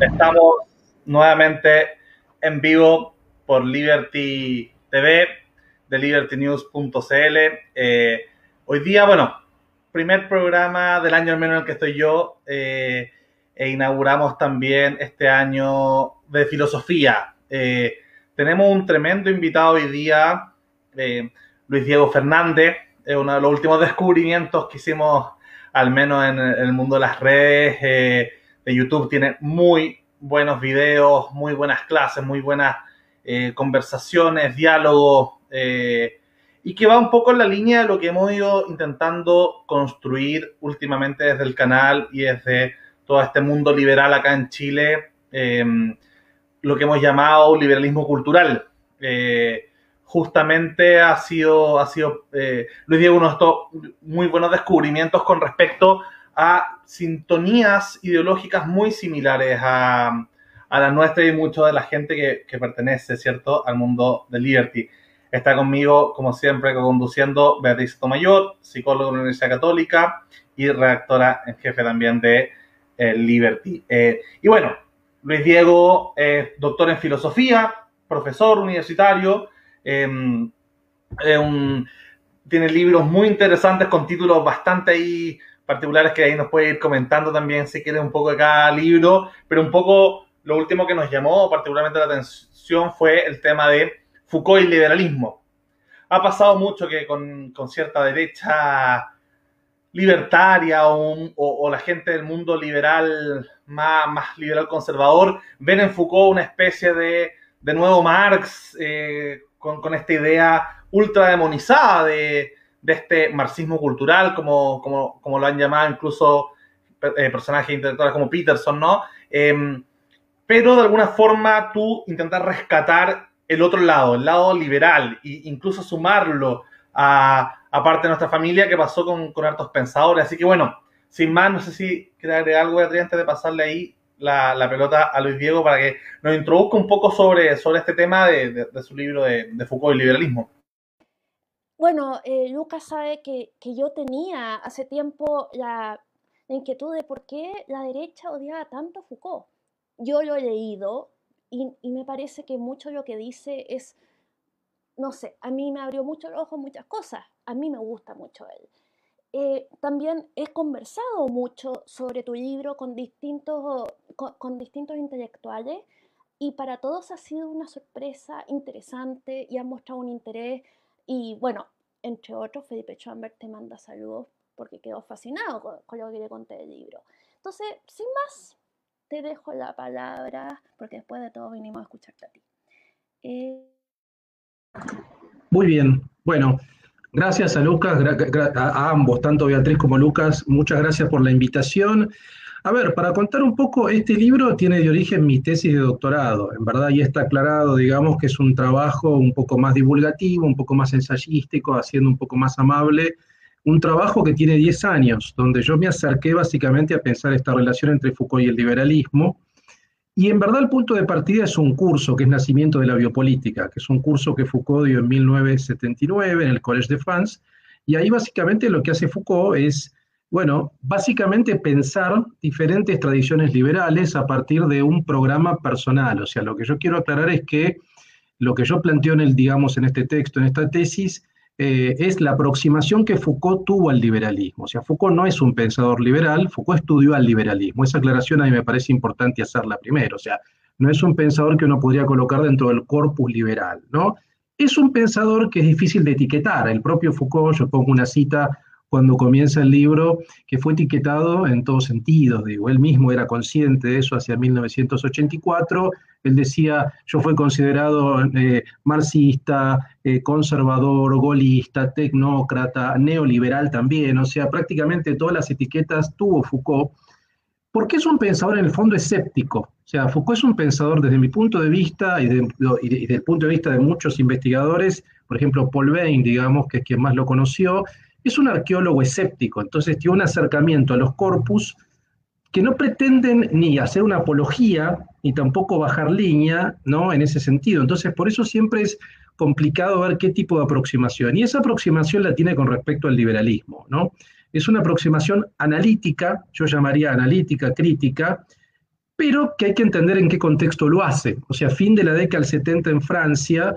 Estamos nuevamente en vivo por Liberty TV, de libertynews.cl. Eh, hoy día, bueno, primer programa del año al menos en el que estoy yo, eh, e inauguramos también este año de filosofía. Eh, tenemos un tremendo invitado hoy día, Luis Diego Fernández, es uno de los últimos descubrimientos que hicimos, al menos en el mundo de las redes YouTube. Tiene muy buenos videos, muy buenas clases, muy buenas eh, conversaciones, diálogos, eh, y que va un poco en la línea de lo que hemos ido intentando construir últimamente desde el canal y desde todo este mundo liberal acá en Chile, em, lo que hemos llamado liberalismo cultural. Eh, justamente ha sido, ha sido Luis Diego, uno de estos muy buenos descubrimientos con respecto a sintonías ideológicas muy similares a, a la nuestra y mucho de la gente que, que, pertenece, ¿cierto?, al mundo de Liberty. Está conmigo, como siempre, conduciendo Beatriz Tomayor, psicóloga de la Universidad Católica y redactora en jefe también de eh, Liberty. Eh, y bueno, Luis Diego es doctor en filosofía, profesor universitario, em, tiene libros muy interesantes con títulos bastante ahí particulares que ahí nos puede ir comentando también si quiere un poco de cada libro, pero un poco lo último que nos llamó particularmente la atención fue el tema de Foucault y el liberalismo. Ha pasado mucho que con, cierta derecha libertaria o, la gente del mundo liberal, más, más, liberal conservador, ven en Foucault una especie de, de nuevo Marx eh, con, con, esta idea ultra demonizada de, de este marxismo cultural, como, como, como lo han llamado incluso eh, personajes intelectuales como Peterson, ¿no? Em, pero de alguna forma tú intentas rescatar el otro lado, el lado liberal, e incluso sumarlo a, a parte de nuestra familia que pasó con, con hartos pensadores. Así que bueno, sin más, no sé si quiere agregar algo, Beatriz, antes de pasarle ahí la, la, pelota a Luis Diego para que nos introduzca un poco sobre, sobre este tema de, de, su libro de, de Foucault y liberalismo. Bueno, eh, Lucas sabe que, yo tenía hace tiempo la, inquietud de por qué la derecha odiaba tanto a Foucault. Yo lo he leído y, me parece que mucho lo que dice es, no sé, a mí me abrió mucho los ojos muchas cosas. A mí me gusta mucho él. Eh, también he conversado mucho sobre tu libro con distintos, con distintos intelectuales y para todos ha sido una sorpresa interesante y han mostrado un interés y bueno, entre otros, Felipe Chamber te manda saludos porque quedó fascinado con, lo que le conté del libro. Entonces, sin más, te dejo la palabra porque después de todo vinimos a escucharte a ti. Eh, Muy bien, bueno, gracias a Lucas, a ambos, tanto Beatriz como Lucas, muchas gracias por la invitación. A ver, para contar un poco, este libro tiene de origen mi tesis de doctorado. En verdad ya está aclarado, digamos, que es un trabajo un poco más divulgativo, un poco más ensayístico, haciendo un poco más amable. Un trabajo que tiene 10 años, donde yo me acerqué básicamente a pensar esta relación entre Foucault y el liberalismo. Y en verdad el punto de partida es un curso que es Nacimiento de la Biopolítica, que es un curso que Foucault dio en 1979 en el Collège de France. Y ahí básicamente lo que hace Foucault es bueno, básicamente pensar diferentes tradiciones liberales a partir de un programa personal. O sea, lo que yo quiero aclarar es que lo que yo planteo en el, digamos, en este texto, en esta tesis, eh, es la aproximación que Foucault tuvo al liberalismo. O sea, Foucault no es un pensador liberal, Foucault estudió al liberalismo. Esa aclaración a mí me parece importante hacerla primero. O sea, no es un pensador que uno podría colocar dentro del corpus liberal, ¿no? Es un pensador que es difícil de etiquetar. El propio Foucault, yo pongo una cita cuando comienza el libro, que fue etiquetado en todos sentidos, digo, él mismo era consciente de eso hacia 1984, él decía, yo fui considerado eh, marxista, eh, conservador, golista, tecnócrata, neoliberal también, o sea, prácticamente todas las etiquetas tuvo Foucault, porque es un pensador en el fondo escéptico, o sea, Foucault es un pensador desde mi punto de vista y, de, y desde el punto de vista de muchos investigadores, por ejemplo, Paul Bain, digamos, que es quien más lo conoció, es un arqueólogo escéptico, entonces tiene un acercamiento a los corpus que no pretenden ni hacer una apología, ni tampoco bajar línea, ¿no? En ese sentido. Entonces, por eso siempre es complicado ver qué tipo de aproximación. Y esa aproximación la tiene con respecto al liberalismo, ¿no? Es una aproximación analítica, yo llamaría analítica, crítica, pero que hay que entender en qué contexto lo hace. O sea, fin de la década del 70 en Francia,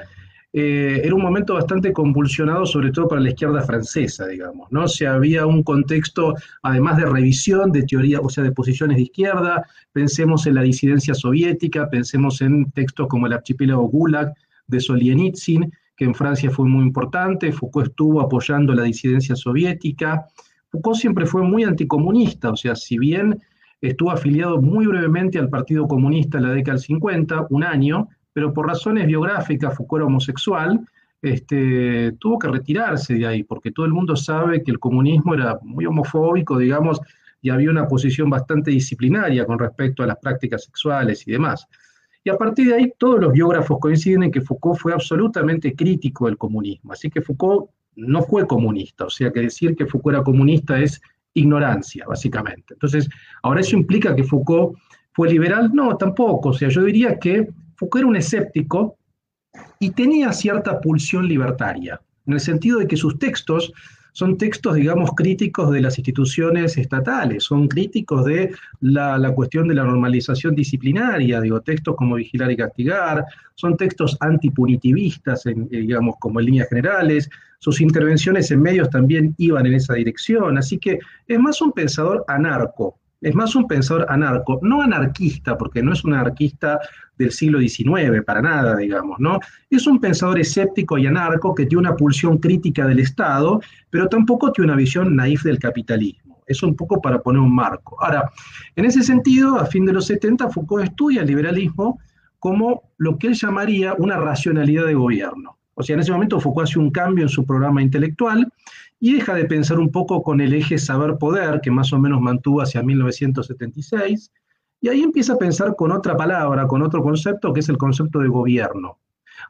eh, era un momento bastante convulsionado, sobre todo para la izquierda francesa, digamos, ¿no? O había un contexto, además de revisión de teoría, o sea, de posiciones de izquierda, pensemos en la disidencia soviética, pensemos en textos como el archipiélago Gulag de Solzhenitsyn, que en Francia fue muy importante, Foucault estuvo apoyando la disidencia soviética, Foucault siempre fue muy anticomunista, o sea, si bien estuvo afiliado muy brevemente al Partido Comunista en la década del 50, un año, pero por razones biográficas, Foucault era homosexual, este, tuvo que retirarse de ahí, porque todo el mundo sabe que el comunismo era muy homofóbico, digamos, y había una posición bastante disciplinaria con respecto a las prácticas sexuales y demás. Y a partir de ahí, todos los biógrafos coinciden en que Foucault fue absolutamente crítico del comunismo. Así que Foucault no fue comunista, o sea que decir que Foucault era comunista es ignorancia, básicamente. Entonces, ahora eso implica que Foucault fue liberal, no, tampoco. O sea, yo diría que Foucault era un escéptico y tenía cierta pulsión libertaria, en el sentido de que sus textos son textos, digamos, críticos de las instituciones estatales, son críticos de la, cuestión de la normalización disciplinaria, digo, textos como Vigilar y Castigar, son textos antipunitivistas, eh, digamos, como en líneas generales, sus intervenciones en medios también iban en esa dirección, así que es más un pensador anarco, es más un pensador anarco, no anarquista, porque no es un anarquista del siglo XIX, para nada, digamos, ¿no? Es un pensador escéptico y anarco que tiene una pulsión crítica del Estado, pero tampoco tiene una visión naif del capitalismo. Es un poco para poner un marco. Ahora, en ese sentido, a fin de los 70, Foucault estudia el liberalismo como lo que él llamaría una racionalidad de gobierno. O sea, en ese momento Foucault hace un cambio en su programa intelectual y deja de pensar un poco con el eje saber-poder que más o menos mantuvo hacia 1976, y ahí empieza a pensar con otra palabra, con otro concepto, que es el concepto de gobierno.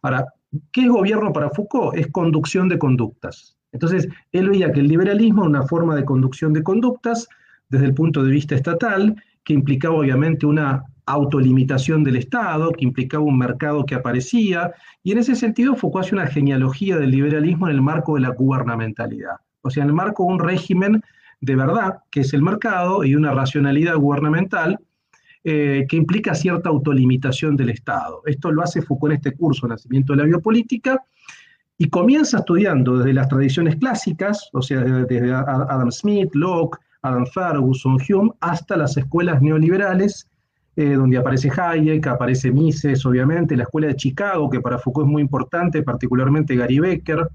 Ahora, ¿qué es gobierno para Foucault? Es conducción de conductas. Entonces, él veía que el liberalismo era una forma de conducción de conductas desde el punto de vista estatal, que implicaba obviamente una autolimitación del Estado, que implicaba un mercado que aparecía, y en ese sentido Foucault hace una genealogía del liberalismo en el marco de la gubernamentalidad, o sea, en el marco de un régimen de verdad, que es el mercado, y una racionalidad gubernamental eh, que implica cierta autolimitación del Estado. Esto lo hace Foucault en este curso, Nacimiento de la Biopolítica, y comienza estudiando desde las tradiciones clásicas, o sea, desde Adam Smith, Locke, Adam Ferguson, Hume, hasta las escuelas neoliberales eh, donde aparece Hayek, aparece Mises, obviamente, la escuela de Chicago, que para Foucault es muy importante, particularmente Gary Becker.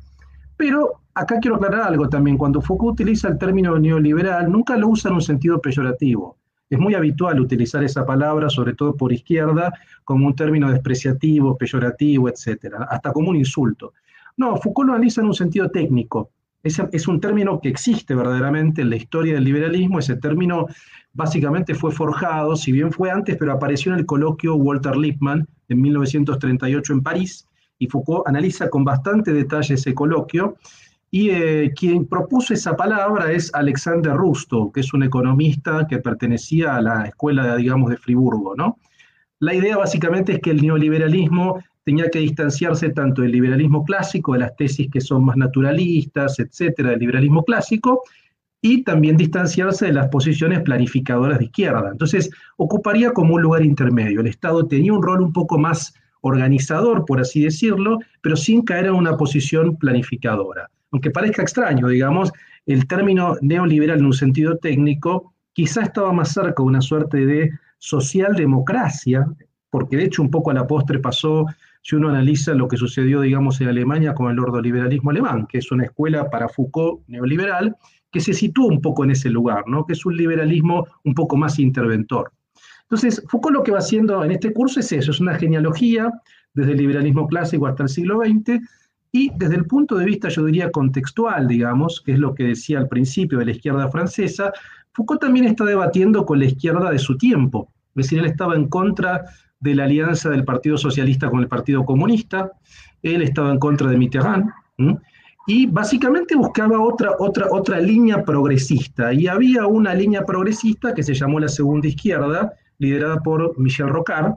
Pero acá quiero aclarar algo también, cuando Foucault utiliza el término neoliberal, nunca lo usa en un sentido peyorativo. Es muy habitual utilizar esa palabra, sobre todo por izquierda, como un término despreciativo, peyorativo, etcétera, hasta como un insulto. No, Foucault lo analiza en un sentido técnico. Es, es, un término que existe verdaderamente en la historia del liberalismo, ese término básicamente fue forjado, si bien fue antes, pero apareció en el coloquio Walter Lippmann en 1938 en París, y Foucault analiza con bastante detalle ese coloquio, y eh, quien propuso esa palabra es Alexander Rusto, que es un economista que pertenecía a la escuela, digamos, de Friburgo, ¿no? La idea básicamente es que el neoliberalismo tenía que distanciarse tanto del liberalismo clásico, de las tesis que son más naturalistas, etcétera, del liberalismo clásico, y también distanciarse de las posiciones planificadoras de izquierda. Entonces, ocuparía como un lugar intermedio. El Estado tenía un rol un poco más organizador, por así decirlo, pero sin caer en una posición planificadora. Aunque parezca extraño, digamos, el término neoliberal en un sentido técnico quizá estaba más cerca de una suerte de socialdemocracia, porque de hecho un poco a la postre pasó, si uno analiza lo que sucedió, digamos, en Alemania con el ordoliberalismo alemán, que es una escuela para Foucault neoliberal, que se sitúa un poco en ese lugar, ¿no? que es un liberalismo un poco más interventor. Entonces, Foucault lo que va haciendo en este curso es eso, es una genealogía desde el liberalismo clásico hasta el siglo XX, y desde el punto de vista, yo diría, contextual, digamos, que es lo que decía al principio de la izquierda francesa, Foucault también está debatiendo con la izquierda de su tiempo. Es decir, él estaba en contra de la alianza del Partido Socialista con el Partido Comunista, él estaba en contra de Mitterrand, y básicamente buscaba otra, otra, otra línea progresista. Y había una línea progresista que se llamó la Segunda Izquierda, liderada por Michel Rocard,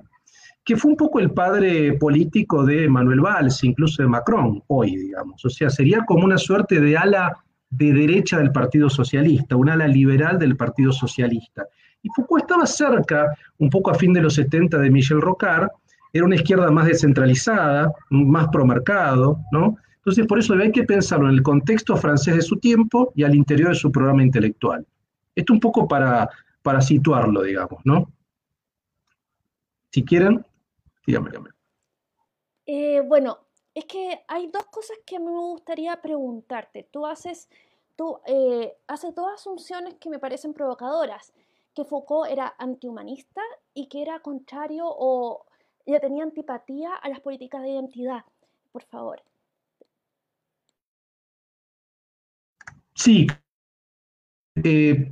que fue un poco el padre político de Manuel Valls, incluso de Macron, hoy, digamos. O sea, sería como una suerte de ala de derecha del Partido Socialista, un ala liberal del Partido Socialista. Y Foucault estaba cerca, un poco a fin de los 70 de Michel Rocard, era una izquierda más descentralizada, más promercado, ¿no? Entonces, por eso hay que pensarlo en el contexto francés de su tiempo y al interior de su programa intelectual. Esto un poco para, para situarlo, digamos, ¿no? Si quieren, díganme. Eh, bueno, es que hay dos cosas que a mí me gustaría preguntarte. Tú haces, tú, eh, haces dos asunciones que me parecen provocadoras, que Foucault era antihumanista y que era contrario o le tenía antipatía a las políticas de identidad. Por favor. Sí, eh,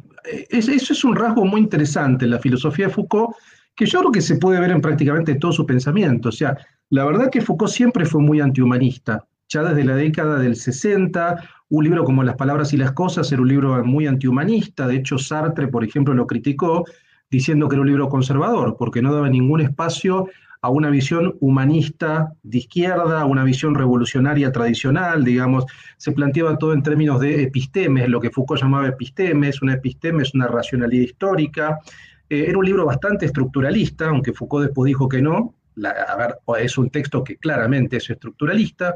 eso es un rasgo muy interesante la filosofía de Foucault, que yo creo que se puede ver en prácticamente todo su pensamiento. O sea, la verdad que Foucault siempre fue muy antihumanista. Ya desde la década del 60, un libro como Las palabras y las cosas era un libro muy antihumanista. De hecho, Sartre, por ejemplo, lo criticó diciendo que era un libro conservador, porque no daba ningún espacio a una visión humanista de izquierda, a una visión revolucionaria tradicional, digamos, se planteaba todo en términos de epistemes, lo que Foucault llamaba epistemes, una episteme es una racionalidad histórica, eh, era un libro bastante estructuralista, aunque Foucault después dijo que no, a ver, es un texto que claramente es estructuralista,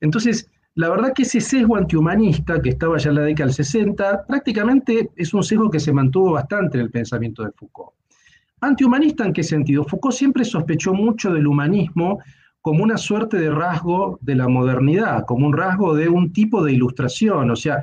entonces, la verdad que ese sesgo antihumanista que estaba ya en la década del 60, prácticamente es un sesgo que se mantuvo bastante en el pensamiento de Foucault. ¿Antihumanista en qué sentido? Foucault siempre sospechó mucho del humanismo como una suerte de rasgo de la modernidad, como un rasgo de un tipo de ilustración, o sea,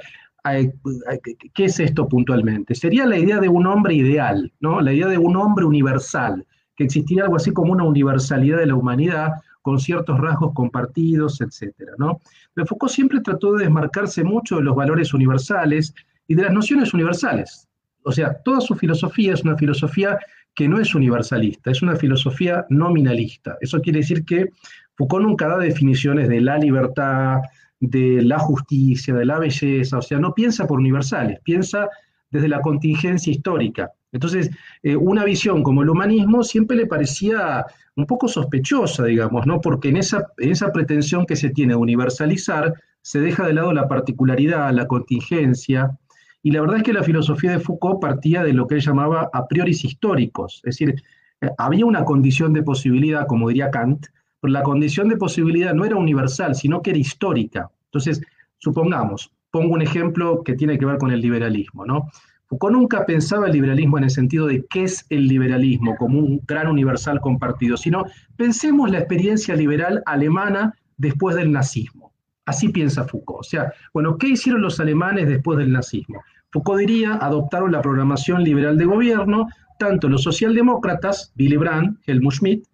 ¿qué es esto puntualmente? Sería la idea de un hombre ideal, ¿no? La idea de un hombre universal, que existiría algo así como una universalidad de la humanidad con ciertos rasgos compartidos, etcétera, ¿no? Pero Foucault siempre trató de desmarcarse mucho de los valores universales y de las nociones universales. O sea, toda su filosofía es una filosofía que no es universalista, es una filosofía nominalista. Eso quiere decir que Foucault nunca da definiciones de la libertad, de la justicia, de la belleza, o sea, no piensa por universales, piensa desde la contingencia histórica. Entonces, eh, una visión como el humanismo siempre le parecía un poco sospechosa, digamos, ¿no? Porque en esa, en esa pretensión que se tiene de universalizar, se deja de lado la particularidad, la contingencia, y la verdad es que la filosofía de Foucault partía de lo que él llamaba a priori históricos, es decir, eh, había una condición de posibilidad, como diría Kant, pero la condición de posibilidad no era universal, sino que era histórica. Entonces, supongamos, pongo un ejemplo que tiene que ver con el liberalismo, ¿no? Foucault nunca pensaba el liberalismo en el sentido de qué es el liberalismo como un gran universal compartido, sino pensemos la experiencia liberal alemana después del nazismo. Así piensa Foucault. O sea, bueno, ¿qué hicieron los alemanes después del nazismo? Foucault diría, adoptaron la programación liberal de gobierno, tanto los socialdemócratas, Willy Brandt, Helmut Schmidt,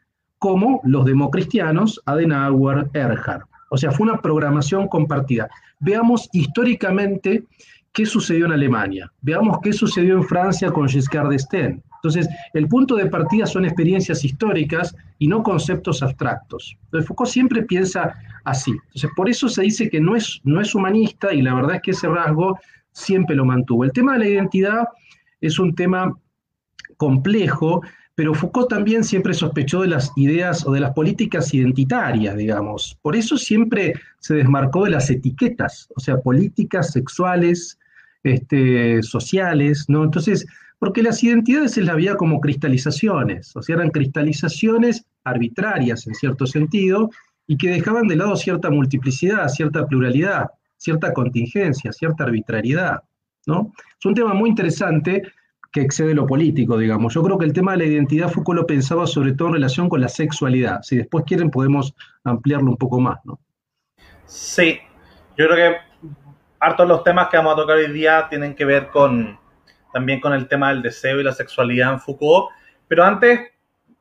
como los democristianos, Adenauer, Erhard. O sea, fue una programación compartida. Veamos históricamente qué sucedió en Alemania, veamos qué sucedió en Francia con Giscard d'Estaing. Entonces, el punto de partida son experiencias históricas y no conceptos abstractos. Entonces, Foucault siempre piensa así. Entonces, por eso se dice que no es, no es humanista y la verdad es que ese rasgo siempre lo mantuvo. El tema de la identidad es un tema complejo, pero Foucault también siempre sospechó de las ideas o de las políticas identitarias, digamos. Por eso siempre se desmarcó de las etiquetas, o sea, políticas sexuales, este, sociales, ¿no? Entonces, porque las identidades se las veía como cristalizaciones, o sea, eran cristalizaciones arbitrarias en cierto sentido, y que dejaban de lado cierta multiplicidad, cierta pluralidad, cierta contingencia, cierta arbitrariedad. ¿no? Es un tema muy interesante que excede lo político, digamos. Yo creo que el tema de la identidad Foucault lo pensaba sobre todo en relación con la sexualidad. Si después quieren podemos ampliarlo un poco más, ¿no? Sí, yo creo que hartos los temas que vamos a tocar hoy día tienen que ver con también con el tema del deseo y la sexualidad en Foucault. Pero antes,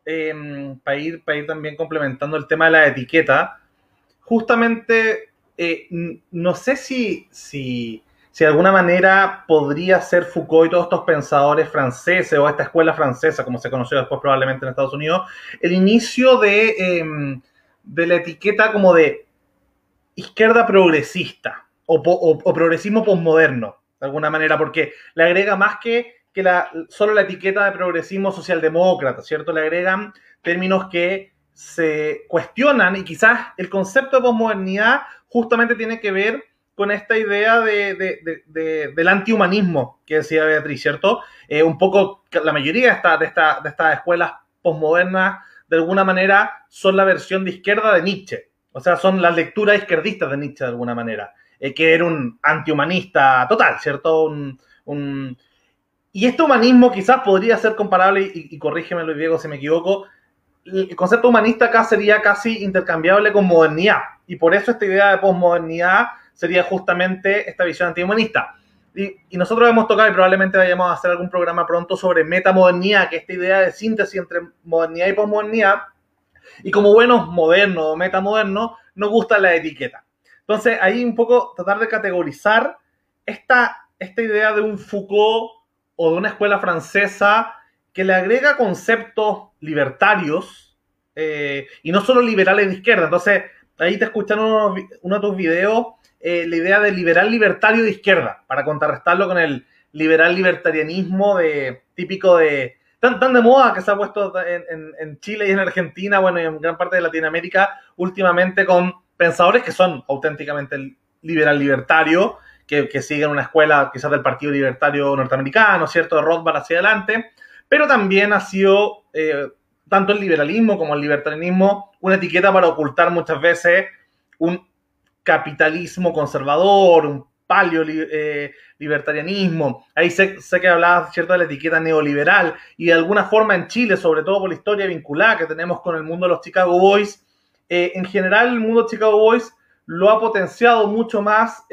em, para, ir, para ir también complementando el tema de la etiqueta, justamente eh, no sé si, si, si, de alguna manera podría ser Foucault y todos estos pensadores franceses o esta escuela francesa, como se conoció después probablemente en Estados Unidos, el inicio de, em, de la etiqueta como de izquierda progresista o, progresismo postmoderno de alguna manera, porque le agrega más que, que solo la etiqueta de progresismo socialdemócrata, ¿cierto? Le agregan términos que se cuestionan y quizás el concepto de posmodernidad justamente tiene que ver con esta idea de, del antihumanismo que decía Beatriz, ¿cierto? Eh, un poco, la mayoría de, esta, de, esta, de estas escuelas postmodernas, de alguna manera, son la versión de izquierda de Nietzsche. O sea, son las lecturas izquierdistas de Nietzsche, de alguna manera. Eh, que era un antihumanista total, ¿cierto? Un, Y este humanismo quizás podría ser comparable, y, y corrígeme Luis Diego si me equivoco, el concepto humanista acá sería casi intercambiable con modernidad. Y por eso esta idea de posmodernidad sería justamente esta visión antihumanista. Y, y nosotros hemos tocado y probablemente vayamos a hacer algún programa pronto sobre metamodernidad, que es esta idea de síntesis entre modernidad y posmodernidad. Y como buenos modernos o metamodernos, nos gusta la etiqueta. Entonces, ahí un poco tratar de categorizar esta, esta idea de un Foucault o de una escuela francesa que le agrega conceptos libertarios eh, y no solo liberales de izquierda. Entonces, ahí te escuchan uno, uno de tus videos eh, la idea de liberal libertario de izquierda, para contrarrestarlo con el liberal libertarianismo de, típico de... Tan, tan de moda que se ha puesto en, en, Chile y en Argentina, bueno, y en gran parte de Latinoamérica, últimamente con pensadores que son auténticamente liberal libertario, que, que siguen una escuela quizás del Partido Libertario Norteamericano, ¿cierto? De Rothbard hacia adelante, pero también ha sido eh, tanto el liberalismo como el libertarianismo una etiqueta para ocultar muchas veces un capitalismo conservador, un palio eh, libertarianismo. Ahí sé, que hablabas, ¿cierto?, de la etiqueta neoliberal y de alguna forma en Chile, sobre todo por la historia vinculada que tenemos con el mundo de los Chicago Boys, eh, en general el mundo de Chicago Boys lo ha potenciado mucho más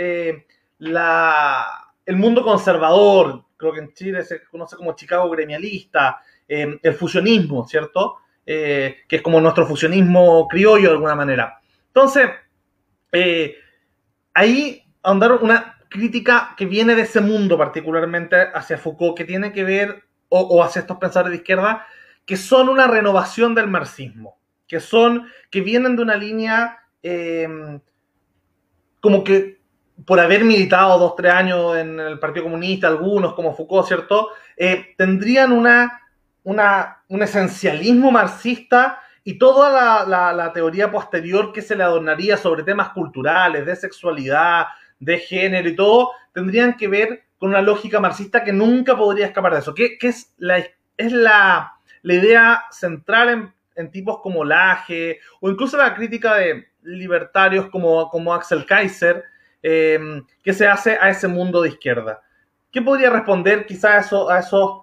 la, el mundo conservador, creo que en Chile se conoce como Chicago gremialista, eh, el fusionismo, ¿cierto? Eh, que es como nuestro fusionismo criollo de alguna manera. Entonces, eh, ahí ahondar una crítica que viene de ese mundo particularmente hacia Foucault, que tiene que ver, o, hacia estos pensadores de izquierda, que son una renovación del marxismo, que son, que vienen de una línea como que por haber militado dos, tres años en el Partido Comunista, algunos como Foucault, ¿cierto? Eh, tendrían una, una, un esencialismo marxista y toda la, teoría posterior que se le adornaría sobre temas culturales, de sexualidad, de género y todo, tendrían que ver con una lógica marxista que nunca podría escapar de eso, que, que es, la, idea central en, tipos como Laje o incluso la crítica de libertarios como, Axel Kaiser, eh, ¿qué se hace a ese mundo de izquierda? ¿Qué podría responder quizás a, a esos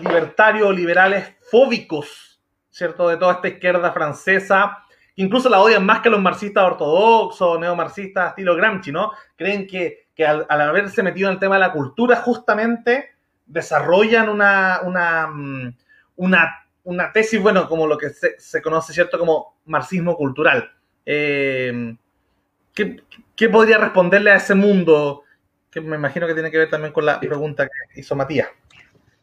libertarios liberales fóbicos, ¿cierto? De toda esta izquierda francesa, que incluso la odian más que los marxistas ortodoxos, neomarxistas estilo Gramsci, ¿no? Creen que, que al, haberse metido en el tema de la cultura, justamente desarrollan una, una, mm, una, una tesis, bueno, como lo que se, se conoce, ¿cierto? Como marxismo cultural. Eh, ¿qué, ¿qué, podría responderle a ese mundo? Que me imagino que tiene que ver también con la pregunta que hizo Matías.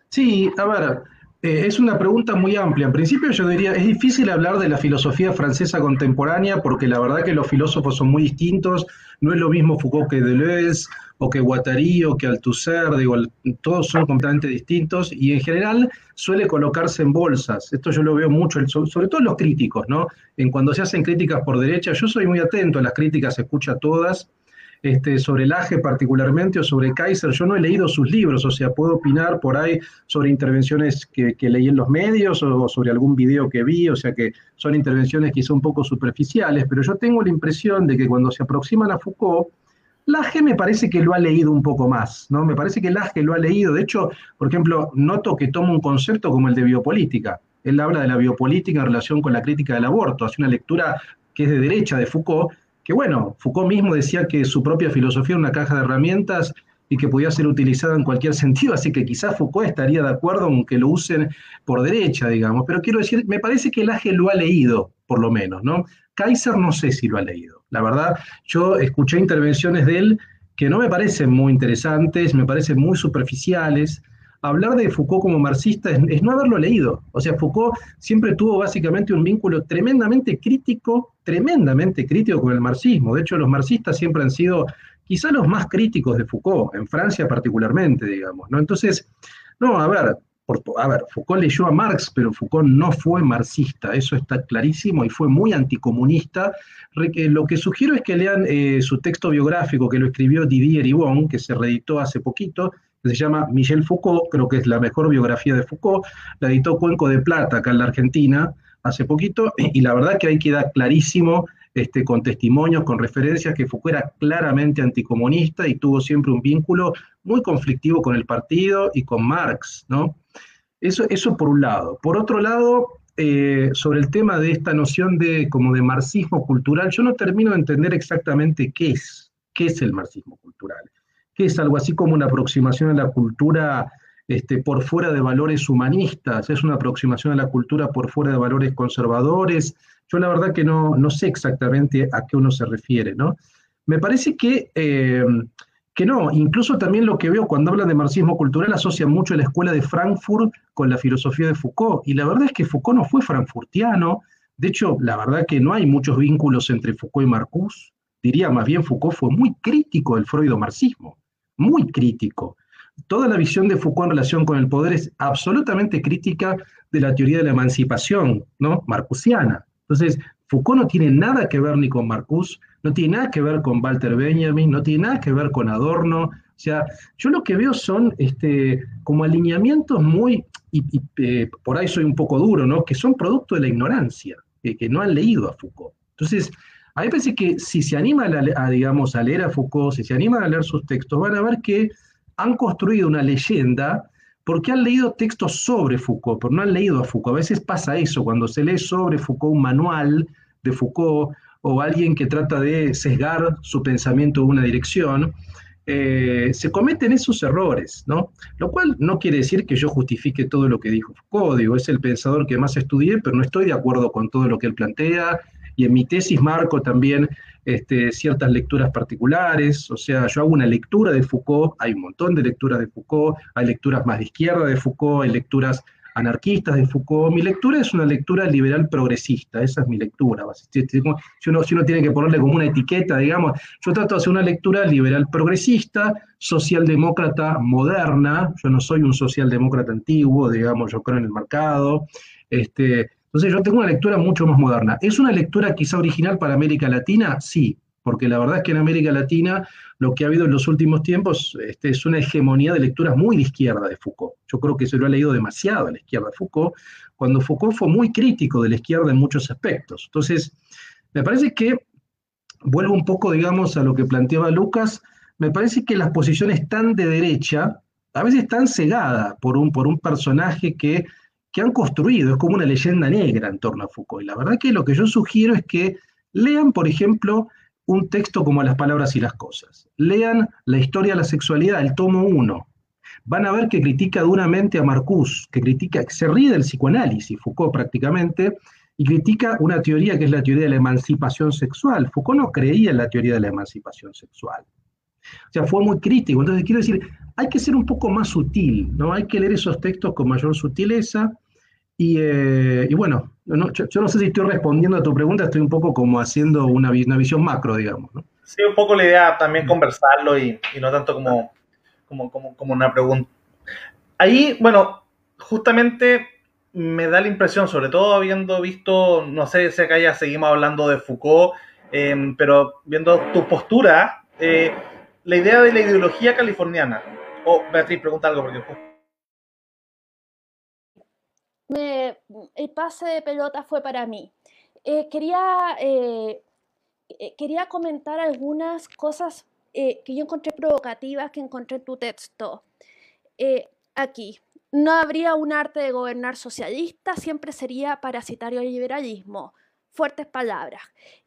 Sí, a ver, eh, es una pregunta muy amplia. En principio yo diría, es difícil hablar de la filosofía francesa contemporánea porque la verdad que los filósofos son muy distintos. No es lo mismo Foucault que Deleuze o que Guattari o que Althusser, digo, todos son completamente distintos y en general suele colocarse en bolsas. Esto yo lo veo mucho, sobre todo en los críticos, ¿no? En cuando se hacen críticas por derecha, yo soy muy atento a las críticas, escucha todas este, sobre el AGE particularmente o sobre Kaiser. Yo no he leído sus libros, o sea, puedo opinar por ahí sobre intervenciones que, leí en los medios o, o, sobre algún video que vi, o sea que son intervenciones quizá un poco superficiales, pero yo tengo la impresión de que cuando se aproximan a Foucault, Laje me parece que lo ha leído un poco más, ¿no? Me parece que Laje lo ha leído. De hecho, por ejemplo, noto que toma un concepto como el de biopolítica. Él habla de la biopolítica en relación con la crítica del aborto, hace una lectura que es de derecha de Foucault, que bueno, Foucault mismo decía que su propia filosofía era una caja de herramientas y que podía ser utilizada en cualquier sentido, así que quizás Foucault estaría de acuerdo en que lo usen por derecha, digamos, pero quiero decir, me parece que Laje lo ha leído, por lo menos, ¿no? Kaiser no sé si lo ha leído. La verdad, yo escuché intervenciones de él que no me parecen muy interesantes, me parecen muy superficiales. Hablar de Foucault como marxista es, no haberlo leído. O sea, Foucault siempre tuvo básicamente un vínculo tremendamente crítico, tremendamente crítico con el marxismo. De hecho, los marxistas siempre han sido quizá los más críticos de Foucault, en Francia particularmente, digamos. ¿no? Entonces, no, a ver, a ver, Foucault leyó a Marx, pero Foucault no fue marxista, eso está clarísimo, y fue muy anticomunista. Lo que sugiero es que lean eh, su texto biográfico que lo escribió Didier Ribon, que se reeditó hace poquito, se llama Michel Foucault, creo que es la mejor biografía de Foucault, la editó Cuenco de Plata acá en la Argentina hace poquito, y la verdad que ahí queda clarísimo este, con testimonios, con referencias, que Foucault era claramente anticomunista y tuvo siempre un vínculo muy conflictivo con el partido y con Marx, ¿no? Eso, eso por un lado. Por otro lado, eh, sobre el tema de esta noción de, como de marxismo cultural, yo no termino de entender exactamente qué es, qué es el marxismo cultural, es algo así como una aproximación a la cultura este, por fuera de valores humanistas, es una aproximación a la cultura por fuera de valores conservadores. Yo la verdad que no, no sé exactamente a qué uno se refiere, ¿no? Me parece que eh, que no, incluso también lo que veo cuando hablan de marxismo cultural asocia mucho la escuela de Frankfurt con la filosofía de Foucault. Y la verdad es que Foucault no fue frankfurtiano. De hecho, la verdad que no hay muchos vínculos entre Foucault y Marcuse. Diría más bien Foucault fue muy crítico del freudo-marxismo, muy crítico. Toda la visión de Foucault en relación con el poder es absolutamente crítica de la teoría de la emancipación, ¿no? Marcusiana. Entonces, Foucault no tiene nada que ver ni con Marcuse, no tiene nada que ver con Walter Benjamin, no tiene nada que ver con Adorno. O sea, yo lo que veo son este, como alineamientos muy, y, eh, por ahí soy un poco duro, ¿no? Que son producto de la ignorancia, que no han leído a Foucault. Entonces, a mí parece que si se animan a, digamos, a leer a Foucault, si se animan a leer sus textos, van a ver que han construido una leyenda porque han leído textos sobre Foucault, pero no han leído a Foucault. A veces pasa eso, cuando se lee sobre Foucault un manual de Foucault o alguien que trata de sesgar su pensamiento en una dirección, eh, se cometen esos errores, ¿no? Lo cual no quiere decir que yo justifique todo lo que dijo Foucault, digo, es el pensador que más estudié, pero no estoy de acuerdo con todo lo que él plantea, y en mi tesis marco también este, ciertas lecturas particulares, o sea, yo hago una lectura de Foucault, hay un montón de lecturas de Foucault, hay lecturas más de izquierda de Foucault, hay lecturas anarquistas de Foucault. Mi lectura es una lectura liberal progresista, esa es mi lectura. Si uno, si uno tiene que ponerle como una etiqueta, digamos, yo trato de hacer una lectura liberal progresista, socialdemócrata moderna, yo no soy un socialdemócrata antiguo, digamos, yo creo en el mercado. Este, entonces yo tengo una lectura mucho más moderna. ¿Es una lectura quizá original para América Latina? Sí, porque la verdad es que en América Latina lo que ha habido en los últimos tiempos este, es una hegemonía de lecturas muy de izquierda de Foucault. Yo creo que se lo ha leído demasiado a la izquierda de Foucault, cuando Foucault fue muy crítico de la izquierda en muchos aspectos. Entonces, me parece que, vuelvo un poco, digamos, a lo que planteaba Lucas, me parece que las posiciones tan de derecha, a veces están cegadas por un, por un personaje que, que han construido, es como una leyenda negra en torno a Foucault. Y la verdad que lo que yo sugiero es que lean, por ejemplo, un texto como Las palabras y las cosas. Lean La historia de la sexualidad, el tomo 1. Van a ver que critica duramente a Marcuse, que critica, se ríe del psicoanálisis, Foucault prácticamente, y critica una teoría que es la teoría de la emancipación sexual. Foucault no creía en la teoría de la emancipación sexual. O sea, fue muy crítico. Entonces, quiero decir, hay que ser un poco más sutil, ¿no? Hay que leer esos textos con mayor sutileza eh, y, bueno, yo, no sé si estoy respondiendo a tu pregunta, estoy un poco como haciendo una, una visión macro, digamos. ¿no? Sí, un poco la idea también conversarlo y, no tanto como, como, como, una pregunta. Ahí, bueno, justamente me da la impresión, sobre todo habiendo visto, no sé si acá ya seguimos hablando de Foucault, em, pero viendo tu postura, eh, la idea de la ideología californiana. Oh, Beatriz, pregunta algo porque el pase de pelota fue para mí. Eh, quería, eh, eh, quería comentar algunas cosas que yo encontré provocativas que encontré en tu texto. aquí, no habría un arte de gobernar socialista, siempre sería parasitario el liberalismo. Fuertes palabras.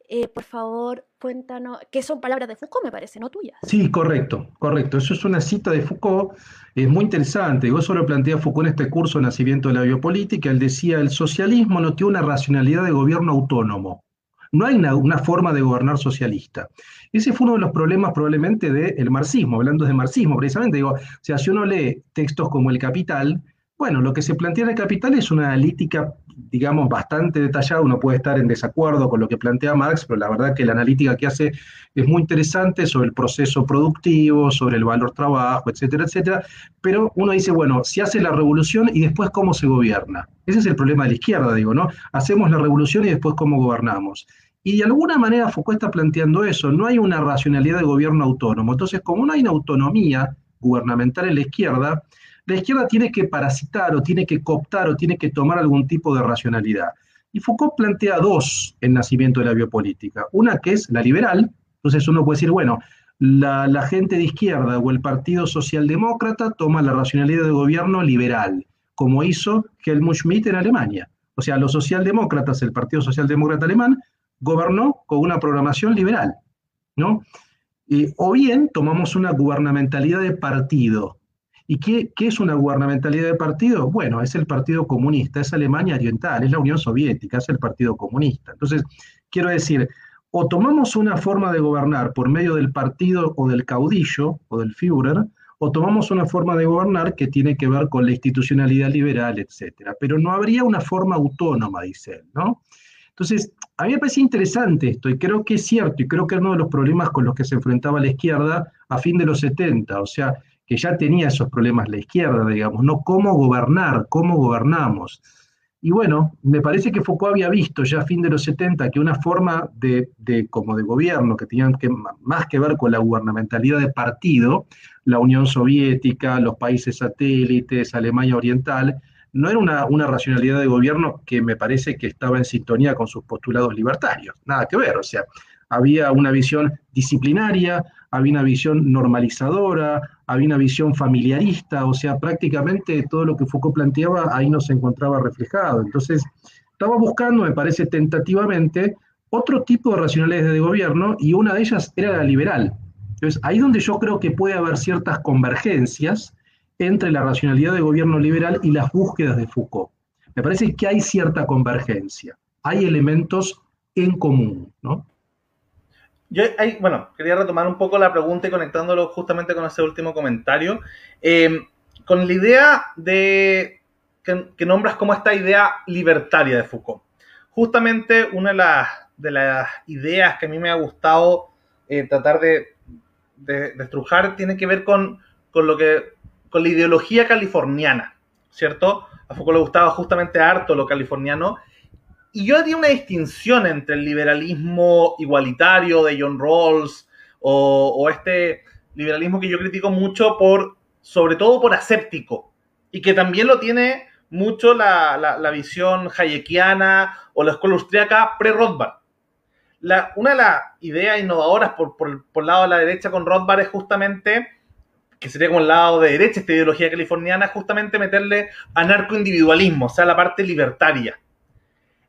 Eh, por favor, cuéntanos, que son palabras de Foucault, me parece, no tuyas. Sí, correcto, correcto. Eso es una cita de Foucault, es muy interesante. Yo solo plantea Foucault en este curso Nacimiento de la Biopolítica. Él decía, el socialismo no tiene una racionalidad de gobierno autónomo. No hay una, forma de gobernar socialista. Ese fue uno de los problemas probablemente del marxismo, hablando de marxismo precisamente. Digo, o sea, si uno lee textos como El Capital, bueno, lo que se plantea en el Capital es una analítica digamos, bastante detallado, uno puede estar en desacuerdo con lo que plantea Marx, pero la verdad que la analítica que hace es muy interesante sobre el proceso productivo, sobre el valor trabajo, etcétera, etcétera, pero uno dice, bueno, si hace la revolución y después cómo se gobierna. Ese es el problema de la izquierda, digo, ¿no? Hacemos la revolución y después cómo gobernamos. Y de alguna manera Foucault está planteando eso, no hay una racionalidad de gobierno autónomo. Entonces, como no hay una autonomía gubernamental en la izquierda, la izquierda tiene que parasitar o tiene que cooptar o tiene que tomar algún tipo de racionalidad. Y Foucault plantea dos en Nacimiento de la Biopolítica. Una que es la liberal, entonces uno puede decir, bueno, la, gente de izquierda o el Partido Socialdemócrata toma la racionalidad de gobierno liberal, como hizo Helmut Schmidt en Alemania. O sea, los socialdemócratas, el Partido Socialdemócrata Alemán, gobernó con una programación liberal, ¿no? o bien tomamos una gubernamentalidad de partido. ¿Y qué, qué, es una gubernamentalidad de partido? Bueno, es el Partido Comunista, es Alemania Oriental, es la Unión Soviética, es el Partido Comunista. Entonces, quiero decir, o tomamos una forma de gobernar por medio del partido o del caudillo o del Führer, o tomamos una forma de gobernar que tiene que ver con la institucionalidad liberal, etc. Pero no habría una forma autónoma, dice él, ¿no? Entonces, a mí me parece interesante esto y creo que es cierto y creo que era uno de los problemas con los que se enfrentaba la izquierda a fin de los 70, o sea, que ya tenía esos problemas la izquierda, digamos, ¿no? Cómo gobernar, cómo gobernamos. Y bueno, me parece que Foucault había visto ya a fin de los 70 que una forma de, de como de gobierno que tenían que, más que ver con la gubernamentalidad de partido, la Unión Soviética, los países satélites, Alemania Oriental, no era una, una, racionalidad de gobierno que me parece que estaba en sintonía con sus postulados libertarios, nada que ver, o sea, había una visión disciplinaria, había una visión normalizadora, había una visión familiarista, o sea, prácticamente todo lo que Foucault planteaba ahí no se encontraba reflejado. Entonces, estaba buscando, me parece tentativamente, otro tipo de racionalidades de gobierno y una de ellas era la liberal. Entonces, ahí donde yo creo que puede haber ciertas convergencias, entre la racionalidad de gobierno liberal y las búsquedas de Foucault. Me parece que hay cierta convergencia, hay elementos en común, ¿no? Yo, hay, bueno, quería retomar un poco la pregunta y conectándolo justamente con ese último comentario, eh, con la idea de que, nombras como esta idea libertaria de Foucault. Justamente una de las, de las ideas que a mí me ha gustado eh, tratar de, de, de, estrujar tiene que ver con, con lo que con la ideología californiana, ¿cierto? A Foucault le gustaba justamente harto lo californiano. Y yo haría una distinción entre el liberalismo igualitario de John Rawls o, este liberalismo que yo critico mucho por, sobre todo por aséptico, y que también lo tiene mucho la, la, visión hayekiana o la escuela austriaca pre-Rothbard. una de las ideas innovadoras por, por, por el lado de la derecha con Rothbard es justamente que sería como el lado de derecha, esta ideología californiana, justamente meterle anarcoindividualismo, o sea, la parte libertaria.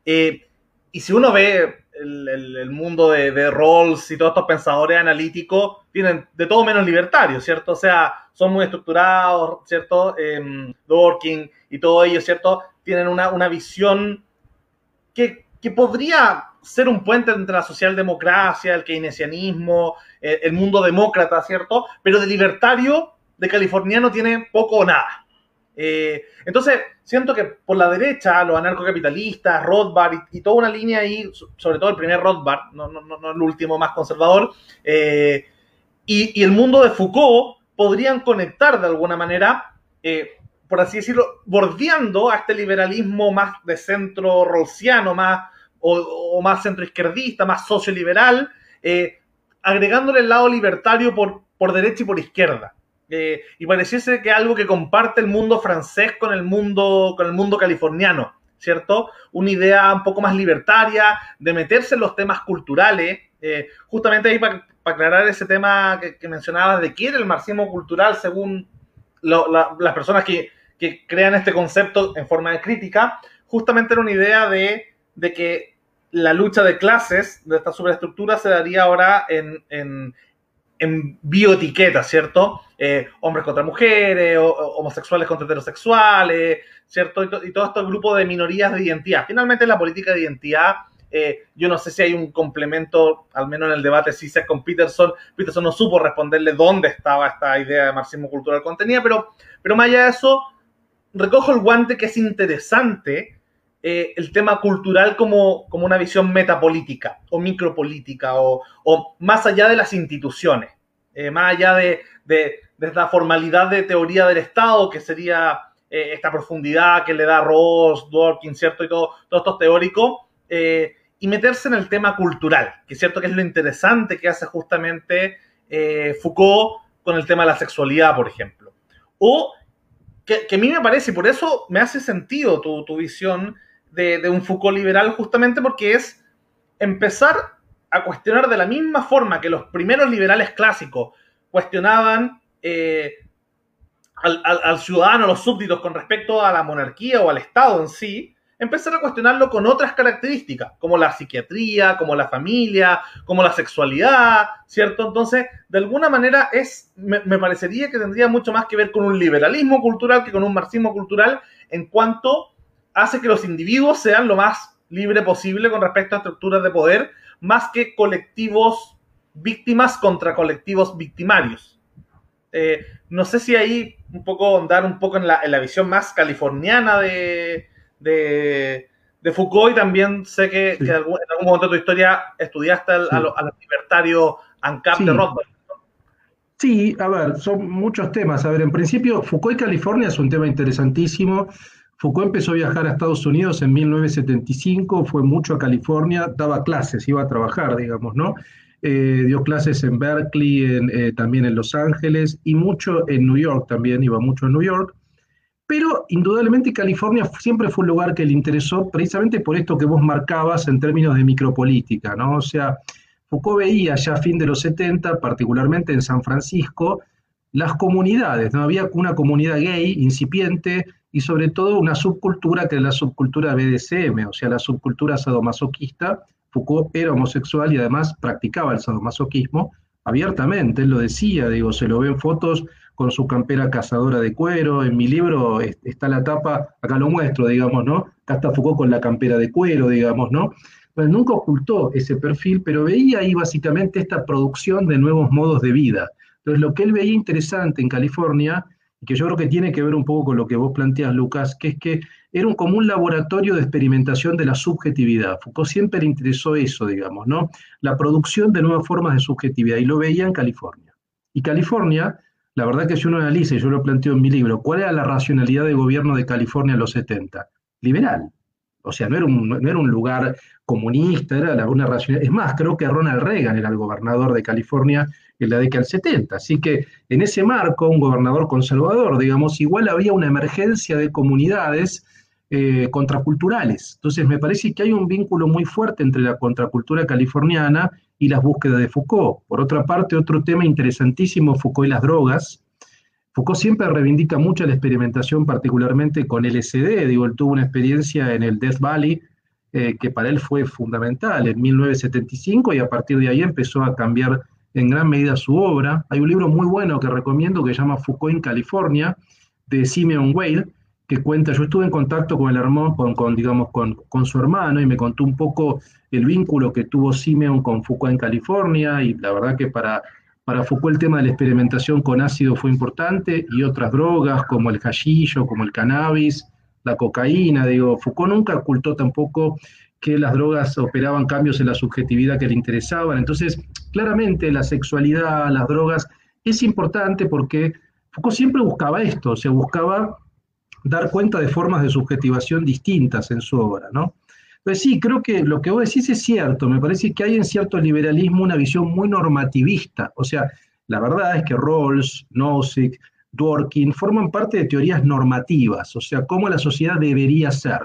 Eh, y si uno ve el, mundo de, de, Rawls y todos estos pensadores analíticos, tienen de todo menos libertario, ¿cierto? O sea, son muy estructurados, ¿cierto? Eh, y todo ello, ¿cierto? Tienen una, una visión que, que podría ser un puente entre la socialdemocracia, el keynesianismo, eh, el mundo demócrata, ¿cierto? Pero de libertario, de californiano, tiene poco o nada. Eh, entonces, siento que por la derecha, los anarcocapitalistas, Rothbard y, toda una línea ahí, sobre todo el primer Rothbard, no, no, no el último más conservador, eh, y, y, el mundo de Foucault podrían conectar de alguna manera, por así decirlo, bordeando a este liberalismo más de centro rolsiano, más o, más centroizquierdista, más socioliberal, eh, agregándole el lado libertario por, por derecha y por izquierda. Eh, y pareciese que algo que comparte el mundo francés con el mundo, con el mundo californiano, ¿cierto? Una idea un poco más libertaria, de meterse en los temas culturales. Eh, justamente ahí para aclarar ese tema que, mencionabas de qué era el marxismo cultural según las personas que, que, crean este concepto en forma de crítica, justamente era una idea de, de que la lucha de clases de esta superestructura se daría ahora en, en bioetiquetas, ¿cierto? Eh, hombres contra mujeres, homosexuales contra heterosexuales, ¿cierto? Y, todo este grupo de minorías de identidad. Finalmente, la política de identidad, eh, yo no sé si hay un complemento, al menos en el debate CISEC con Peterson. Peterson no supo responderle dónde estaba esta idea de marxismo cultural contenida, pero, pero más allá de eso, recojo el guante que es interesante eh, el tema cultural como, como, una visión metapolítica o micropolítica o, más allá de las instituciones, eh, más allá de, de, esta formalidad de teoría del Estado que sería eh, esta profundidad que le da Ross, Dworkin, ¿cierto? Y todo, todos estos teóricos, y meterse en el tema cultural, que es cierto que es lo interesante que hace justamente Foucault con el tema de la sexualidad, por ejemplo. O que, que, a mí me parece, y por eso me hace sentido tu, tu visión de, un Foucault liberal, justamente porque es empezar a cuestionar de la misma forma que los primeros liberales clásicos cuestionaban eh, al, al, al, ciudadano, a los súbditos con respecto a la monarquía o al Estado en sí, empezar a cuestionarlo con otras características, como la psiquiatría, como la familia, como la sexualidad, ¿cierto? Entonces, de alguna manera es, me, me, parecería que tendría mucho más que ver con un liberalismo cultural que con un marxismo cultural en cuanto hace que los individuos sean lo más libre posible con respecto a estructuras de poder, más que colectivos víctimas contra colectivos victimarios. Eh, no sé si ahí un poco andar un poco en la, en la visión más californiana de, de, de, Foucault y también sé que, sí. que algún, en algún momento de tu historia estudiaste al, sí. a, los, a, los libertarios ANCAP sí. de Rothbard. Sí, a ver, son muchos temas. A ver, en principio, Foucault y California es un tema interesantísimo. Foucault empezó a viajar a Estados Unidos en 1975, fue mucho a California, daba clases, iba a trabajar, digamos, ¿no? Eh, dio clases en Berkeley, en, eh, también en Los Ángeles y mucho en New York también, iba mucho a New York. Pero indudablemente California siempre fue un lugar que le interesó precisamente por esto que vos marcabas en términos de micropolítica, ¿no? O sea, Foucault veía ya a fin de los 70, particularmente en San Francisco, las comunidades, ¿no? Había una comunidad gay incipiente y sobre todo una subcultura que es la subcultura BDSM, o sea, la subcultura sadomasoquista. Foucault era homosexual y además practicaba el sadomasoquismo abiertamente, él lo decía, digo, se lo ven fotos con su campera cazadora de cuero, en mi libro está la tapa, acá lo muestro, digamos, ¿no? Acá está Foucault con la campera de cuero, digamos, ¿no? Pues nunca ocultó ese perfil, pero veía ahí básicamente esta producción de nuevos modos de vida. Entonces, lo que él veía interesante en California, y que yo creo que tiene que ver un poco con lo que vos planteas, Lucas, que es que era un, como un laboratorio de experimentación de la subjetividad. Foucault siempre le interesó eso, digamos, ¿no? La producción de nuevas formas de subjetividad, y lo veía en California. Y California, la verdad que si uno analiza, y yo lo planteo en mi libro, ¿cuál era la racionalidad de gobierno de California en los 70? Liberal. O sea, no era un, no era un lugar comunista, era una racionalidad. Es más, creo que Ronald Reagan era el gobernador de California en la década del 70. Así que en ese marco, un gobernador conservador, digamos, igual había una emergencia de comunidades eh, contraculturales. Entonces, me parece que hay un vínculo muy fuerte entre la contracultura californiana y las búsquedas de Foucault. Por otra parte, otro tema interesantísimo, Foucault y las drogas. Foucault siempre reivindica mucho la experimentación, particularmente con LSD. Digo, él tuvo una experiencia en el Death Valley eh, que para él fue fundamental en 1975 y a partir de ahí empezó a cambiar en gran medida su obra. Hay un libro muy bueno que recomiendo que se llama Foucault en California, de Simeon Wade, que cuenta, yo estuve en contacto con el hermano, con, con digamos, con, con, su hermano y me contó un poco el vínculo que tuvo Simeon con Foucault en California y la verdad que para, para Foucault el tema de la experimentación con ácido fue importante y otras drogas como el hashillo, como el cannabis, la cocaína, digo, Foucault nunca ocultó tampoco que las drogas operaban cambios en la subjetividad que le interesaban. Entonces, claramente la sexualidad, las drogas, es importante porque Foucault siempre buscaba esto, o sea, buscaba dar cuenta de formas de subjetivación distintas en su obra, ¿no? Pues sí, creo que lo que vos decís es cierto, me parece que hay en cierto liberalismo una visión muy normativista, o sea, la verdad es que Rawls, Nozick, Dworkin forman parte de teorías normativas, o sea, cómo la sociedad debería ser.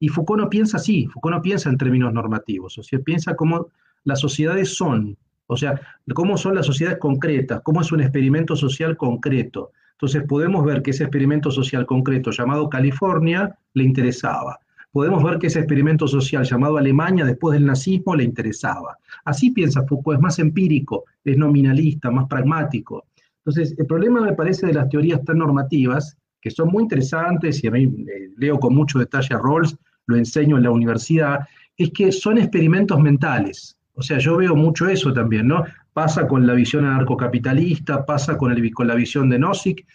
Y Foucault no piensa así, Foucault no piensa en términos normativos, o sea, piensa cómo las sociedades son, o sea, cómo son las sociedades concretas, cómo es un experimento social concreto. Entonces podemos ver que ese experimento social concreto llamado California le interesaba. Podemos ver que ese experimento social llamado Alemania después del nazismo le interesaba. Así piensa Foucault, es más empírico, es nominalista, más pragmático. Entonces, el problema me parece de las teorías tan normativas, que son muy interesantes, y a mí eh, leo con mucho detalle a Rawls, lo enseño en la universidad, es que son experimentos mentales. O sea, yo veo mucho eso también, ¿no? Pasa con la visión anarcocapitalista, pasa con, el, con la visión de Nozick.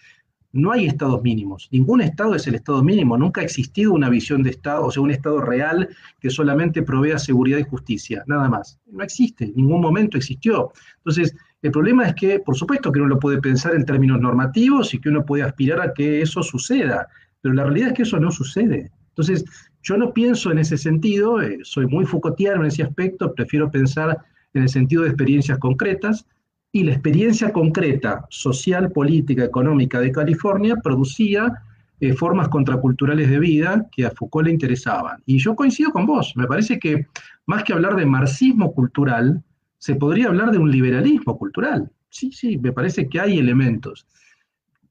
no hay estados mínimos. Ningún estado es el estado mínimo. Nunca ha existido una visión de estado, o sea, un estado real que solamente provea seguridad y justicia, nada más. No existe, en ningún momento existió. Entonces, el problema es que, por supuesto que uno lo puede pensar en términos normativos y que uno puede aspirar a que eso suceda, pero la realidad es que eso no sucede. Entonces, yo no pienso en ese sentido, eh, soy muy Foucaultiano en ese aspecto, prefiero pensar en el sentido de experiencias concretas, y la experiencia concreta, social, política, económica de California producía eh, formas contraculturales de vida que a Foucault le interesaban. Y yo coincido con vos, me parece que más que hablar de marxismo cultural, se podría hablar de un liberalismo cultural. Sí, sí, me parece que hay elementos.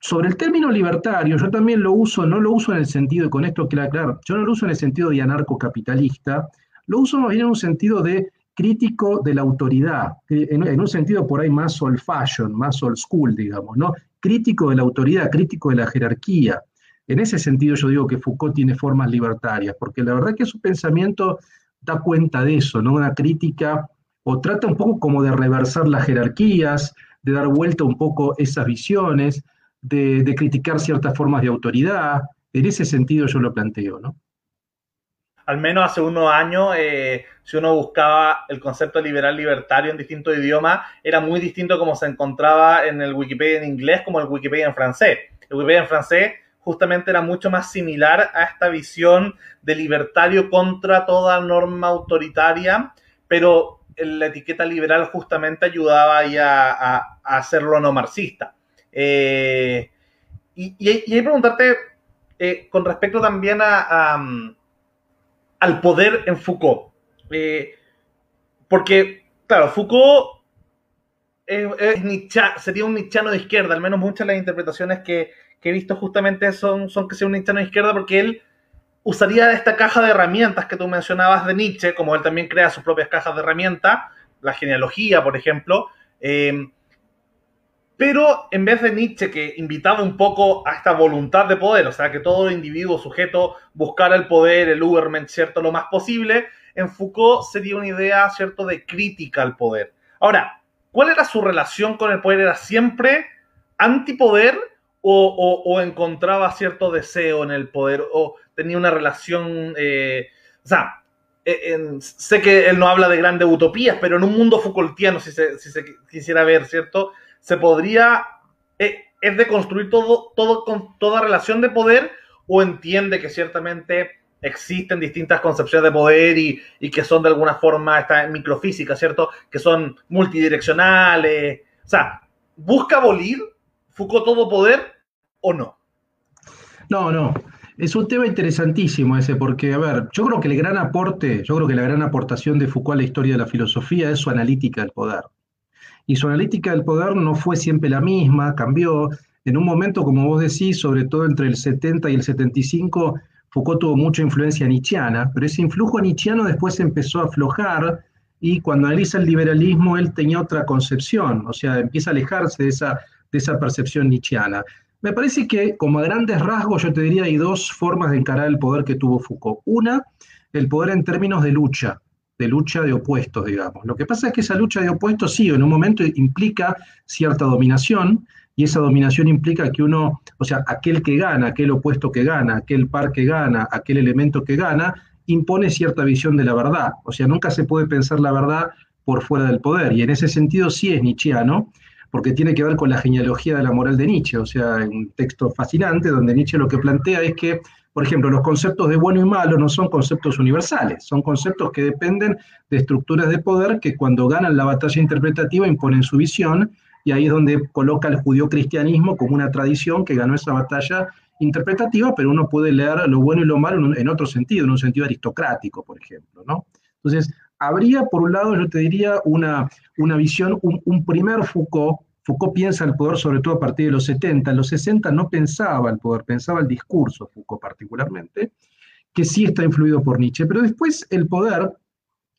Sobre el término libertario, yo también lo uso, no lo uso en el sentido, y con esto queda claro, yo no lo uso en el sentido de anarcocapitalista, lo uso más bien en un sentido de crítico de la autoridad, en, un sentido por ahí más old fashion, más old school, digamos, ¿no? Crítico de la autoridad, crítico de la jerarquía. En ese sentido yo digo que Foucault tiene formas libertarias, porque la verdad que su pensamiento da cuenta de eso, ¿no? Una crítica, o trata un poco como de reversar las jerarquías, de dar vuelta un poco esas visiones, de, criticar ciertas formas de autoridad. En ese sentido yo lo planteo, ¿no? al menos hace unos años, eh, si uno buscaba el concepto liberal libertario en distintos idiomas, era muy distinto como se encontraba en el Wikipedia en inglés como el Wikipedia en francés. El Wikipedia en francés justamente era mucho más similar a esta visión de libertario contra toda norma autoritaria, pero la etiqueta liberal justamente ayudaba ahí a, hacerlo no marxista. Eh, y, y, y, preguntarte eh, con respecto también a al poder en Foucault. Eh, porque, claro, Foucault sería un nichano de izquierda, al menos muchas de las interpretaciones que, he visto justamente son, son que sea un nichano de izquierda porque él usaría esta caja de herramientas que tú mencionabas de Nietzsche, como él también crea sus propias cajas de herramientas, la genealogía, por ejemplo, pero en vez de Nietzsche, que invitaba un poco a esta voluntad de poder, o sea, que todo individuo sujeto buscara el poder, el Uberment, ¿cierto?, lo más posible, en Foucault sería una idea, ¿cierto?, de crítica al poder. Ahora, ¿cuál era su relación con el poder? ¿Era siempre antipoder o, o, encontraba cierto deseo en el poder o tenía una relación, eh, o sea, eh, sé que él no habla de grandes utopías, pero en un mundo Foucaultiano, si se, si se quisiera ver, ¿cierto? Se podría, eh, es de construir todo, todo con toda relación de poder o entiende que ciertamente existen distintas concepciones de poder y, que son de alguna forma esta microfísica, ¿cierto? Que son multidireccionales. O sea, ¿busca abolir Foucault todo poder o no? No, no. Es un tema interesantísimo ese, porque, a ver, yo creo que el gran aporte, yo creo que la gran aportación de Foucault a la historia de la filosofía es su analítica del poder y su analítica del poder no fue siempre la misma, cambió. En un momento, como vos decís, sobre todo entre el 70 y el 75, Foucault tuvo mucha influencia nietzscheana, pero ese influjo nietzscheano después empezó a aflojar y cuando analiza el liberalismo él tenía otra concepción, o sea, empieza a alejarse de esa, de esa percepción nietzscheana. Me parece que, como a grandes rasgos, yo te diría, hay dos formas de encarar el poder que tuvo Foucault. Una, el poder en términos de lucha de lucha de opuestos, digamos. Lo que pasa es que esa lucha de opuestos sí, en un momento implica cierta dominación, y esa dominación implica que uno, o sea, aquel que gana, aquel opuesto que gana, aquel par que gana, aquel elemento que gana, impone cierta visión de la verdad. O sea, nunca se puede pensar la verdad por fuera del poder. Y en ese sentido sí es nietzscheano, porque tiene que ver con la genealogía de la moral de Nietzsche. O sea, un texto fascinante donde Nietzsche lo que plantea es que por ejemplo, los conceptos de bueno y malo no son conceptos universales, son conceptos que dependen de estructuras de poder que cuando ganan la batalla interpretativa imponen su visión, y ahí es donde coloca el judío-cristianismo como una tradición que ganó esa batalla interpretativa, pero uno puede leer lo bueno y lo malo en, otro sentido, en un sentido aristocrático, por ejemplo. Entonces, habría, por un lado, yo te diría, una, una visión, un primer Foucault Foucault piensa el poder sobre todo a partir de los 70. En los 60 no pensaba el poder, pensaba el discurso, Foucault particularmente, que sí está influido por Nietzsche. Pero después el poder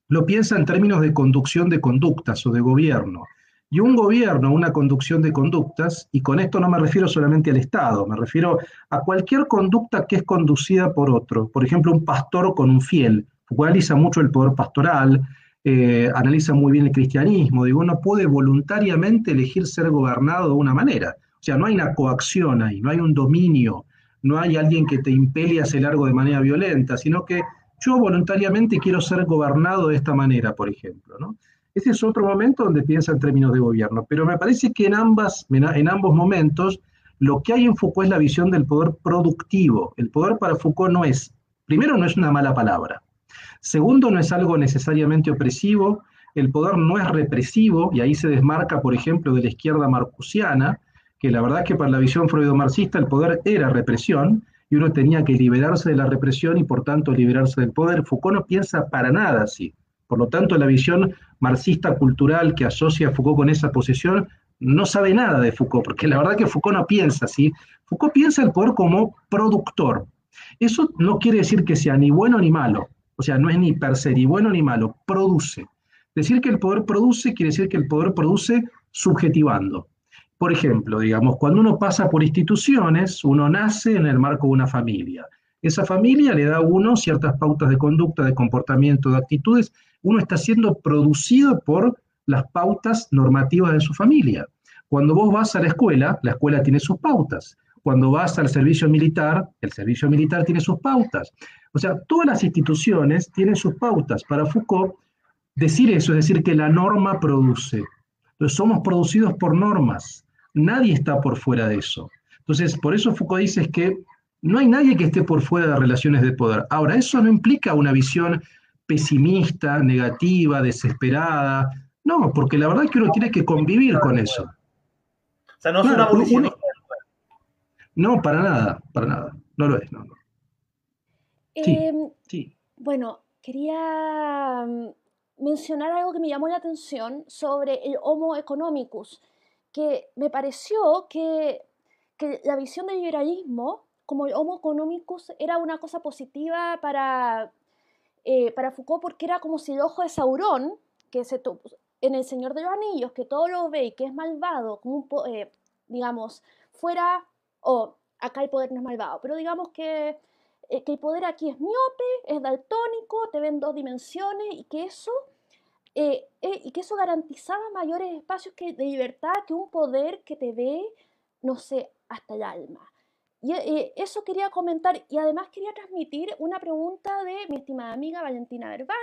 lo piensa en términos de conducción de conductas o de gobierno. Y un gobierno, una conducción de conductas, y con esto no me refiero solamente al Estado, me refiero a cualquier conducta que es conducida por otro. Por ejemplo, un pastor con un fiel. Foucault analiza mucho el poder pastoral, eh, analiza muy bien el cristianismo, digo, uno puede voluntariamente elegir ser gobernado de una manera. O sea, no hay una coacción ahí, no hay un dominio, no hay alguien que te impele a hacer algo de manera violenta, sino que yo voluntariamente quiero ser gobernado de esta manera, por ejemplo. ¿no? Ese es otro momento donde piensa en términos de gobierno, pero me parece que en, ambas, en ambos momentos lo que hay en Foucault es la visión del poder productivo. El poder para Foucault no es, primero no es una mala palabra, segundo no es algo necesariamente opresivo, el poder no es represivo, y ahí se desmarca, por ejemplo, de la izquierda marcusiana, que la verdad es que para la visión freudo-marxista el poder era represión, y uno tenía que liberarse de la represión y por tanto liberarse del poder. Foucault no piensa para nada así. Por lo tanto, la visión marxista cultural que asocia a Foucault con esa posición no sabe nada de Foucault, porque la verdad que Foucault no piensa así. Foucault piensa el poder como productor. Eso no quiere decir que sea ni bueno ni malo, o sea, no es ni per se ni bueno ni malo, produce. Decir que el poder produce quiere decir que el poder produce subjetivando. Por ejemplo, digamos, cuando uno pasa por instituciones, uno nace en el marco de una familia. Esa familia le da a uno ciertas pautas de conducta, de comportamiento, de actitudes. Uno está siendo producido por las pautas normativas de su familia. Cuando vos vas a la escuela, la escuela tiene sus pautas. Cuando vas al servicio militar, el servicio militar tiene sus pautas. O sea, todas las instituciones tienen sus pautas. Para Foucault, decir eso es decir que la norma produce. Entonces, somos producidos por normas. Nadie está por fuera de eso. Entonces, por eso Foucault dice que no hay nadie que esté por fuera de relaciones de poder. Ahora, eso no implica una visión pesimista, negativa, desesperada, no, porque la verdad es que uno tiene que convivir con eso. O sea, no es una abolición. No, para nada, para nada. No lo es, no. Em, sí, Bueno, quería mm, mencionar algo que me llamó la atención sobre el Homo economicus, que me pareció que, la visión del liberalismo como el Homo economicus era una cosa positiva para, eh, para Foucault porque era como si el ojo de Saurón, que se, en El Señor de los Anillos, que todo lo ve y que es malvado, como eh, digamos, fuera, o acá el poder no es malvado, pero digamos que, eh, que, el poder aquí es miope, es daltónico, te ven dos dimensiones y que eso, eh, y que eso garantizaba mayores espacios que, de libertad que un poder que te ve, no sé, hasta el alma. Y eso quería comentar y además quería transmitir una pregunta de mi estimada amiga Valentina Verbal,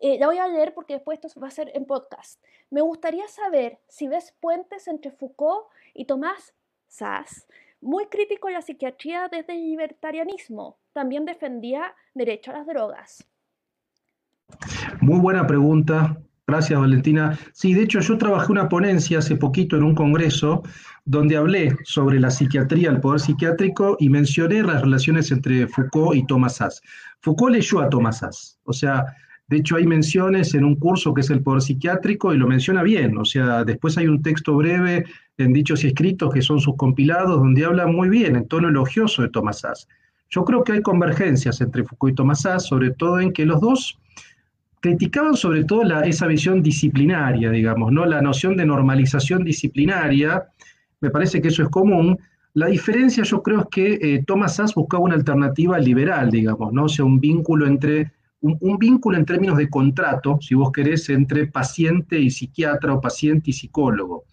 eh, la voy a leer porque después esto va a ser en podcast. Me gustaría saber si ves puentes entre Foucault y Tomás Sass. Muy crítico de la psiquiatría desde el libertarianismo. También defendía derecho a las drogas. Muy buena pregunta. Gracias, Valentina. Sí, de hecho yo trabajé una ponencia hace poquito en un congreso donde hablé sobre la psiquiatría, el poder psiquiátrico y mencioné las relaciones entre Foucault y Thomas Sass. Foucault leyó a Thomas Sass, o sea, de hecho, hay menciones en un curso que es el poder psiquiátrico y lo menciona bien. O sea, después hay un texto breve en dichos y escritos que son sus compilados donde habla muy bien, en tono elogioso de Thomas Sass. Yo creo que hay convergencias entre Foucault y Thomas Sass, sobre todo en que los dos criticaban sobre todo esa visión disciplinaria, digamos, ¿no? La noción de normalización disciplinaria, me parece que eso es común. La diferencia yo creo es que eh, Thomas Sass buscaba una alternativa liberal, digamos, ¿no? O sea, un vínculo entre un, vínculo en términos de contrato, si vos querés, entre paciente y psiquiatra o paciente y psicólogo.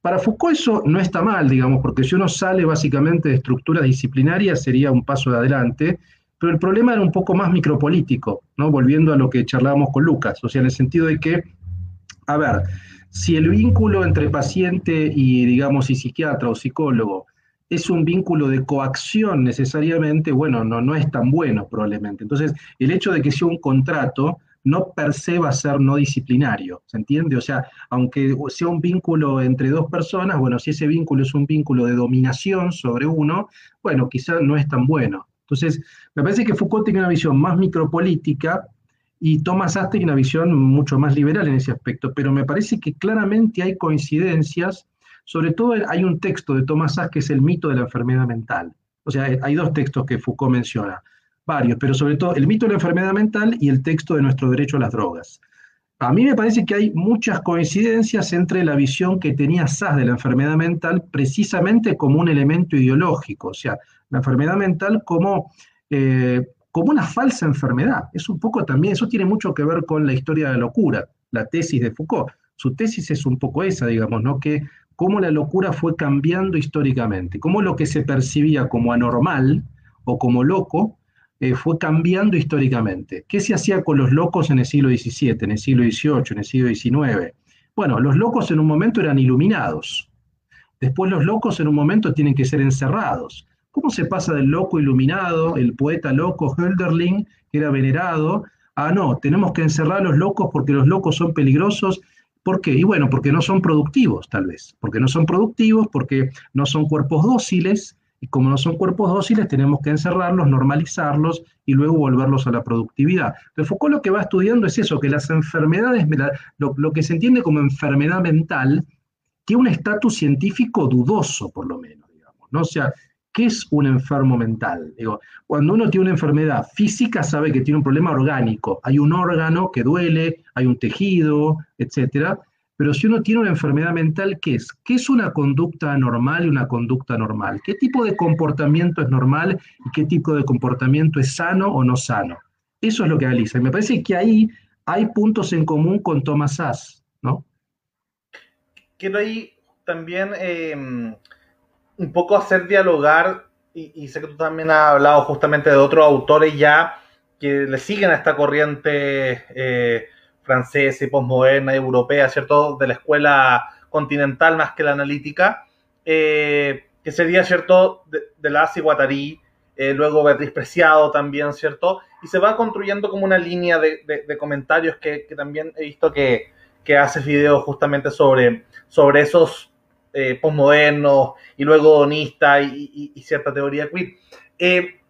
Para Foucault eso no está mal, digamos, porque si uno sale básicamente de estructuras disciplinarias sería un paso de adelante, pero el problema era un poco más micropolítico, ¿no? Volviendo a lo que charlábamos con Lucas, o sea, en el sentido de que, a ver, si el vínculo entre paciente y, digamos, y psiquiatra o psicólogo es un vínculo de coacción necesariamente, bueno, no, no es tan bueno probablemente. Entonces, el hecho de que sea un contrato no per se va a ser no disciplinario, ¿se entiende? O sea, aunque sea un vínculo entre dos personas, bueno, si ese vínculo es un vínculo de dominación sobre uno, bueno, quizás no es tan bueno. Entonces, me parece que Foucault tiene una visión más micropolítica y Thomas tiene una visión mucho más liberal en ese aspecto, pero me parece que claramente hay coincidencias sobre todo hay un texto de Thomas Sass que es el mito de la enfermedad mental. O sea, hay dos textos que Foucault menciona, varios, pero sobre todo el mito de la enfermedad mental y el texto de nuestro derecho a las drogas. A mí me parece que hay muchas coincidencias entre la visión que tenía Sass de la enfermedad mental precisamente como un elemento ideológico, o sea, la enfermedad mental como, eh, como una falsa enfermedad. Es un poco también, eso tiene mucho que ver con la historia de la locura, la tesis de Foucault. Su tesis es un poco esa, digamos, ¿no? Que cómo la locura fue cambiando históricamente, cómo lo que se percibía como anormal o como loco eh, fue cambiando históricamente. ¿Qué se hacía con los locos en el siglo XVII, en el siglo XVIII, en el siglo XIX? Bueno, los locos en un momento eran iluminados. Después los locos en un momento tienen que ser encerrados. ¿Cómo se pasa del loco iluminado, el poeta loco Hölderlin, que era venerado, a no, tenemos que encerrar a los locos porque los locos son peligrosos ¿Por qué? Y bueno, porque no son productivos, tal vez. Porque no son productivos, porque no son cuerpos dóciles, y como no son cuerpos dóciles, tenemos que encerrarlos, normalizarlos y luego volverlos a la productividad. Entonces, Foucault lo que va estudiando es eso, que las enfermedades, lo, que se entiende como enfermedad mental, tiene un estatus científico dudoso, por lo menos, digamos. ¿no? O sea, ¿Qué es un enfermo mental? Digo, cuando uno tiene una enfermedad física sabe que tiene un problema orgánico. Hay un órgano que duele, hay un tejido, etc. Pero si uno tiene una enfermedad mental, ¿qué es? ¿Qué es una conducta anormal y una conducta normal? ¿Qué tipo de comportamiento es normal y qué tipo de comportamiento es sano o no sano? Eso es lo que analiza. Y me parece que ahí hay puntos en común con Thomas Sass, ¿no? Quiero ahí también eh, un poco hacer dialogar, y, sé que tú también has hablado justamente de otros autores ya que le siguen a esta corriente eh, francesa y posmoderna y europea, ¿cierto? De la escuela continental más que la analítica, eh, que sería, ¿cierto? De, la Guattari, eh, luego Beatriz Preciado también, ¿cierto? Y se va construyendo como una línea de, comentarios que, también he visto que, que hace videos justamente sobre, sobre esos eh, postmodernos y luego donista y, cierta teoría queer. Eh,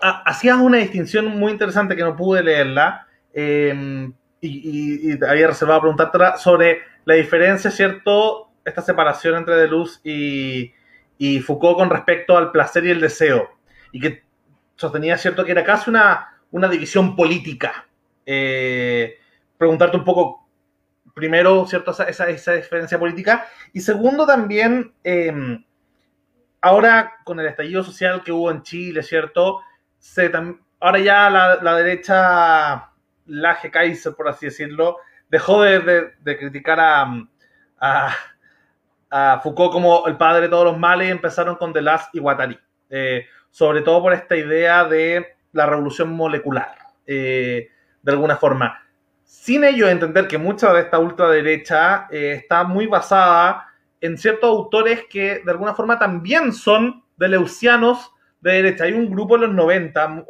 hacías una distinción muy interesante que no pude leerla eh, y, había reservado preguntarte sobre la diferencia, ¿cierto? Esta separación entre Deleuze y, y Foucault con respecto al placer y el deseo y que sostenía, ¿cierto? Que era casi una, una división política. preguntarte un poco primero, ¿cierto? Esa, esa, diferencia política. Y segundo, también, em, ahora con el estallido social que hubo en Chile, ¿cierto? Se, ahora ya la, derecha, la Kaiser, por así decirlo, dejó de, criticar a, a, Foucault como el padre de todos los males y empezaron con Deleuze y Guattari. Eh, sobre todo por esta idea de la revolución molecular, eh, de alguna forma sin ello entender que mucha de esta ultraderecha eh, está muy basada en ciertos autores que de alguna forma también son deleucianos de derecha. Hay un grupo en los 90,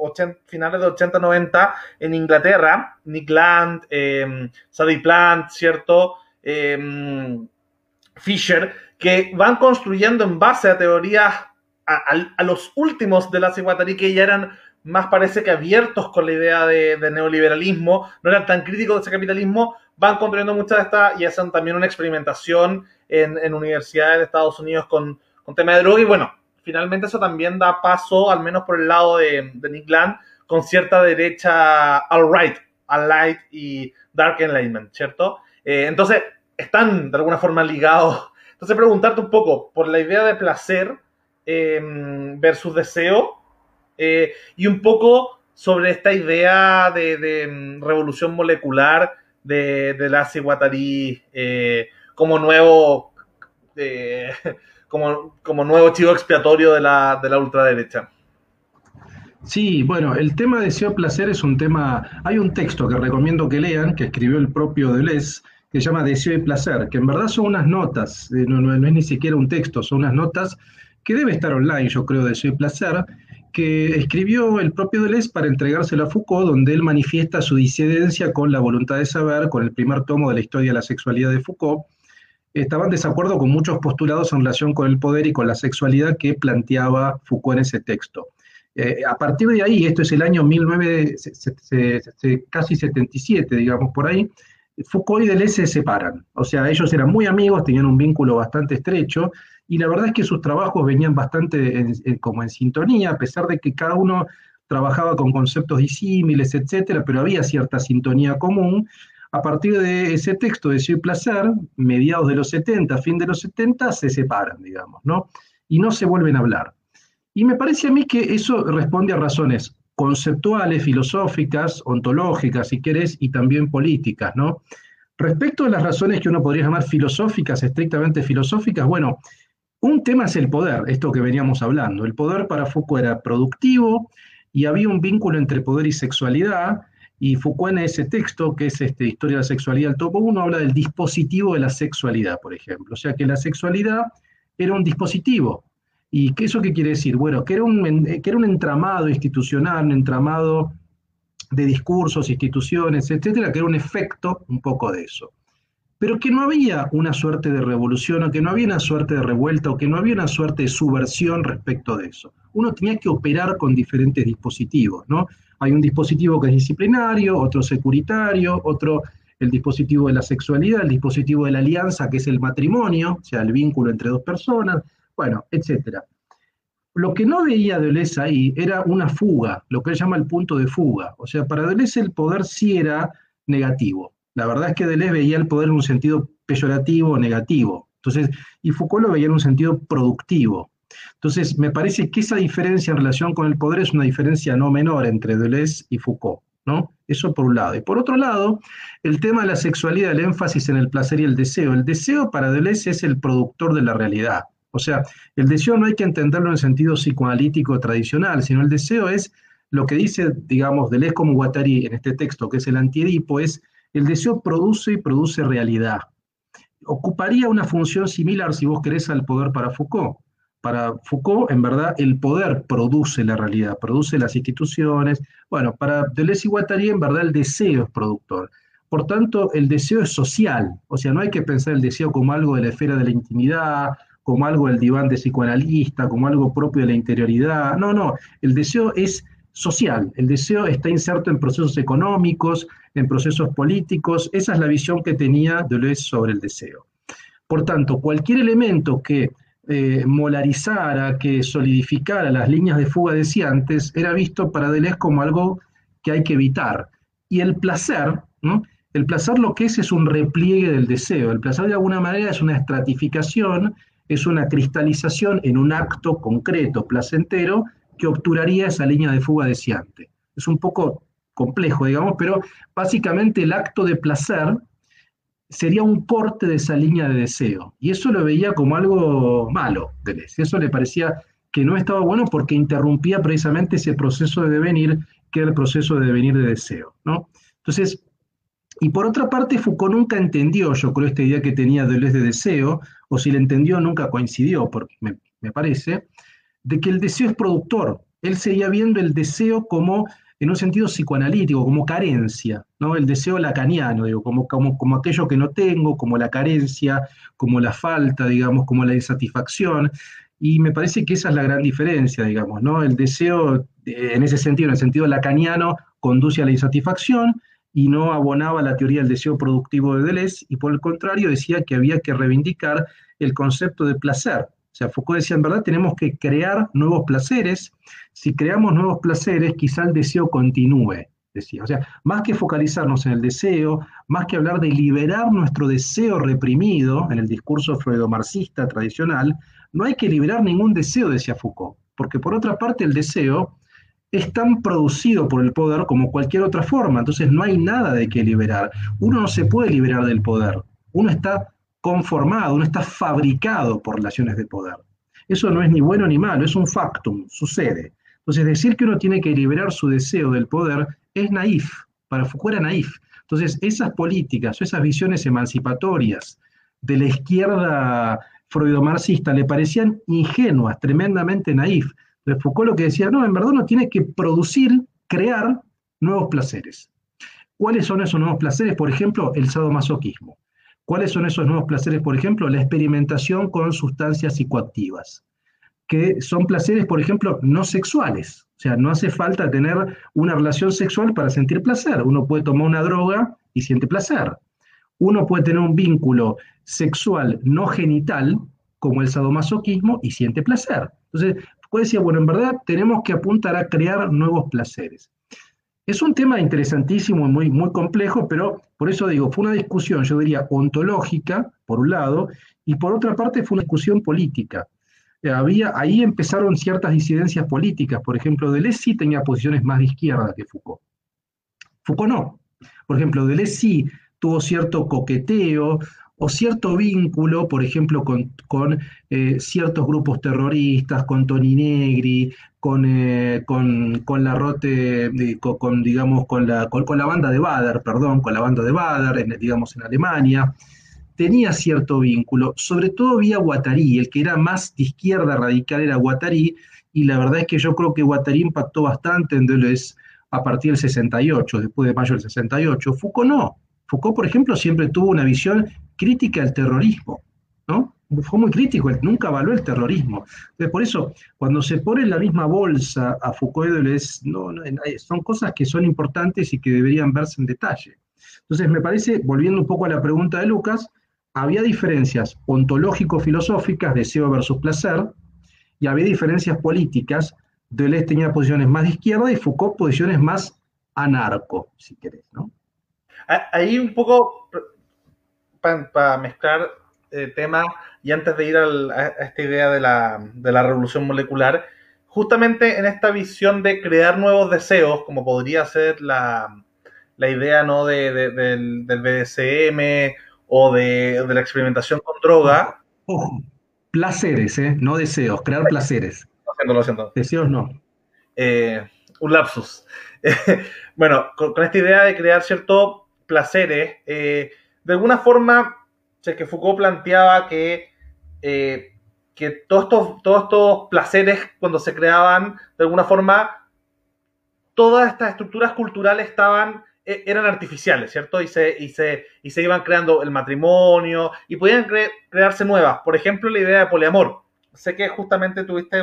finales de 80-90 en Inglaterra, Nick Land, eh, Sadie Plant, ¿cierto? Em, Fisher, que van construyendo en base a teorías a, los últimos de la Ciguatari que ya eran más parece que abiertos con la idea de, neoliberalismo, no eran tan críticos de ese capitalismo, van construyendo muchas de estas y hacen también una experimentación en, universidades de Estados Unidos con, con tema de droga y bueno, finalmente eso también da paso, al menos por el lado de, Nick Land, con cierta derecha alt-right, y dark enlightenment, ¿cierto? Eh, entonces, están de alguna forma ligados. Entonces, preguntarte un poco por la idea de placer eh, versus deseo, eh, y un poco sobre esta idea de, mm, revolución molecular de, de la Guattari eh, como nuevo eh, como, como, nuevo chivo expiatorio de la, de la ultraderecha. Sí, bueno, el tema de deseo-placer es un tema, hay un texto que recomiendo que lean, que escribió el propio Deleuze, que se llama Deseo y Placer, que en verdad son unas notas, no, no, no es ni siquiera un texto, son unas notas que debe estar online, yo creo, Deseo y Placer, que escribió el propio Deleuze para entregárselo a Foucault, donde él manifiesta su disidencia con la voluntad de saber, con el primer tomo de la historia de la sexualidad de Foucault. Estaba en desacuerdo con muchos postulados en relación con el poder y con la sexualidad que planteaba Foucault en ese texto. Eh, a partir de ahí, esto es el año 19, casi 77, digamos por ahí, Foucault y Deleuze se separan. O sea, ellos eran muy amigos, tenían un vínculo bastante estrecho, y la verdad es que sus trabajos venían bastante como en sintonía, a pesar de que cada uno trabajaba con conceptos disímiles, etcétera, pero había cierta sintonía común. A partir de ese texto de Soy Placer, mediados de los 70, fin de los 70, se separan, digamos, ¿no? Y no se vuelven a hablar. Y me parece a mí que eso responde a razones conceptuales, filosóficas, ontológicas, si querés, y también políticas, ¿no? Respecto a las razones que uno podría llamar filosóficas, estrictamente filosóficas, bueno, un tema es el poder, esto que veníamos hablando. El poder para Foucault era productivo y había un vínculo entre poder y sexualidad, y Foucault en ese texto, que es este, Historia de la Sexualidad, el topo 1, habla del dispositivo de la sexualidad, por ejemplo. O sea que la sexualidad era un dispositivo. ¿Y qué eso qué quiere decir? Bueno, que era, un, que era un entramado institucional, un entramado de discursos, instituciones, etcétera, que era un efecto un poco de eso. Pero que no había una suerte de revolución, o que no había una suerte de revuelta, o que no había una suerte de subversión respecto de eso. Uno tenía que operar con diferentes dispositivos, ¿no? Hay un dispositivo que es disciplinario, otro securitario, otro el dispositivo de la sexualidad, el dispositivo de la alianza, que es el matrimonio, o sea, el vínculo entre dos personas, bueno, etc. Lo que no veía Deleuze ahí era una fuga, lo que él llama el punto de fuga. O sea, para Deleuze el poder sí era negativo. La verdad es que Deleuze veía el poder en un sentido peyorativo o negativo. Entonces, y Foucault lo veía en un sentido productivo. Entonces, me parece que esa diferencia en relación con el poder es una diferencia no menor entre Deleuze y Foucault, ¿no? Eso por un lado. Y por otro lado, el tema de la sexualidad, el énfasis en el placer y el deseo. El deseo para Deleuze es el productor de la realidad. O sea, el deseo no hay que entenderlo en el sentido psicoanalítico tradicional, sino el deseo es lo que dice, digamos, Deleuze como Guattari en este texto, que es el antiedipo, es el deseo produce y produce realidad. Ocuparía una función similar, si vos querés, al poder para Foucault. Para Foucault, en verdad, el poder produce la realidad, produce las instituciones. Bueno, para Deleuze y Guattari, en verdad, el deseo es productor. Por tanto, el deseo es social. O sea, no hay que pensar el deseo como algo de la esfera de la intimidad, como algo del diván de psicoanalista, como algo propio de la interioridad. No, no, el deseo es social, el deseo está inserto en procesos económicos, en procesos políticos, esa es la visión que tenía Deleuze sobre el deseo. Por tanto, cualquier elemento que eh, molarizara, que solidificara las líneas de fuga antes, era visto para Deleuze como algo que hay que evitar. Y el placer, ¿no? el placer lo que es es un repliegue del deseo, el placer de alguna manera es una estratificación, es una cristalización en un acto concreto, placentero, que obturaría esa línea de fuga deseante. Es un poco complejo, digamos, pero básicamente el acto de placer sería un corte de esa línea de deseo. Y eso lo veía como algo malo, Eso le parecía que no estaba bueno porque interrumpía precisamente ese proceso de devenir, que era el proceso de devenir de deseo. ¿no? Entonces, y por otra parte, Foucault nunca entendió, yo creo, esta idea que tenía Deleuze de deseo, o si le entendió, nunca coincidió, porque me parece, de que el deseo es productor. Él seguía viendo el deseo como en un sentido psicoanalítico, como carencia, ¿no? El deseo lacaniano, digo, como, como, como aquello que no tengo, como la carencia, como la falta, digamos, como la insatisfacción. Y me parece que esa es la gran diferencia, digamos, ¿no? El deseo, eh, en ese sentido, en el sentido lacaniano, conduce a la insatisfacción y no abonaba la teoría del deseo productivo de Deleuze, y por el contrario decía que había que reivindicar el concepto de placer, o sea, Foucault decía, en verdad tenemos que crear nuevos placeres. Si creamos nuevos placeres, quizá el deseo continúe, decía. O sea, más que focalizarnos en el deseo, más que hablar de liberar nuestro deseo reprimido en el discurso freudomarxista tradicional, no hay que liberar ningún deseo, decía Foucault. Porque por otra parte el deseo es tan producido por el poder como cualquier otra forma. Entonces no hay nada de que liberar. Uno no se puede liberar del poder. Uno está conformado, no está fabricado por relaciones de poder. Eso no es ni bueno ni malo, es un factum, sucede. Entonces, decir que uno tiene que liberar su deseo del poder es naif, para Foucault era naif. Entonces, esas políticas o esas visiones emancipatorias de la izquierda freudomarxista le parecían ingenuas, tremendamente naif. Entonces, Foucault lo que decía, no, en verdad uno tiene que producir, crear nuevos placeres. ¿Cuáles son esos nuevos placeres? Por ejemplo, el sadomasoquismo. ¿Cuáles son esos nuevos placeres? Por ejemplo, la experimentación con sustancias psicoactivas, que son placeres, por ejemplo, no sexuales. O sea, no hace falta tener una relación sexual para sentir placer. Uno puede tomar una droga y siente placer. Uno puede tener un vínculo sexual no genital, como el sadomasoquismo, y siente placer. Entonces, puede decir, bueno, en verdad tenemos que apuntar a crear nuevos placeres. Es un tema interesantísimo y muy, muy complejo, pero por eso digo, fue una discusión, yo diría, ontológica, por un lado, y por otra parte fue una discusión política. Había, ahí empezaron ciertas disidencias políticas, por ejemplo, Deleuze sí tenía posiciones más de izquierda que Foucault. Foucault no. Por ejemplo, Deleuze sí tuvo cierto coqueteo o cierto vínculo, por ejemplo, con, eh, ciertos grupos terroristas, con Tony Negri, con, eh, con, la Rote, con, digamos, con la, con, la banda de Bader, perdón, con la banda de Bader, digamos, en Alemania. Tenía cierto vínculo, sobre todo vía Guattari, el que era más de izquierda radical era Guattari, y la verdad es que yo creo que Guattari impactó bastante en Deleuze a partir del 68, después de mayo del 68. Foucault no. Foucault, por ejemplo, siempre tuvo una visión crítica al terrorismo, ¿no? Fue muy crítico, nunca avaló el terrorismo. Entonces, por eso, cuando se pone en la misma bolsa a Foucault y Deleuze, no, son cosas que son importantes y que deberían verse en detalle. Entonces, me parece, volviendo un poco a la pregunta de Lucas, había diferencias ontológico-filosóficas, deseo versus placer, y había diferencias políticas. Deleuze tenía posiciones más de izquierda y Foucault posiciones más anarco, si querés, ¿no? Ahí un poco, para mezclar eh, temas, y antes de ir a, esta idea de la, de la, revolución molecular, justamente en esta visión de crear nuevos deseos, como podría ser la, la idea ¿no? De, del, del, BDSM o de, la experimentación con droga. Ojo, Placeres, ¿eh? no deseos, crear placeres. Lo siento, lo siento. Deseos no. Eh, un lapsus. bueno, con, esta idea de crear ciertos placeres, eh, de alguna forma, sé que Foucault planteaba que, eh, que todos, estos, todos estos placeres, cuando se creaban, de alguna forma, todas estas estructuras culturales estaban eran artificiales, ¿cierto? Y se, y se, y se iban creando el matrimonio y podían crearse nuevas. Por ejemplo, la idea de poliamor. Sé que justamente tuviste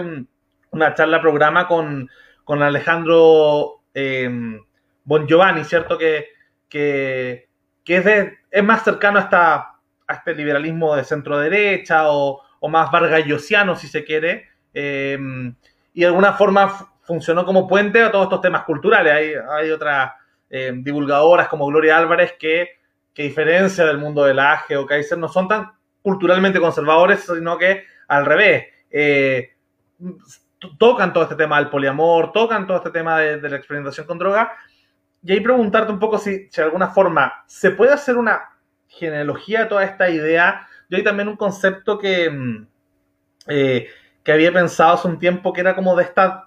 una charla programa con, con Alejandro em, Bon Giovanni, ¿cierto? Que, que, es, es, más cercano a, a este liberalismo de centro derecha o, o más vargallosiano, si se quiere. Em, y de alguna forma funcionó como puente a todos estos temas culturales. Hay, hay otra eh, divulgadoras como Gloria Álvarez que, que diferencia del mundo del Age o Kaiser, no son tan culturalmente conservadores, sino que al revés, eh, tocan todo este tema del poliamor, tocan todo este tema de, la experimentación con droga, y ahí preguntarte un poco si, de alguna forma se puede hacer una genealogía de toda esta idea. Yo hay también un concepto que, mm, eh, que había pensado hace un tiempo que era como de esta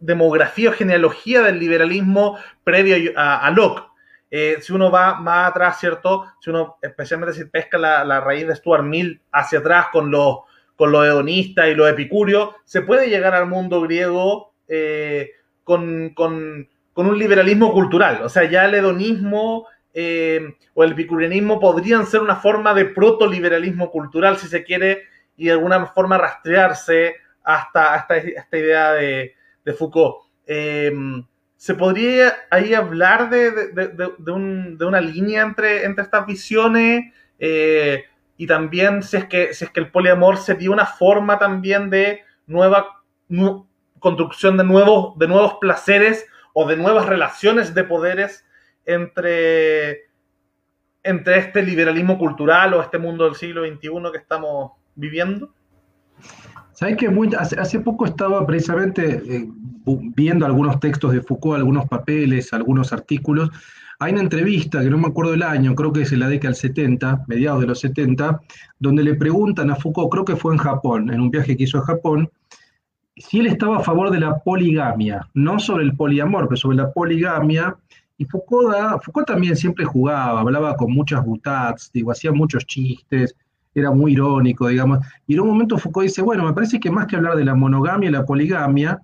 demografía o genealogía del liberalismo previo a, Locke. Eh, si uno va más atrás, ¿cierto? Si uno, especialmente si pesca la, raíz de Stuart Mill hacia atrás con los con lo hedonista y lo epicurio, se puede llegar al mundo griego eh, con, un liberalismo cultural. O sea, ya el hedonismo eh, o el epicurianismo podrían ser una forma de proto-liberalismo cultural, si se quiere, y de alguna forma rastrearse hasta, hasta esta idea de, Foucault. Em, ¿Se podría ahí hablar de, una línea entre, estas visiones? Eh, y también si es, que, es que el poliamor sería una forma también de nueva construcción de nuevos, placeres o de nuevas relaciones de poderes entre este liberalismo cultural o este mundo del siglo XXI que estamos viviendo? Sabes que hace, poco estaba precisamente eh, viendo algunos textos de Foucault, algunos papeles, algunos artículos. Hay una entrevista, que no me acuerdo el año, creo que es en la década del 70, mediados de los 70, donde le preguntan a Foucault, creo que fue en Japón, en un viaje que hizo a Japón, si él estaba a favor de la poligamia, no sobre el poliamor, pero sobre la poligamia. Y Foucault, Foucault también siempre jugaba, hablaba con muchas butats, digo, hacía muchos chistes, era muy irónico, digamos. Y en un momento Foucault dice, bueno, me parece que más que hablar de la monogamia y la poligamia,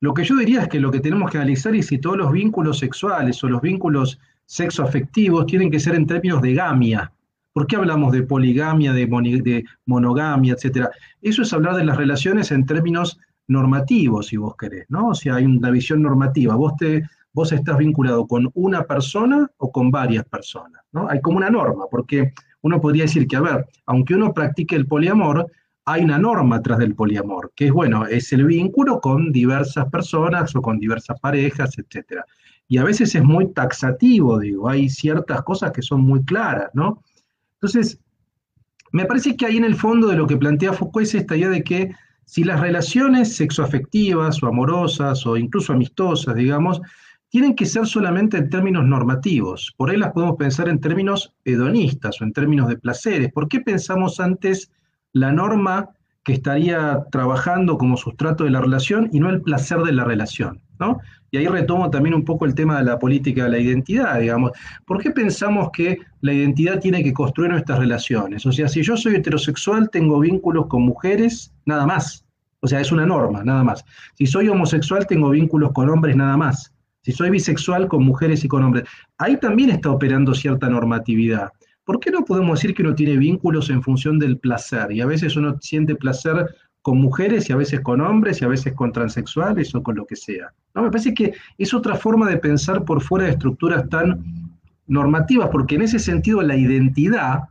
lo que yo diría es que lo que tenemos que analizar es si todos los vínculos sexuales o los vínculos sexoafectivos tienen que ser en términos de gamia. ¿Por qué hablamos de poligamia, de, monogamia, etcétera? Eso es hablar de las relaciones en términos normativos, si vos querés, ¿no? O sea, hay una visión normativa. Vos, te, vos estás vinculado con una persona o con varias personas, ¿no? Hay como una norma, porque uno podría decir que, a ver, aunque uno practique el poliamor, hay una norma tras del poliamor, que es, bueno, es el vínculo con diversas personas o con diversas parejas, etc. Y a veces es muy taxativo, digo, hay ciertas cosas que son muy claras, ¿no? Entonces, me parece que ahí en el fondo de lo que plantea Foucault es esta idea de que si las relaciones sexoafectivas o amorosas o incluso amistosas, digamos, tienen que ser solamente en términos normativos. Por ahí las podemos pensar en términos hedonistas o en términos de placeres. ¿Por qué pensamos antes la norma que estaría trabajando como sustrato de la relación y no el placer de la relación? ¿no? Y ahí retomo también un poco el tema de la política de la identidad, digamos. ¿Por qué pensamos que la identidad tiene que construir nuestras relaciones? O sea, si yo soy heterosexual, tengo vínculos con mujeres, nada más. O sea, es una norma, nada más. Si soy homosexual, tengo vínculos con hombres, nada más. Si soy bisexual, con mujeres y con hombres. Ahí también está operando cierta normatividad. ¿Por qué no podemos decir que uno tiene vínculos en función del placer? Y a veces uno siente placer con mujeres y a veces con hombres y a veces con transexuales o con lo que sea. ¿no? Me parece que es otra forma de pensar por fuera de estructuras tan normativas, porque en ese sentido la identidad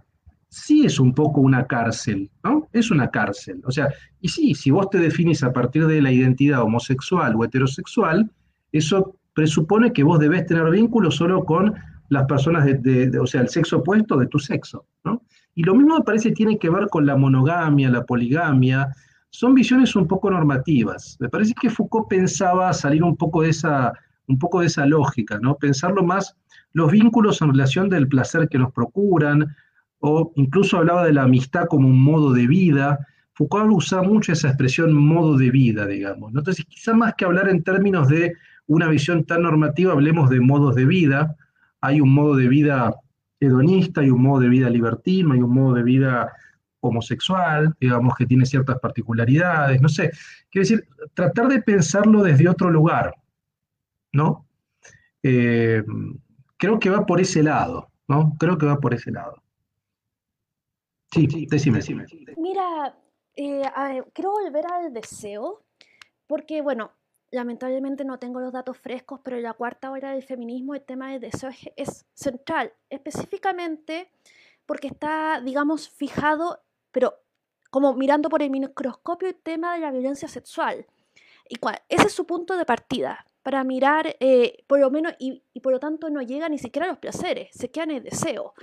sí es un poco una cárcel, ¿no? Es una cárcel. O sea, y sí, si vos te definís a partir de la identidad homosexual o heterosexual, eso presupone que vos debés tener vínculos solo con las personas de, o sea, el sexo opuesto de tu sexo, ¿no? Y lo mismo me parece tiene que ver con la monogamia, la poligamia, son visiones un poco normativas. Me parece que Foucault pensaba salir un poco de esa, un poco de esa lógica, ¿no? Pensarlo más los vínculos en relación del placer que nos procuran, o incluso hablaba de la amistad como un modo de vida. Foucault usa mucho esa expresión modo de vida, digamos. Entonces, quizá más que hablar en términos de una visión tan normativa, hablemos de modos de vida. Hay un modo de vida hedonista, hay un modo de vida libertino, hay un modo de vida homosexual, digamos que tiene ciertas particularidades, no sé. Quiero decir, tratar de pensarlo desde otro lugar, ¿no? Eh, creo que va por ese lado, ¿no? Creo que va por ese lado. Sí, decime, decime. Mira, eh, quiero volver al deseo, porque bueno, lamentablemente no tengo los datos frescos, pero en la cuarta hora del feminismo el tema del deseo es, central, específicamente porque está, digamos, fijado, pero como mirando por el microscopio el tema de la violencia sexual. Y cuál, ese es su punto de partida, para mirar, eh, por lo menos, y, por lo tanto no llega ni siquiera a los placeres, se queda en el deseo.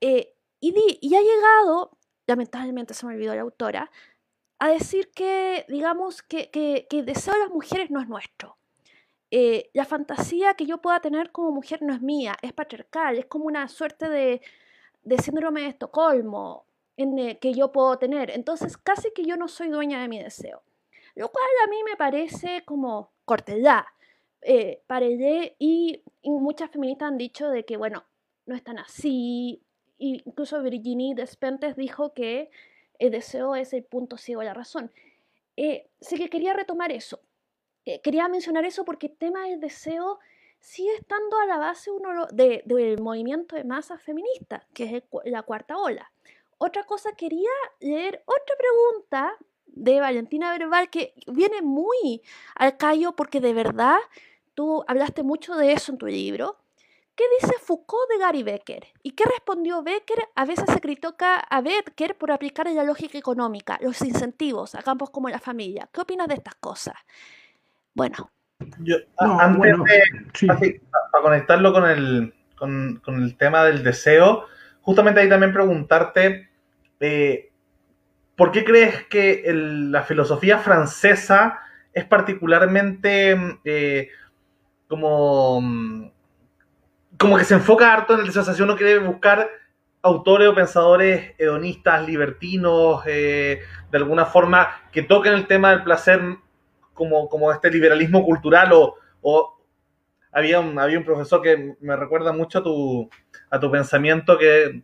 Eh, y, y ha llegado, lamentablemente se me olvidó la autora, a decir que, digamos, que, que, el deseo de las mujeres no es nuestro. Eh, la fantasía que yo pueda tener como mujer no es mía, es patriarcal, es como una suerte de, de síndrome de Estocolmo en que yo puedo tener. Entonces, casi que yo no soy dueña de mi deseo. Lo cual a mí me parece como cortedad. Eh, y, y, muchas feministas han dicho de que, bueno, no es tan así. Incluso Virginie Despentes dijo que el deseo es el punto ciego de la razón. Eh, sí que quería retomar eso. Eh, quería mencionar eso porque el tema del deseo sigue estando a la base uno de, del movimiento de masa feminista, que es la cuarta ola. Otra cosa, quería leer otra pregunta de Valentina Verbal que viene muy al callo porque de verdad tú hablaste mucho de eso en tu libro ¿Qué dice Foucault de Gary Becker? ¿Y qué respondió Becker? A veces se critica a Becker por aplicar la lógica económica, los incentivos a campos como la familia. ¿Qué opinas de estas cosas? Bueno. Yo, antes de, para conectarlo con el, con, el tema del deseo, justamente ahí también preguntarte, eh, ¿por qué crees que la filosofía francesa es particularmente eh, como como que se enfoca harto en el deseo, uno quiere buscar autores o pensadores hedonistas, libertinos, eh, de alguna forma, que toquen el tema del placer como, como este liberalismo cultural o, había, un, había un profesor que me recuerda mucho a tu, a tu pensamiento, que,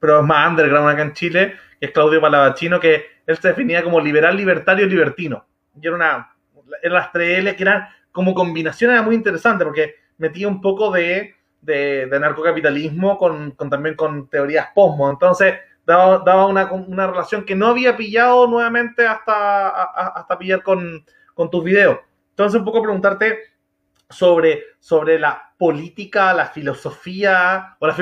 pero es más underground acá en Chile, que es Claudio Palavachino, que él se definía como liberal, libertario libertino. Y era una, eran las tres L que eran como combinación, era muy interesante porque metía un poco de, de, narcocapitalismo con, también con teorías posmo. Entonces, daba, una, relación que no había pillado nuevamente hasta, hasta pillar con, tus videos. Entonces, un poco preguntarte sobre, sobre la política, la filosofía, o la,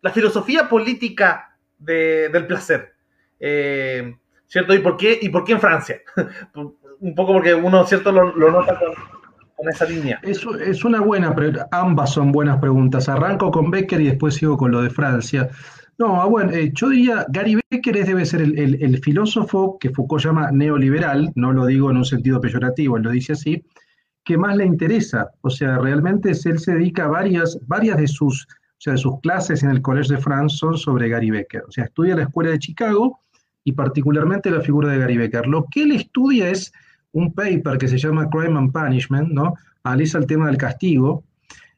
la filosofía política del placer. Eh, ¿Cierto? ¿Y por qué, y por qué en Francia? un poco porque uno, ¿cierto? Lo, lo nota con, con esa línea? Es, es una buena, ambas son buenas preguntas. Arranco con Becker y después sigo con lo de Francia. No, ah, bueno, eh, yo diría, Gary Becker debe ser el, filósofo que Foucault llama neoliberal, no lo digo en un sentido peyorativo, él lo dice así, que más le interesa. O sea, realmente él se dedica a varias, varias de sus, o sea, de sus clases en el College de France son sobre Gary Becker. O sea, estudia la escuela de Chicago y particularmente la figura de Gary Becker. Lo que él estudia es un paper que se llama Crime and Punishment, ¿no? Analiza el tema del castigo.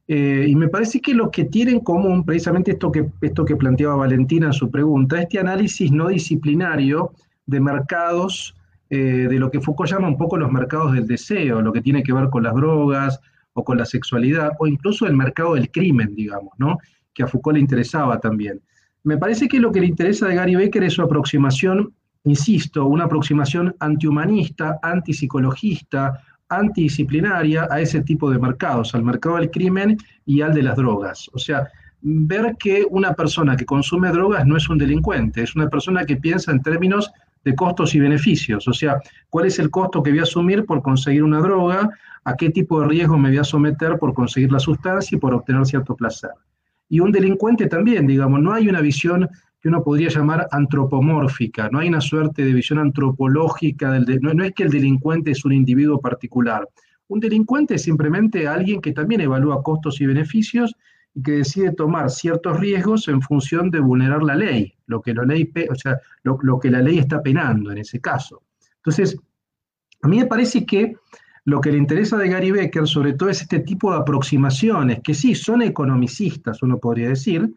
Eh, y me parece que lo que tiene en común, precisamente esto que, esto que planteaba Valentina en su pregunta, este análisis no disciplinario de mercados, eh, de lo que Foucault llama un poco los mercados del deseo, lo que tiene que ver con las drogas o con la sexualidad, o incluso el mercado del crimen, digamos, ¿no? que a Foucault le interesaba también. Me parece que lo que le interesa de Gary Becker es su aproximación, insisto, una aproximación antihumanista, antipsicologista, antidisciplinaria a ese tipo de mercados, al mercado del crimen y al de las drogas. O sea, ver que una persona que consume drogas no es un delincuente, es una persona que piensa en términos de costos y beneficios, o sea, cuál es el costo que voy a asumir por conseguir una droga, a qué tipo de riesgo me voy a someter por conseguir la sustancia y por obtener cierto placer. Y un delincuente también, digamos, no hay una visión que uno podría llamar antropomórfica, no hay una suerte de visión antropológica, del no, no es que el delincuente es un individuo particular. Un delincuente es simplemente alguien que también evalúa costos y beneficios y que decide tomar ciertos riesgos en función de vulnerar la ley, lo que la ley, lo que la ley está penando en ese caso. Entonces, a mí me parece que lo que le interesa de Gary Becker sobre todo es este tipo de aproximaciones, que sí, son economicistas, uno podría decir,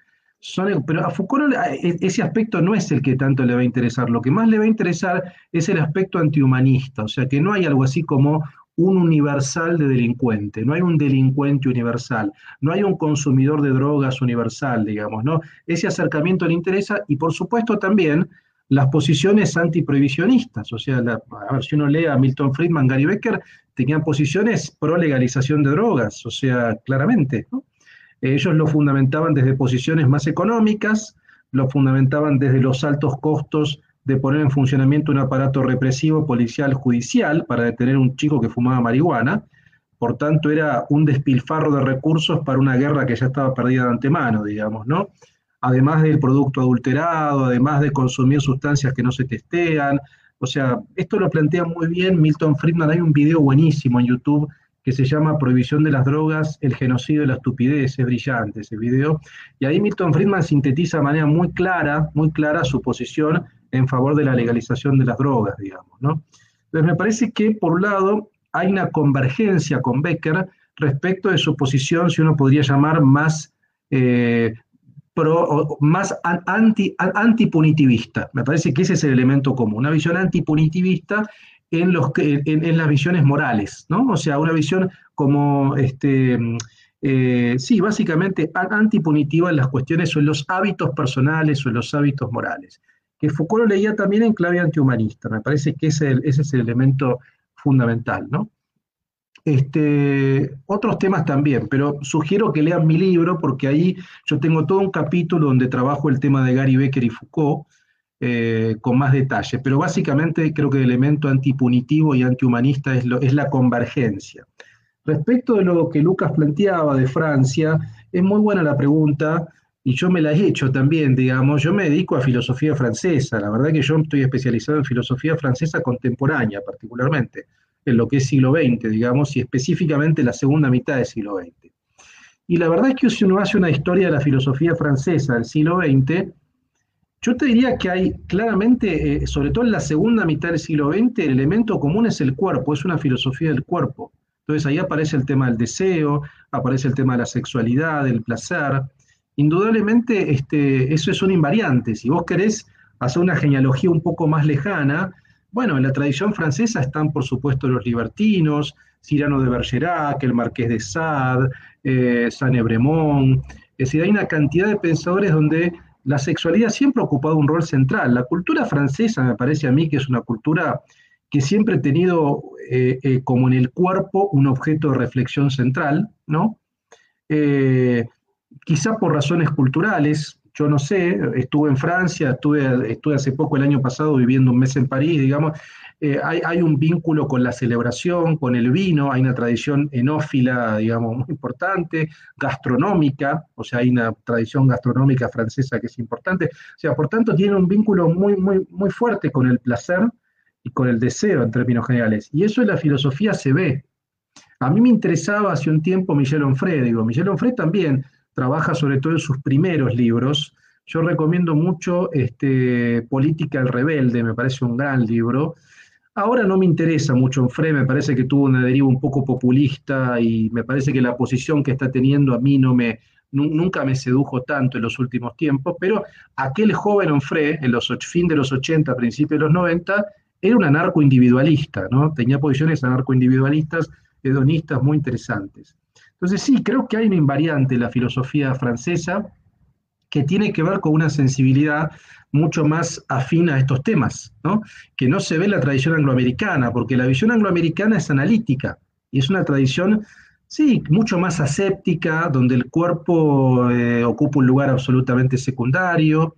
pero a Foucault e, ese aspecto no es el que tanto le va a interesar. Lo que más le va a interesar es el aspecto antihumanista, o sea, que no hay algo así como un universal de delincuente, no hay un delincuente universal, no hay un consumidor de drogas universal, digamos, ¿no? Ese acercamiento le interesa y por supuesto también las posiciones antiprohibicionistas, o sea, a ver si uno lee a Milton Friedman, Gary Becker, tenían posiciones pro legalización de drogas, o sea, claramente. Ellos lo fundamentaban desde posiciones más económicas, lo fundamentaban desde los altos costos de poner en funcionamiento un aparato represivo policial judicial para detener a un chico que fumaba marihuana. Por tanto, era un despilfarro de recursos para una guerra que ya estaba perdida de antemano, digamos, ¿no? Además del producto adulterado, además de consumir sustancias que no se testean. O sea, esto lo plantea muy bien Milton Friedman. Hay un video buenísimo en YouTube que se llama Prohibición de las drogas, el genocidio de la estupidez, es brillante ese video, y ahí Milton Friedman sintetiza de manera muy clara, muy clara su posición en favor de la legalización de las drogas, digamos, ¿no? Entonces me parece que, por un lado, hay una convergencia con Becker respecto de su posición, si uno podría llamar, más, eh, pro, más anti, antipunitivista. Me parece que ese es el elemento común, una visión antipunitivista en, las visiones morales, ¿no? O sea, una visión como, este, eh, sí, básicamente antipunitiva en las cuestiones o en los hábitos personales o en los hábitos morales. Que Foucault lo leía también en clave antihumanista, me parece que ese, ese es el elemento fundamental, ¿no? Este, otros temas también, pero sugiero que lean mi libro porque ahí yo tengo todo un capítulo donde trabajo el tema de Gary Becker y Foucault, eh, con más detalle, pero básicamente creo que el elemento antipunitivo y antihumanista es, es la convergencia. Respecto de lo que Lucas planteaba de Francia, es muy buena la pregunta y yo me la he hecho también, digamos, yo me dedico a filosofía francesa, la verdad que yo estoy especializado en filosofía francesa contemporánea particularmente, en lo que es siglo XX, digamos, y específicamente la segunda mitad del siglo XX. Y la verdad es que si uno hace una historia de la filosofía francesa del siglo XX, yo te diría que hay claramente, eh, sobre todo en la segunda mitad del siglo XX, el elemento común es el cuerpo, es una filosofía del cuerpo. Entonces ahí aparece el tema del deseo, aparece el tema de la sexualidad, del placer. Indudablemente este, eso es un invariante. Si vos querés hacer una genealogía un poco más lejana, bueno, en la tradición francesa están por supuesto los libertinos, Cyrano de Bergerac, el Marqués de Sade, eh, Saint-Ebremont. Es decir, hay una cantidad de pensadores donde la sexualidad siempre ha ocupado un rol central. La cultura francesa me parece a mí que es una cultura que siempre ha tenido eh, eh, como en el cuerpo un objeto de reflexión central, ¿no? Eh, quizá por razones culturales, yo no sé, estuve en Francia, estuve, estuve hace poco el año pasado viviendo un mes en París, digamos, eh, hay, un vínculo con la celebración, con el vino, hay una tradición enófila, digamos, muy importante, gastronómica, o sea, hay una tradición gastronómica francesa que es importante. O sea, por tanto, tiene un vínculo muy, muy, muy fuerte con el placer y con el deseo en términos generales. Y eso en la filosofía se ve. A mí me interesaba hace un tiempo Michel Onfray, digo, Michel Onfray también trabaja sobre todo en sus primeros libros. Yo recomiendo mucho este, Política el Rebelde, me parece un gran libro. Ahora no me interesa mucho Onfray, me parece que tuvo una deriva un poco populista y me parece que la posición que está teniendo a mí no me, nunca me sedujo tanto en los últimos tiempos, pero aquel joven Onfray, en los fin de los 80, principios de los 90, era un anarco-individualista, ¿no? Tenía posiciones anarco-individualistas, hedonistas muy interesantes. Entonces sí, creo que hay una invariante en la filosofía francesa que tiene que ver con una sensibilidad mucho más afín a estos temas, ¿no? que no se ve en la tradición angloamericana, porque la visión angloamericana es analítica y es una tradición, sí, mucho más aséptica, donde el cuerpo eh, ocupa un lugar absolutamente secundario.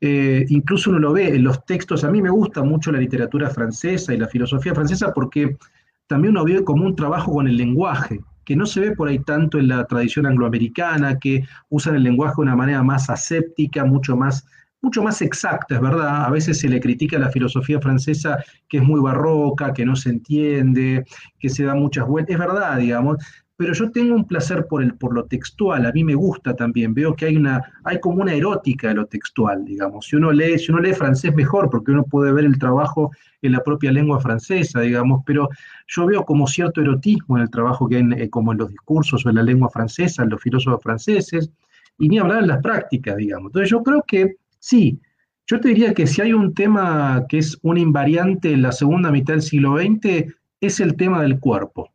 Eh, incluso uno lo ve en los textos, a mí me gusta mucho la literatura francesa y la filosofía francesa porque también uno ve como un trabajo con el lenguaje, que no se ve por ahí tanto en la tradición angloamericana, que usan el lenguaje de una manera más aséptica, mucho más mucho más exacta, es verdad. A veces se le critica a la filosofía francesa que es muy barroca, que no se entiende, que se da muchas vueltas. Es verdad, digamos, pero yo tengo un placer por, el, por lo textual, a mí me gusta también, veo que hay, una, hay como una erótica de lo textual, digamos. Si uno, lee, si uno lee francés mejor, porque uno puede ver el trabajo en la propia lengua francesa, digamos, pero yo veo como cierto erotismo en el trabajo que hay, eh, como en los discursos o en la lengua francesa, en los filósofos franceses, y ni hablar en las prácticas, digamos. Entonces yo creo que Sí, yo te diría que si hay un tema que es una invariante en la segunda mitad del siglo XX, es el tema del cuerpo.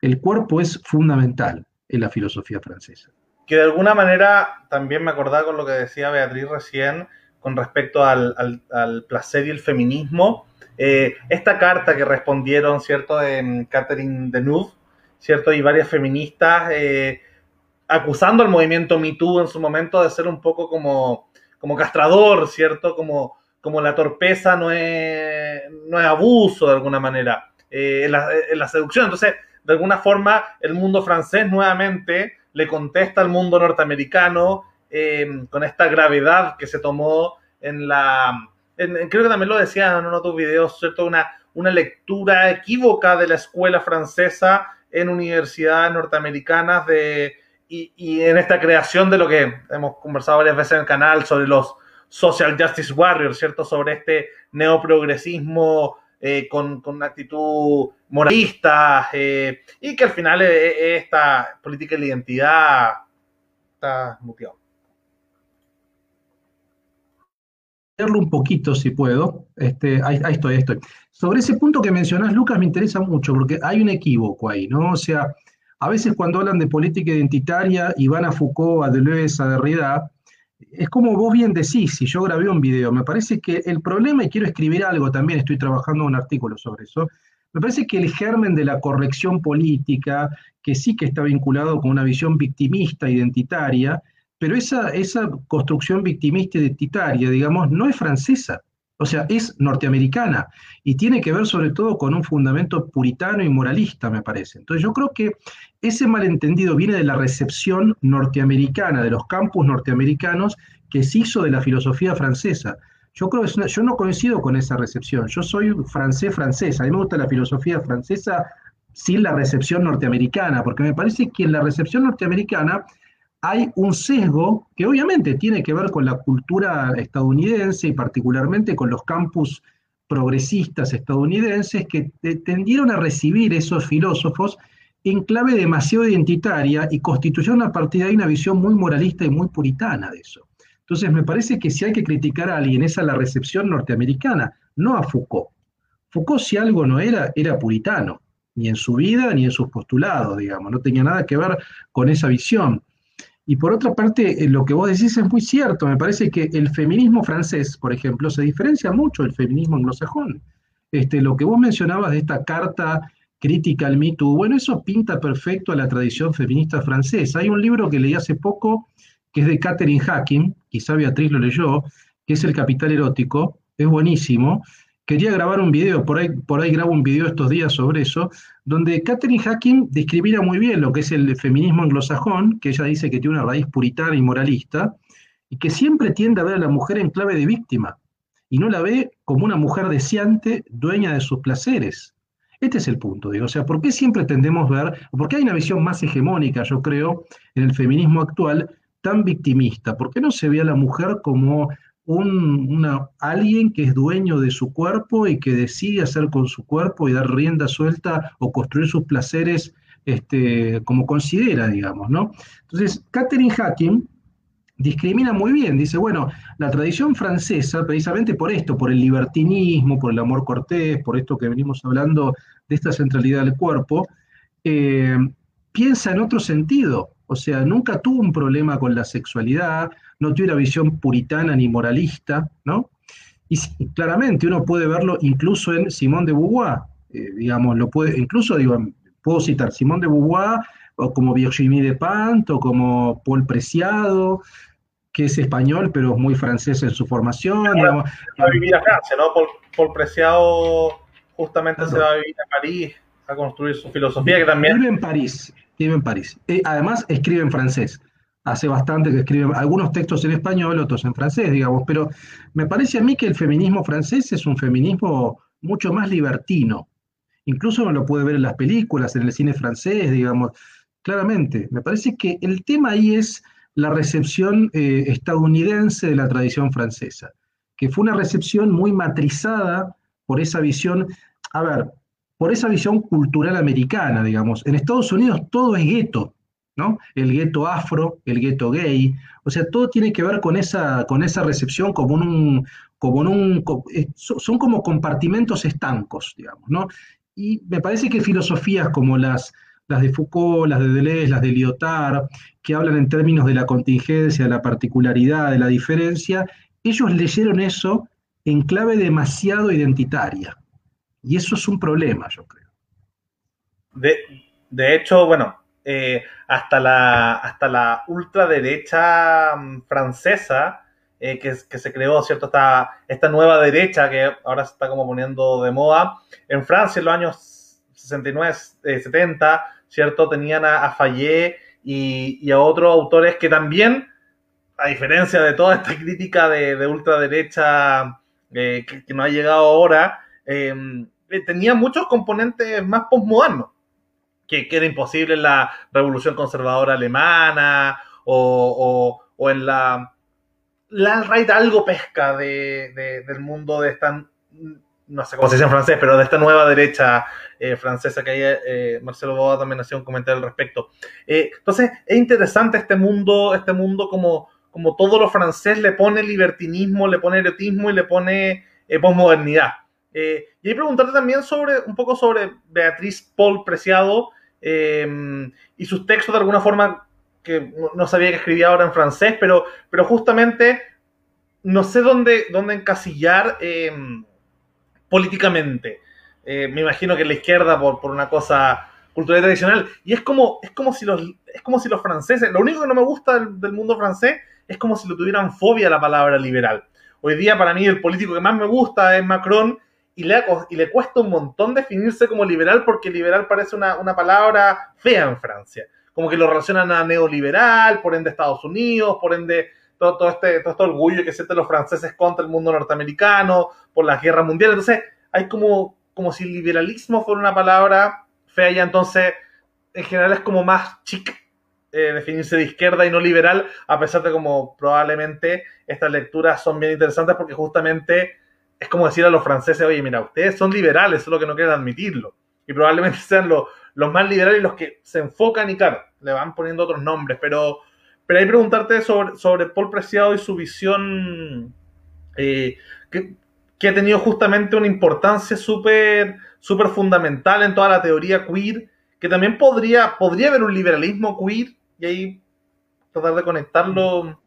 El cuerpo es fundamental en la filosofía francesa. Que de alguna manera también me acordaba con lo que decía Beatriz recién con respecto al, placer y el feminismo. Eh, esta carta que respondieron, ¿cierto?, de mm, Catherine Deneuve, ¿cierto?, y varias feministas eh, acusando al movimiento MeToo en su momento de ser un poco como como castrador, ¿cierto? Como, como la torpeza no es, no es abuso de alguna manera, eh, en, la, seducción. Entonces, de alguna forma, el mundo francés nuevamente le contesta al mundo norteamericano eh, con esta gravedad que se tomó en la... creo que también lo decía en uno de tus videos, ¿cierto? Una, una lectura equívoca de la escuela francesa en universidades norteamericanas de y, en esta creación de lo que hemos conversado varias veces en el canal sobre los social justice warriors, ¿cierto? Sobre este neoprogresismo eh, con, con, una actitud moralista eh, y que al final esta política de la identidad está muteado. un poquito, si puedo. Este, ahí, ahí, estoy, ahí estoy. Sobre ese punto que mencionás, Lucas, me interesa mucho porque hay un equívoco ahí, ¿no? O sea, a veces cuando hablan de política identitaria y van a Foucault, a Deleuze, a Derrida, es como vos bien decís, si yo grabé un video, me parece que el problema, y quiero escribir algo también, estoy trabajando un artículo sobre eso, me parece que el germen de la corrección política, que sí que está vinculado con una visión victimista, identitaria, pero esa, esa construcción victimista identitaria, digamos, no es francesa. O sea, es norteamericana y tiene que ver sobre todo con un fundamento puritano y moralista, me parece. Entonces yo creo que ese malentendido viene de la recepción norteamericana, de los campus norteamericanos que se hizo de la filosofía francesa. Yo creo que yo no coincido con esa recepción. Yo soy francés francés. A mí me gusta la filosofía francesa sin la recepción norteamericana, porque me parece que en la recepción norteamericana hay un sesgo que obviamente tiene que ver con la cultura estadounidense y particularmente con los campus progresistas estadounidenses que tendieron a recibir esos filósofos en clave demasiado identitaria y constituyeron a partir de una visión muy moralista y muy puritana de eso. Entonces me parece que si hay que criticar a alguien es a la recepción norteamericana, no a Foucault. Foucault si algo no era, era puritano, ni en su vida ni en sus postulados, digamos, no tenía nada que ver con esa visión. Y por otra parte, eh, lo que vos decís es muy cierto. Me parece que el feminismo francés, por ejemplo, se diferencia mucho del feminismo anglosajón. Este, lo que vos mencionabas de esta carta crítica al Me bueno, eso pinta perfecto a la tradición feminista francesa. Hay un libro que leí hace poco, que es de Catherine Hacking, quizá Beatriz lo leyó, que es El Capital Erótico, es buenísimo, quería grabar un video, por ahí, por ahí grabo un video estos días sobre eso, donde Catherine Hacking describía muy bien lo que es el feminismo anglosajón, que ella dice que tiene una raíz puritana y moralista, y que siempre tiende a ver a la mujer en clave de víctima, y no la ve como una mujer deseante, dueña de sus placeres. Este es el punto, digo. O sea, ¿por qué siempre tendemos a ver, por qué hay una visión más hegemónica, yo creo, en el feminismo actual, tan victimista? ¿Por qué no se ve a la mujer como una, alguien que es dueño de su cuerpo y que decide hacer con su cuerpo y dar rienda suelta o construir sus placeres este, como considera, digamos, ¿no? Entonces, Catherine Hacking discrimina muy bien, dice, bueno, la tradición francesa, precisamente por esto, por el libertinismo, por el amor cortés, por esto que venimos hablando de esta centralidad del cuerpo, eh, piensa en otro sentido, o sea, nunca tuvo un problema con la sexualidad, no tuvo una visión puritana ni moralista, ¿no? Y claramente uno puede verlo incluso en Simón de Beauvoir, eh, digamos, lo puede, incluso digo, puedo citar Simón de Beauvoir, o como Virginie de Pant, o como Paul Preciado, que es español, pero es muy francés en su formación. va a vivir a Francia, ¿no? Paul, Preciado justamente se va a vivir a París a construir su filosofía, que también... Vive en París, vive en París. Eh, además, escribe en francés. Hace bastante que escribe algunos textos en español, otros en francés, digamos, pero me parece a mí que el feminismo francés es un feminismo mucho más libertino. Incluso uno lo puede ver en las películas, en el cine francés, digamos, claramente. Me parece que el tema ahí es la recepción eh, estadounidense de la tradición francesa, que fue una recepción muy matrizada por esa visión, a ver, por esa visión cultural americana, digamos. En Estados Unidos todo es gueto, ¿no? El gueto afro, el gueto gay, o sea, todo tiene que ver con esa, con esa recepción como un, como un, eh, son como compartimentos estancos, digamos, ¿no? Y me parece que filosofías como las, las de Foucault, las de Deleuze, las de Lyotard, que hablan en términos de la contingencia, de la particularidad, de la diferencia, ellos leyeron eso en clave demasiado identitaria. Y eso es un problema, yo creo. De, hecho, bueno, eh, hasta, la, hasta la ultraderecha mm, francesa, eh, que, se creó, ¿cierto? Esta, esta nueva derecha que ahora se está como poniendo de moda. En Francia, en los años 69, 70, eh, ¿cierto? Tenían a, Fayet y, a otros autores que también, a diferencia de toda esta crítica de, ultraderecha que, que no ha llegado ahora, Em, eh, tenía muchos componentes más postmodernos, que, que, era imposible en la revolución conservadora alemana o, en la, la raíz algo pesca del mundo de esta, no sé cómo se dice en francés, pero de esta nueva derecha eh, francesa que hay, eh, Marcelo Boa también hacía un comentario al respecto. entonces, es interesante este mundo, este mundo como, como todo lo francés le pone libertinismo, le pone erotismo y le pone postmodernidad. Eh, y preguntarte también sobre un poco sobre Beatriz Paul Preciado em, y sus textos de alguna forma que no sabía que escribía ahora en francés, pero, pero justamente no sé dónde, dónde encasillar em, políticamente. Eh, me imagino que la izquierda por, por una cosa cultural tradicional. Y es como, es como si los, es como si los franceses, lo único que no me gusta del, mundo francés es como si lo tuvieran fobia a la palabra liberal. Hoy día para mí el político que más me gusta es Macron y le, y le cuesta un montón definirse como liberal porque liberal parece una, palabra fea en Francia. Como que lo relacionan a neoliberal, por ende Estados Unidos, por ende todo, todo, este, todo este orgullo que sienten los franceses contra el mundo norteamericano, por la guerra mundial. Entonces hay como, como si liberalismo fuera una palabra fea ya entonces en general es como más chic eh, definirse de izquierda y no liberal, a pesar de como probablemente estas lecturas son bien interesantes porque justamente es como decir a los franceses, oye, mira, ustedes son liberales, solo que no quieren admitirlo. Y probablemente sean los, los más liberales los que se enfocan y, claro, le van poniendo otros nombres. Pero, pero que preguntarte sobre, sobre Paul Preciado y su visión, eh, que, que, ha tenido justamente una importancia súper súper fundamental en toda la teoría queer, que también podría, podría haber un liberalismo queer, y ahí tratar de conectarlo.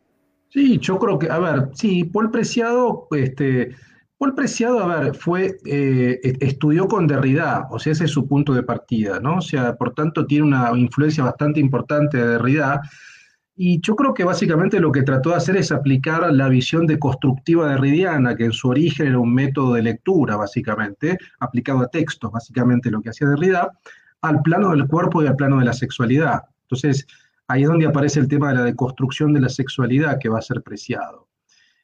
Sí, yo creo que, a ver, sí, Paul Preciado, este Paul Preciado, a ver, fue, eh, estudió con Derrida, o sea, ese es su punto de partida, ¿no? O sea, por tanto, tiene una influencia bastante importante de Derrida. Y yo creo que básicamente lo que trató de hacer es aplicar la visión deconstructiva derridiana, que en su origen era un método de lectura, básicamente, aplicado a textos, básicamente lo que hacía Derrida, al plano del cuerpo y al plano de la sexualidad. Entonces, ahí es donde aparece el tema de la deconstrucción de la sexualidad que va a ser preciado.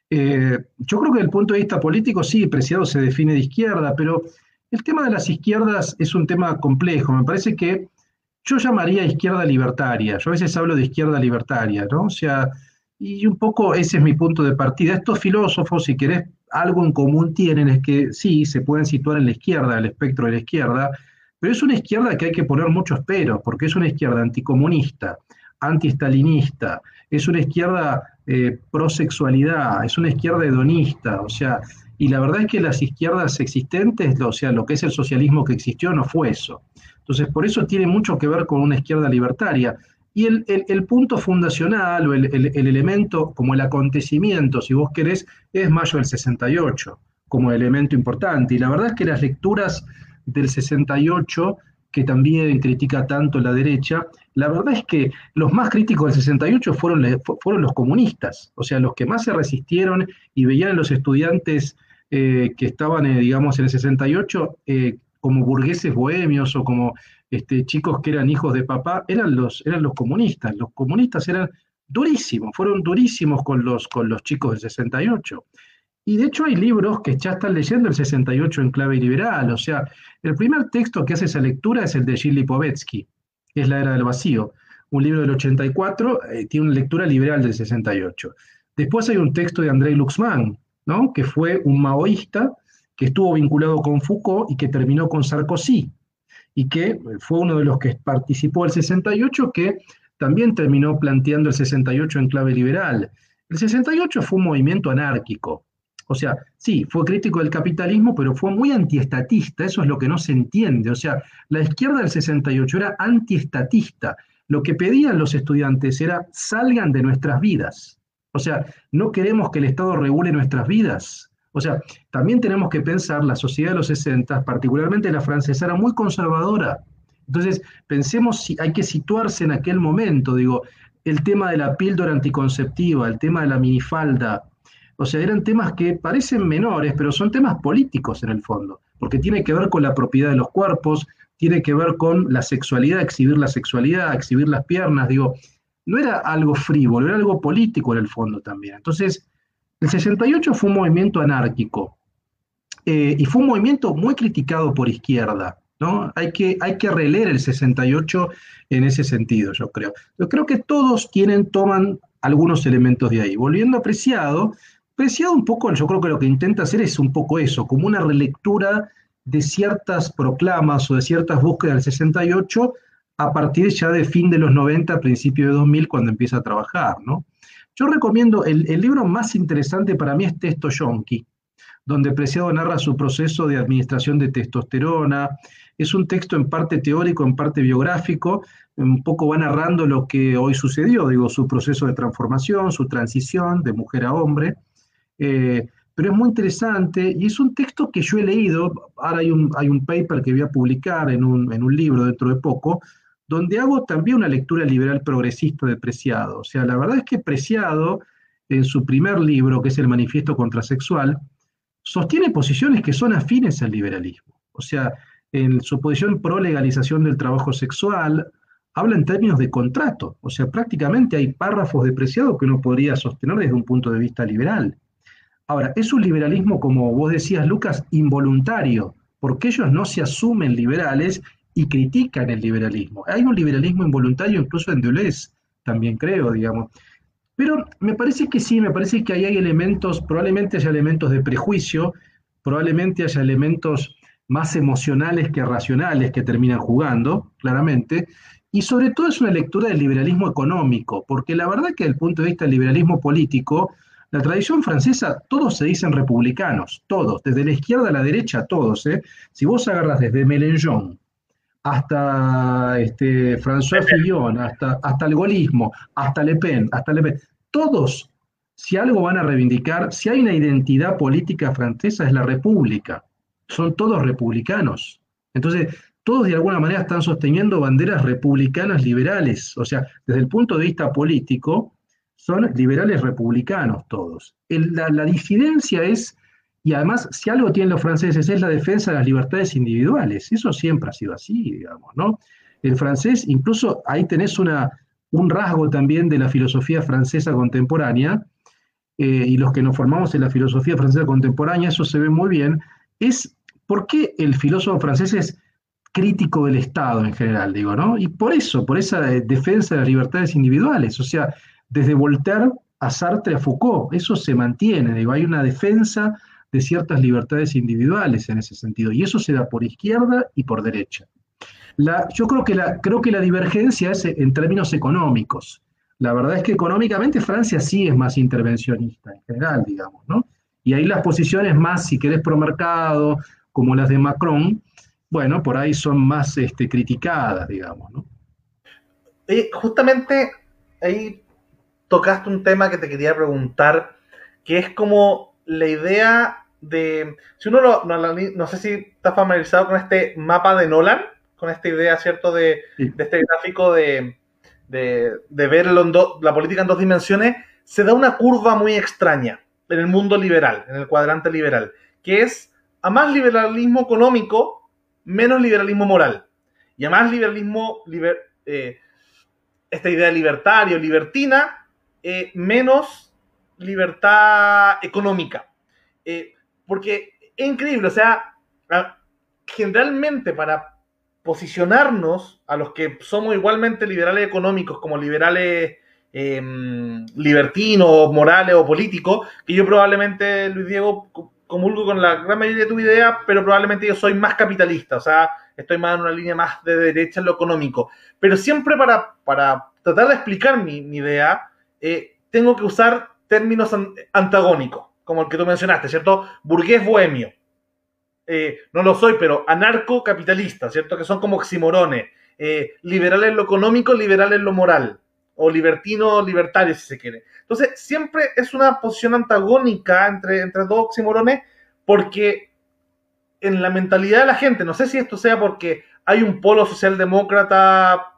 Eh, yo creo que desde el punto de vista político, sí, Preciado se define de izquierda, pero el tema de las izquierdas es un tema complejo. Me parece que yo llamaría izquierda libertaria. Yo a veces hablo de izquierda libertaria, ¿no? O sea, y un poco ese es mi punto de partida. Estos filósofos, si querés, algo en común tienen, es que sí, se pueden situar en la izquierda, el espectro de la izquierda, pero es una izquierda que hay que poner muchos peros, porque es una izquierda anticomunista, antistalinista, es una izquierda eh, prosexualidad, es una izquierda hedonista, o sea, y la verdad es que las izquierdas existentes, o sea, lo que es el socialismo que existió no fue eso. Entonces, por eso tiene mucho que ver con una izquierda libertaria. Y el, punto fundacional o el, elemento, como el acontecimiento, si vos querés, es mayo del 68, como elemento importante. Y la verdad es que las lecturas del 68, que también critica tanto la derecha, la verdad es que los más críticos del 68 fueron, fueron los comunistas, o sea, los que más se resistieron y veían a los estudiantes eh, que estaban, eh, digamos, en el 68 eh, como burgueses bohemios o como este, chicos que eran hijos de papá, eran los, eran los comunistas. Los comunistas eran durísimos, fueron durísimos con los, con los chicos del 68. Y de hecho hay libros que ya están leyendo el 68 en clave liberal. O sea, el primer texto que hace esa lectura es el de Gilles Lipovetsky, que es La Era del Vacío. Un libro del 84, tiene una lectura liberal del 68. Después hay un texto de Andrei Luxman, que fue un maoísta que estuvo vinculado con Foucault y que terminó con Sarkozy, y que fue uno de los que participó el 68, que también terminó planteando el 68 en clave liberal. El 68 fue un movimiento anárquico, o sea, sí, fue crítico del capitalismo, pero fue muy antiestatista, eso es lo que no se entiende. O sea, la izquierda del 68 era antiestatista. Lo que pedían los estudiantes era salgan de nuestras vidas. O sea, no queremos que el Estado regule nuestras vidas. O sea, también tenemos que pensar, la sociedad de los 60, particularmente la francesa, era muy conservadora. Entonces, pensemos si hay que situarse en aquel momento, digo, el tema de la píldora anticonceptiva, el tema de la minifalda, o sea, eran temas que parecen menores, pero son temas políticos en el fondo, porque tiene que ver con la propiedad de los cuerpos, tiene que ver con la sexualidad, exhibir la sexualidad, exhibir las piernas, digo, no era algo frívolo, era algo político en el fondo también. Entonces, el 68 fue un movimiento anárquico eh, y fue un movimiento muy criticado por izquierda. ¿no? Hay, que, hay que releer el 68 en ese sentido, yo creo. Yo creo que todos tienen, toman algunos elementos de ahí. Volviendo a Preciado, Preciado un poco, yo creo que lo que intenta hacer es un poco eso, como una relectura de ciertas proclamas o de ciertas búsquedas del 68 a partir ya de fin de los 90, principio de 2000, cuando empieza a trabajar, ¿no? Yo recomiendo, el, libro más interesante para mí es Testo Yonki, donde Preciado narra su proceso de administración de testosterona. Es un texto en parte teórico, en parte biográfico, un poco va narrando lo que hoy sucedió, digo, su proceso de transformación, su transición de mujer a hombre. Eh, pero es muy interesante y es un texto que yo he leído, ahora hay un, hay un paper que voy a publicar en un, en un libro dentro de poco, donde hago también una lectura liberal progresista de Preciado. O sea, la verdad es que Preciado, en su primer libro, que es el Manifiesto Contrasexual, sostiene posiciones que son afines al liberalismo. O sea, en su posición pro legalización del trabajo sexual, habla en términos de contrato. O sea, prácticamente hay párrafos de Preciado que uno podría sostener desde un punto de vista liberal. Ahora, es un liberalismo, como vos decías, Lucas, involuntario, porque ellos no se asumen liberales y critican el liberalismo. Hay un liberalismo involuntario incluso en Deleuze, también creo, digamos. Pero me parece que sí, me parece que ahí hay elementos, probablemente haya elementos de prejuicio, probablemente haya elementos más emocionales que racionales que terminan jugando, claramente, y sobre todo es una lectura del liberalismo económico, porque la verdad que desde el punto de vista del liberalismo político, la tradición francesa, todos se dicen republicanos, todos, desde la izquierda a la derecha, todos. ¿eh? Si vos agarras desde Mélenchon hasta este, François Fillon, hasta, hasta el golismo, hasta Le Pen, hasta Le Pen, todos, si algo van a reivindicar, si hay una identidad política francesa es la república, son todos republicanos. Entonces, todos de alguna manera están sosteniendo banderas republicanas liberales, o sea, desde el punto de vista político, son liberales republicanos todos. la disidencia es y además, si algo tienen los franceses es la defensa de las libertades individuales. Eso siempre ha sido así, digamos, ¿no? El francés, incluso ahí tenés una, un rasgo también de la filosofía francesa contemporánea, eh, y los que nos formamos en la filosofía francesa contemporánea, eso se ve muy bien, es ¿por qué el filósofo francés es crítico del Estado en general, digo, ¿no? Y por eso, por esa defensa de las libertades individuales, o sea, desde Voltaire a Sartre a Foucault, eso se mantiene, digo, hay una defensa de ciertas libertades individuales en ese sentido, y eso se da por izquierda y por derecha. La, yo creo que, la, creo que la divergencia es en términos económicos. La verdad es que económicamente Francia sí es más intervencionista en general, digamos, ¿no? Y ahí las posiciones más, si querés, pro mercado, como las de Macron, bueno, por ahí son más este, criticadas, digamos, ¿no? justamente ahí tocaste un tema que te quería preguntar, que es como la idea de, si uno lo, no, sé si está familiarizado con este mapa de Nolan, con esta idea, ¿cierto?, de, este gráfico de, ver la política en dos dimensiones, se da una curva muy extraña en el mundo liberal, en el cuadrante liberal, que es a más liberalismo económico, menos liberalismo moral. Y a más liberalismo, eh, esta idea libertario, libertina, eh, menos libertad económica. Eh, porque es increíble, o sea, generalmente para posicionarnos a los que somos igualmente liberales económicos como liberales em, libertinos, morales o políticos, que yo probablemente, Luis Diego, comulgo con la gran mayoría de tu idea, pero probablemente yo soy más capitalista, o sea, estoy más en una línea más de derecha en lo económico. Pero siempre para, para tratar de explicar mi, idea, eh, tengo que usar términos antagónicos, como el que tú mencionaste, ¿cierto? Burgués bohemio. Eh, no lo soy, pero anarco-capitalista, ¿cierto? Que son como oximorones. Eh, liberal en lo económico, liberal en lo moral. O libertino, libertario, si se quiere. Entonces, siempre es una posición antagónica entre, entre dos oximorones porque en la mentalidad de la gente, no sé si esto sea porque hay un polo socialdemócrata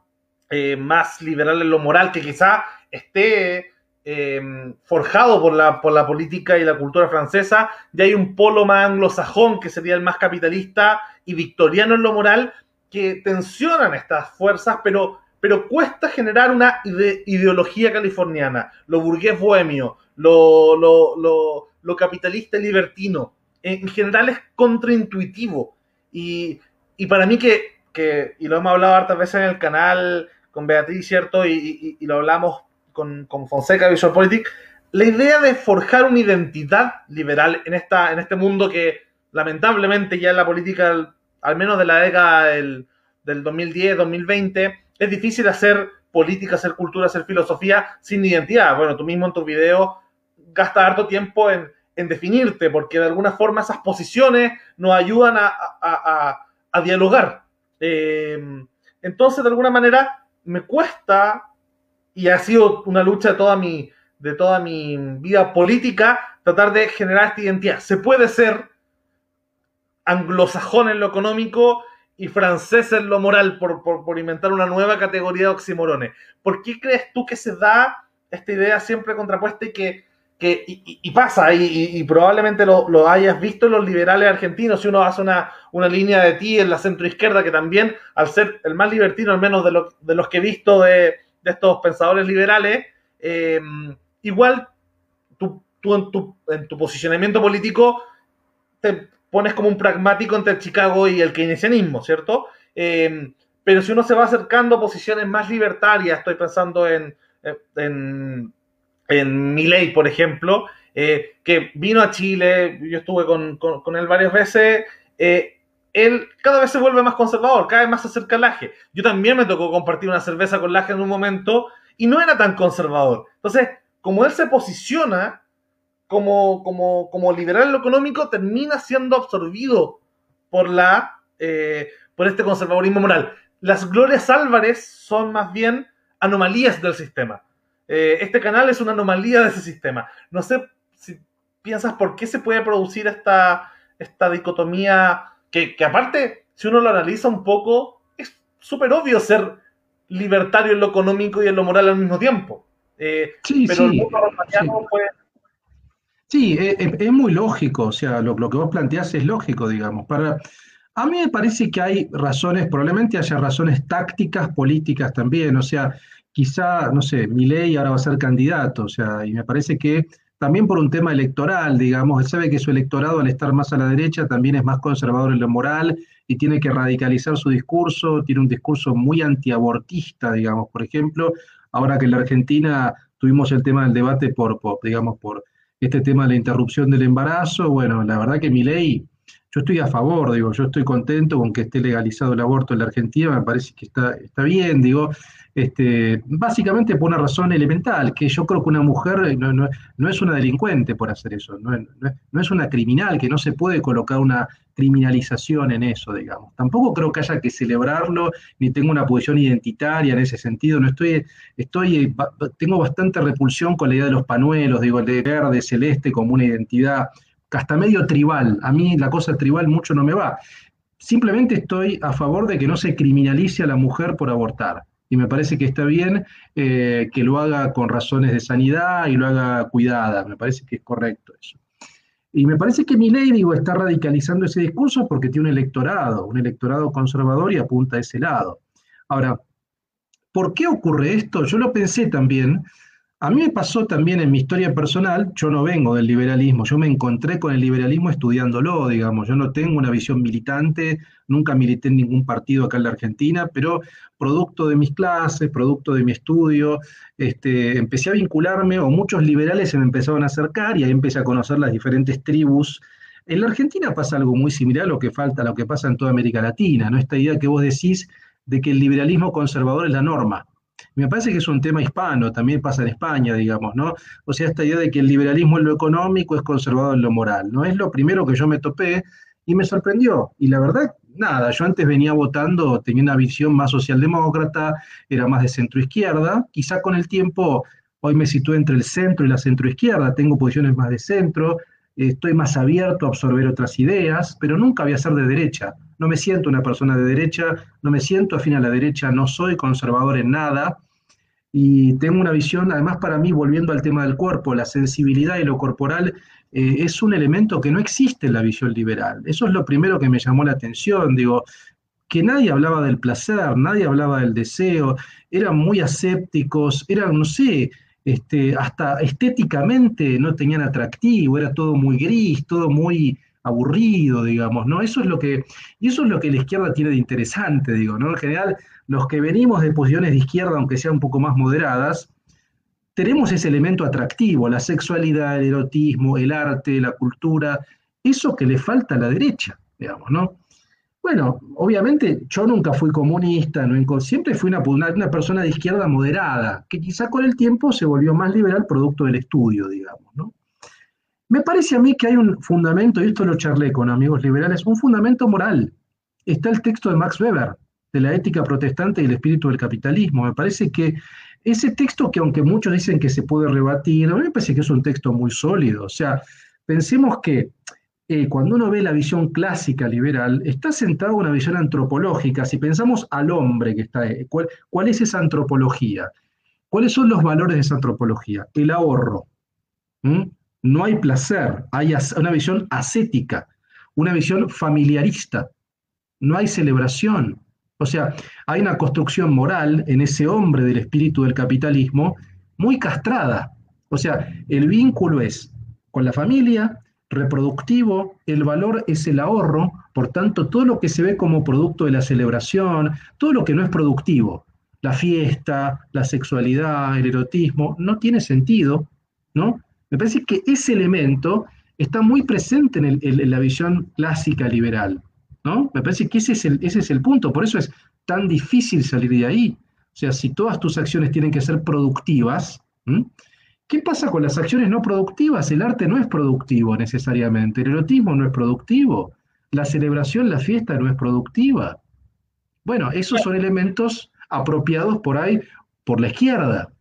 eh, más liberal en lo moral que quizá esté eh, forjado por la, por la política y la cultura francesa, y hay un polo más anglosajón que sería el más capitalista y victoriano en lo moral que tensionan estas fuerzas, pero pero cuesta generar una ideología californiana, lo burgués bohemio, lo, lo, capitalista y libertino. En, general es contraintuitivo. Y, para mí que, y lo hemos hablado hartas veces en el canal con Beatriz, ¿cierto? Y, lo hablamos con, Fonseca Visual Politics, la idea de forjar una identidad liberal en, esta, en este mundo que lamentablemente ya en la política, al menos de la década del, del 2010-2020, es difícil hacer política, hacer cultura, hacer filosofía sin identidad. Bueno, tú mismo en tu video gastas harto tiempo en, definirte, porque de alguna forma esas posiciones nos ayudan a, dialogar. Eh, entonces, de alguna manera, me cuesta, y ha sido una lucha toda mi, de toda mi vida política, tratar de generar esta identidad. Se puede ser anglosajón en lo económico y francés en lo moral por, por, inventar una nueva categoría de oximorones. ¿Por qué crees tú que se da esta idea siempre contrapuesta y que, que y, pasa, y, probablemente lo, hayas visto en los liberales argentinos, si uno hace una, una línea de ti en la centroizquierda, que también, al ser el más libertino, al menos de, de los que he visto de, de estos pensadores liberales, eh, igual tú, en, tu, en tu posicionamiento político te, pones como un pragmático entre el Chicago y el keynesianismo, ¿cierto? Em, pero si uno se va acercando a posiciones más libertarias, estoy pensando en, en, en Milley, por ejemplo, eh, que vino a Chile, yo estuve con, él varias veces, eh, él cada vez se vuelve más conservador, cada vez más se acerca al Laje. Yo también me tocó compartir una cerveza con Laje en un momento y no era tan conservador. Entonces, como él se posiciona, como, como, como liberal lo económico termina siendo absorbido por, la, eh, por este conservadurismo moral. Las glorias Álvarez son más bien anomalías del sistema. Eh, este canal es una anomalía de ese sistema. No sé si piensas por qué se puede producir esta, esta dicotomía que, que aparte, si uno lo analiza un poco, es súper obvio ser libertario en lo económico y en lo moral al mismo tiempo. Eh, sí, pero el mundo fue Sí, e, e, es, muy lógico, o sea, lo, que vos planteás es lógico, digamos. Para, a mí me parece que hay razones, probablemente haya razones tácticas, políticas también, o sea, quizá, no sé, mi ley ahora va a ser candidato, o sea, y me parece que también por un tema electoral, digamos, él sabe que su electorado al estar más a la derecha también es más conservador en lo moral y tiene que radicalizar su discurso, tiene un discurso muy antiabortista, digamos, por ejemplo, ahora que en la Argentina tuvimos el tema del debate por, por digamos, por este tema de la interrupción del embarazo, bueno, la verdad que mi ley yo estoy a favor, digo, yo estoy contento con que esté legalizado el aborto en la Argentina, me parece que está, está bien, digo, este, básicamente por una razón elemental, que yo creo que una mujer no, es una delincuente por hacer eso, no, es una criminal, que no se puede colocar una criminalización en eso, digamos. Tampoco creo que haya que celebrarlo, ni tengo una posición identitaria en ese sentido, no estoy, estoy, tengo bastante repulsión con la idea de los panuelos, digo, de verde, celeste como una identidad hasta medio tribal. A mí la cosa tribal mucho no me va. Simplemente estoy a favor de que no se criminalice a la mujer por abortar. Y me parece que está bien eh, que lo haga con razones de sanidad y lo haga cuidada. Me parece que es correcto eso. Y me parece que mi ley, digo, está radicalizando ese discurso porque tiene un electorado, un electorado conservador y apunta a ese lado. Ahora, ¿por qué ocurre esto? Yo lo pensé también a mí me pasó también en mi historia personal, yo no vengo del liberalismo, yo me encontré con el liberalismo estudiándolo, digamos, yo no tengo una visión militante, nunca milité en ningún partido acá en la Argentina, pero producto de mis clases, producto de mi estudio, este, empecé a vincularme, o muchos liberales se me empezaron a acercar y ahí empecé a conocer las diferentes tribus. En la Argentina pasa algo muy similar a lo que falta, a lo que pasa en toda América Latina, ¿no? Esta idea que vos decís de que el liberalismo conservador es la norma me parece que es un tema hispano, también pasa en España, digamos, ¿no? O sea, esta idea de que el liberalismo en lo económico es conservado en lo moral, ¿no? Es lo primero que yo me topé y me sorprendió. Y la verdad, nada, yo antes venía votando, tenía una visión más socialdemócrata, era más de centro-izquierda, quizá con el tiempo hoy me situé entre el centro y la centro-izquierda, tengo posiciones más de centro, estoy más abierto a absorber otras ideas, pero nunca voy a ser de derecha. No me siento una persona de derecha, no me siento afín a la derecha, no soy conservador en nada. Y tengo una visión, además para mí, volviendo al tema del cuerpo, la sensibilidad y lo corporal eh, es un elemento que no existe en la visión liberal. Eso es lo primero que me llamó la atención. Digo, que nadie hablaba del placer, nadie hablaba del deseo, eran muy asépticos, eran, no sé, este, hasta estéticamente no tenían atractivo, era todo muy gris, todo muy aburrido, digamos, ¿no? Eso es lo que, y eso es lo que la izquierda tiene de interesante, digo, ¿no? En general, los que venimos de posiciones de izquierda, aunque sean un poco más moderadas, tenemos ese elemento atractivo, la sexualidad, el erotismo, el arte, la cultura, eso que le falta a la derecha, digamos, ¿no? Bueno, obviamente yo nunca fui comunista, no, siempre fui una, una, persona de izquierda moderada, que quizá con el tiempo se volvió más liberal producto del estudio, digamos, ¿no? Me parece a mí que hay un fundamento, y esto lo charlé con amigos liberales, un fundamento moral. Está el texto de Max Weber, de la ética protestante y el espíritu del capitalismo. Me parece que ese texto, que aunque muchos dicen que se puede rebatir, a mí me parece que es un texto muy sólido. O sea, pensemos que eh, cuando uno ve la visión clásica liberal, está sentado una visión antropológica. Si pensamos al hombre que está, ¿cuál, ¿cuál es esa antropología? ¿Cuáles son los valores de esa antropología? El ahorro. No hay placer, hay una visión ascética, una visión familiarista. No hay celebración. O sea, hay una construcción moral en ese hombre del espíritu del capitalismo muy castrada. O sea, el vínculo es con la familia, reproductivo, el valor es el ahorro, por tanto, todo lo que se ve como producto de la celebración, todo lo que no es productivo, la fiesta, la sexualidad, el erotismo, no tiene sentido, ¿no? Me parece que ese elemento está muy presente en, la visión clásica liberal, ¿no? Me parece que ese es, el, punto, por eso es tan difícil salir de ahí. O sea, si todas tus acciones tienen que ser productivas, ¿Qué pasa con las acciones no productivas? El arte no es productivo necesariamente, el erotismo no es productivo, la celebración, la fiesta no es productiva. Bueno, esos son elementos apropiados por ahí, por la izquierda.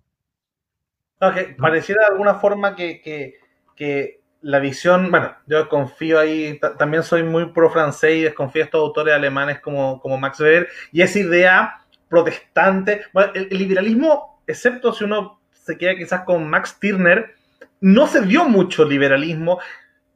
Pareciera de alguna forma que, la visión, bueno, yo confío ahí, también soy muy pro francés y desconfío de estos autores alemanes como, como Max Weber, y esa idea protestante, bueno, el liberalismo, excepto si uno se queda quizás con Max Tirner, no se dio mucho liberalismo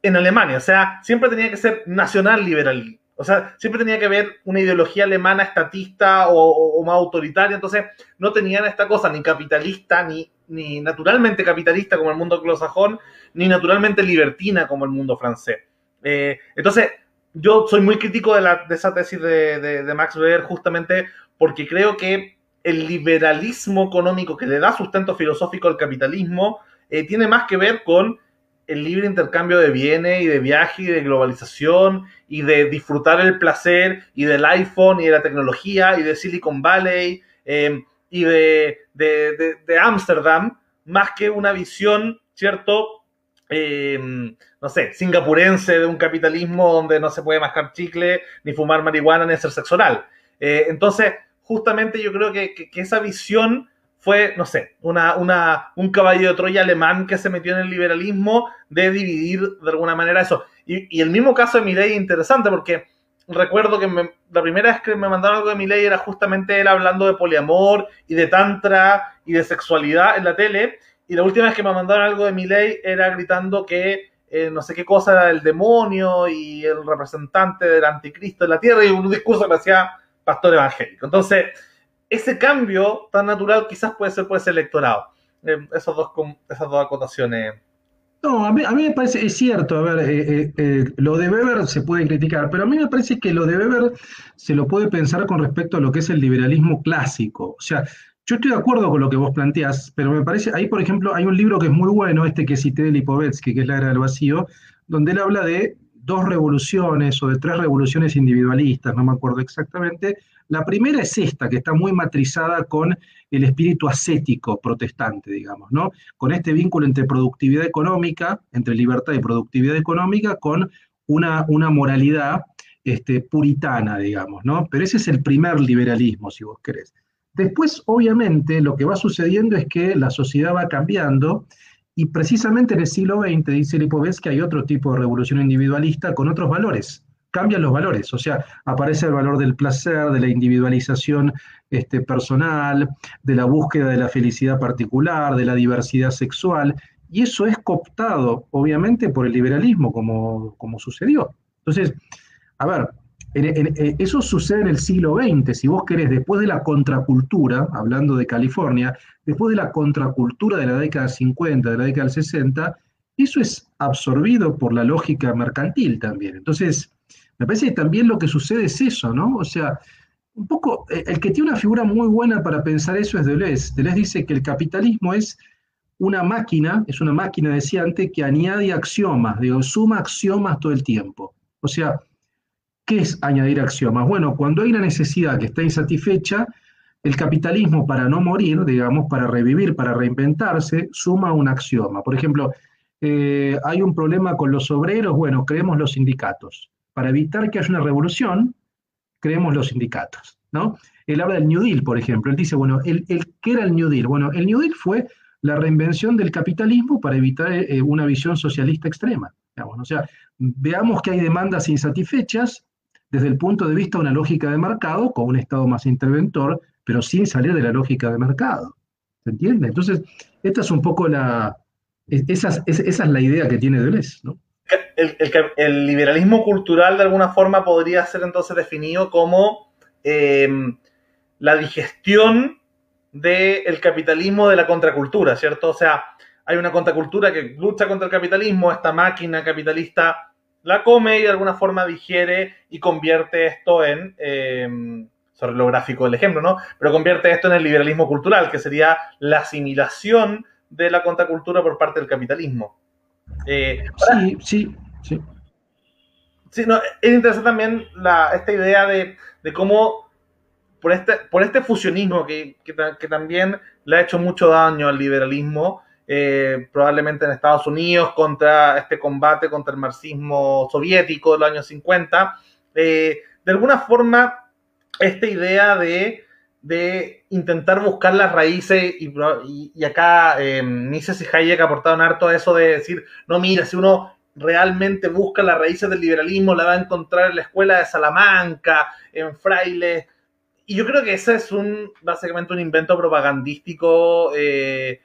en Alemania. O sea, siempre tenía que ser nacional liberal, o sea, siempre tenía que haber una ideología alemana estatista o, más autoritaria, entonces no tenían esta cosa ni capitalista, ni, ni naturalmente capitalista como el mundo anglosajón, ni naturalmente libertina como el mundo francés. Eh, entonces, yo soy muy crítico de, la, de esa tesis de, Max Weber justamente porque creo que el liberalismo económico que le da sustento filosófico al capitalismo eh, tiene más que ver con el libre intercambio de bienes y de viaje y de globalización y de disfrutar el placer y del iPhone y de la tecnología y de Silicon Valley em, y de, de, Ámsterdam, más que una visión, ¿cierto? Em, no sé, singapurense de un capitalismo donde no se puede mascar chicle, ni fumar marihuana, ni ser sexual. Eh, entonces, justamente yo creo que, que esa visión fue, no sé, una, una, un caballo de Troya alemán que se metió en el liberalismo de dividir de alguna manera eso. Y, el mismo caso de Milley es interesante porque recuerdo que la primera vez que me mandaron algo de Milley era justamente él hablando de poliamor y de tantra y de sexualidad en la tele. Y la última vez que me mandaron algo de Milley era gritando que eh, no sé qué cosa era el demonio y el representante del anticristo en la tierra y un discurso que hacía pastor evangélico. Entonces, ese cambio tan natural quizás puede ser por ese electorado. Eh, esos dos, esas dos acotaciones. No, a mí, me parece, es cierto, a ver, eh, eh, lo de Weber se puede criticar, pero a mí me parece que lo de Weber se lo puede pensar con respecto a lo que es el liberalismo clásico. O sea, yo estoy de acuerdo con lo que vos planteás, pero me parece, ahí por ejemplo hay un libro que es muy bueno, este que cité de Lipovetsky, que es La Era del Vacío, donde él habla de dos revoluciones o de tres revoluciones individualistas, no me acuerdo exactamente, la primera es esta, que está muy matrizada con el espíritu ascético protestante, digamos, ¿no? Con este vínculo entre productividad económica, entre libertad y productividad económica, con una, una moralidad este, puritana, digamos, ¿no? Pero ese es el primer liberalismo, si vos querés. Después, obviamente, lo que va sucediendo es que la sociedad va cambiando y precisamente en el siglo XX, dice Lipovetsky, hay otro tipo de revolución individualista con otros valores cambian los valores, o sea, aparece el valor del placer, de la individualización este, personal, de la búsqueda de la felicidad particular, de la diversidad sexual, y eso es cooptado, obviamente, por el liberalismo, como, como sucedió. Entonces, a ver, eso sucede en el siglo XX, si vos querés, después de la contracultura, hablando de California, después de la contracultura de la década 50, de la década 60, eso es absorbido por la lógica mercantil también. Entonces, me parece que también lo que sucede es eso, ¿no? O sea, un poco, eh, el que tiene una figura muy buena para pensar eso es Deleuze. Deleuze dice que el capitalismo es una máquina, es una máquina, decía antes, que añade axiomas, digo, suma axiomas todo el tiempo. O sea, ¿qué es añadir axiomas? Bueno, cuando hay una necesidad que está insatisfecha, el capitalismo para no morir, digamos, para revivir, para reinventarse, suma un axioma. Por ejemplo, eh, hay un problema con los obreros, bueno, creemos los sindicatos para evitar que haya una revolución, creemos los sindicatos, ¿no? Él habla del New Deal, por ejemplo. Él dice, bueno, el, ¿qué era el New Deal? Bueno, el New Deal fue la reinvención del capitalismo para evitar eh, una visión socialista extrema. O sea, veamos que hay demandas insatisfechas desde el punto de vista de una lógica de mercado, con un Estado más interventor, pero sin salir de la lógica de mercado. ¿Se entiende? Entonces, esta es un poco la... Esa es la idea que tiene Deleuze, ¿no? El, liberalismo cultural de alguna forma podría ser entonces definido como eh, la digestión del capitalismo de la contracultura, ¿cierto? O sea, hay una contracultura que lucha contra el capitalismo, esta máquina capitalista la come y de alguna forma digiere y convierte esto en, eh, sobre lo gráfico del ejemplo, ¿no? Pero convierte esto en el liberalismo cultural, que sería la asimilación de la contracultura por parte del capitalismo. Eh, sí, sí, sí. Sí, no, es interesante también esta idea de, cómo por este, por este fusionismo que, también le ha hecho mucho daño al liberalismo, eh, probablemente en Estados Unidos, contra este combate contra el marxismo soviético de los años 50, eh, de alguna forma esta idea de de intentar buscar las raíces y, acá eh, Mises y Hayek aportaron harto a eso de decir, no, mira, si uno realmente busca las raíces del liberalismo, la va a encontrar en la escuela de Salamanca, en Fraile. Y yo creo que ese es un, básicamente un invento propagandístico eh,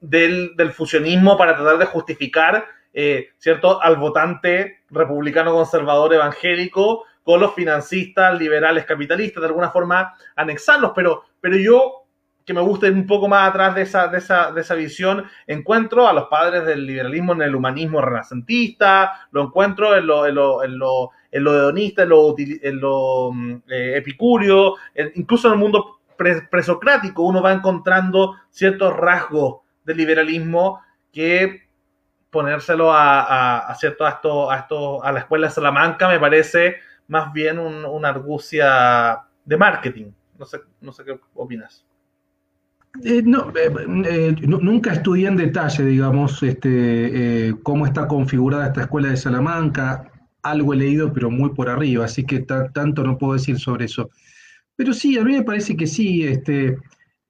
del, del, fusionismo para tratar de justificar, eh, ¿cierto?, al votante republicano conservador evangélico con los financistas, liberales, capitalistas, de alguna forma anexarlos, pero, pero yo que me gusta un poco más atrás de esa, de esa, de esa visión, encuentro a los padres del liberalismo en el humanismo renacentista, lo encuentro en lo, en lo, en lo, en lo hedonista, en lo, en lo mm, eh, epicurio, incluso en el mundo presocrático uno va encontrando ciertos rasgos del liberalismo que ponérselo a, a, cierto, a, esto, a, esto, a la escuela de Salamanca me parece más bien una argucia de marketing. No sé, no sé qué opinas. Eh, no, eh, eh, nunca estudié en detalle, digamos, este, cómo está configurada esta escuela de Salamanca. Algo he leído, pero muy por arriba, así que tanto no puedo decir sobre eso. Pero sí, a mí me parece que sí. Este,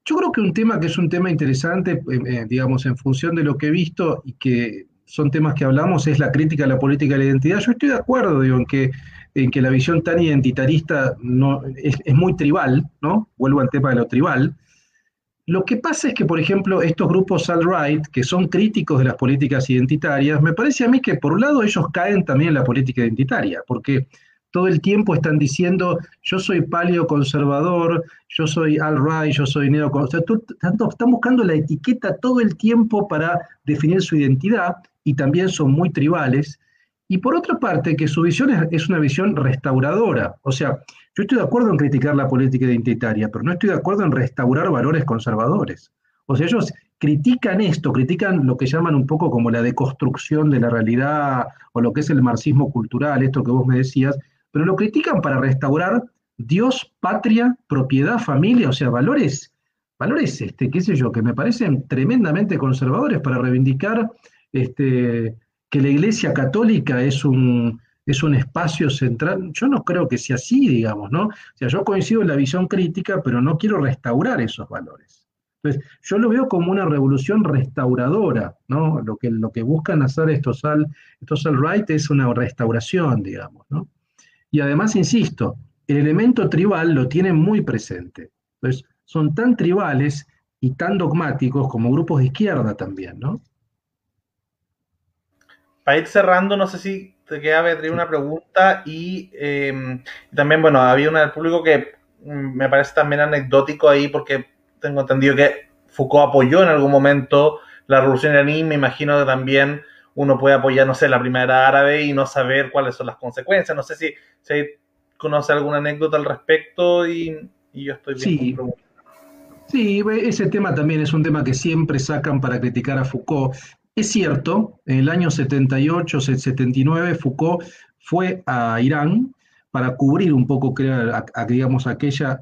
yo creo que un tema que es un tema interesante, digamos, en función de lo que he visto y que son temas que hablamos, es la crítica a la política de la identidad. Yo estoy de acuerdo, en que, en que la visión tan identitarista no, es, es muy tribal, ¿no? Vuelvo al tema de lo tribal lo que pasa es que, por ejemplo, estos grupos alt-right, que son críticos de las políticas identitarias, me parece a mí que por un lado ellos caen también en la política identitaria, porque todo el tiempo están diciendo, yo soy paleoconservador, yo soy alt-right, yo soy neoconservador. Están buscando la etiqueta todo el tiempo para definir su identidad y también son muy tribales. Y por otra parte, que su visión es, una visión restauradora. O sea, yo estoy de acuerdo en criticar la política identitaria, pero no estoy de acuerdo en restaurar valores conservadores. O sea, ellos critican esto, critican lo que llaman un poco como la deconstrucción de la realidad o lo que es el marxismo cultural, esto que vos me decías, pero lo critican para restaurar Dios, patria, propiedad, familia, o sea, valores, valores, este, qué sé yo, que me parecen tremendamente conservadores para reivindicar este, que la Iglesia Católica es un, es un espacio central. Yo no creo que sea así, digamos, ¿no? O sea, yo coincido en la visión crítica, pero no quiero restaurar esos valores. Entonces, yo lo veo como una revolución restauradora, ¿no? Lo que, lo que buscan hacer estos al, estos right es una restauración, digamos, ¿no? Y además, insisto, el elemento tribal lo tienen muy presente. Entonces, son tan tribales y tan dogmáticos como grupos de izquierda también, ¿no? para ir cerrando, no sé si te queda Beatriz una pregunta y em, también, bueno, había una del público que mm, me parece también anecdótico ahí porque tengo entendido que Foucault apoyó en algún momento la revolución iraní, me imagino que también uno puede apoyar, no sé, la primera árabe y no saber cuáles son las consecuencias. No sé si, si conoce alguna anécdota al respecto y, yo estoy bien. Sí. Sí, ese tema también es un tema que siempre sacan para criticar a Foucault. Es cierto, en el año 78, 79, Foucault fue a Irán para cubrir un poco, digamos, aquella,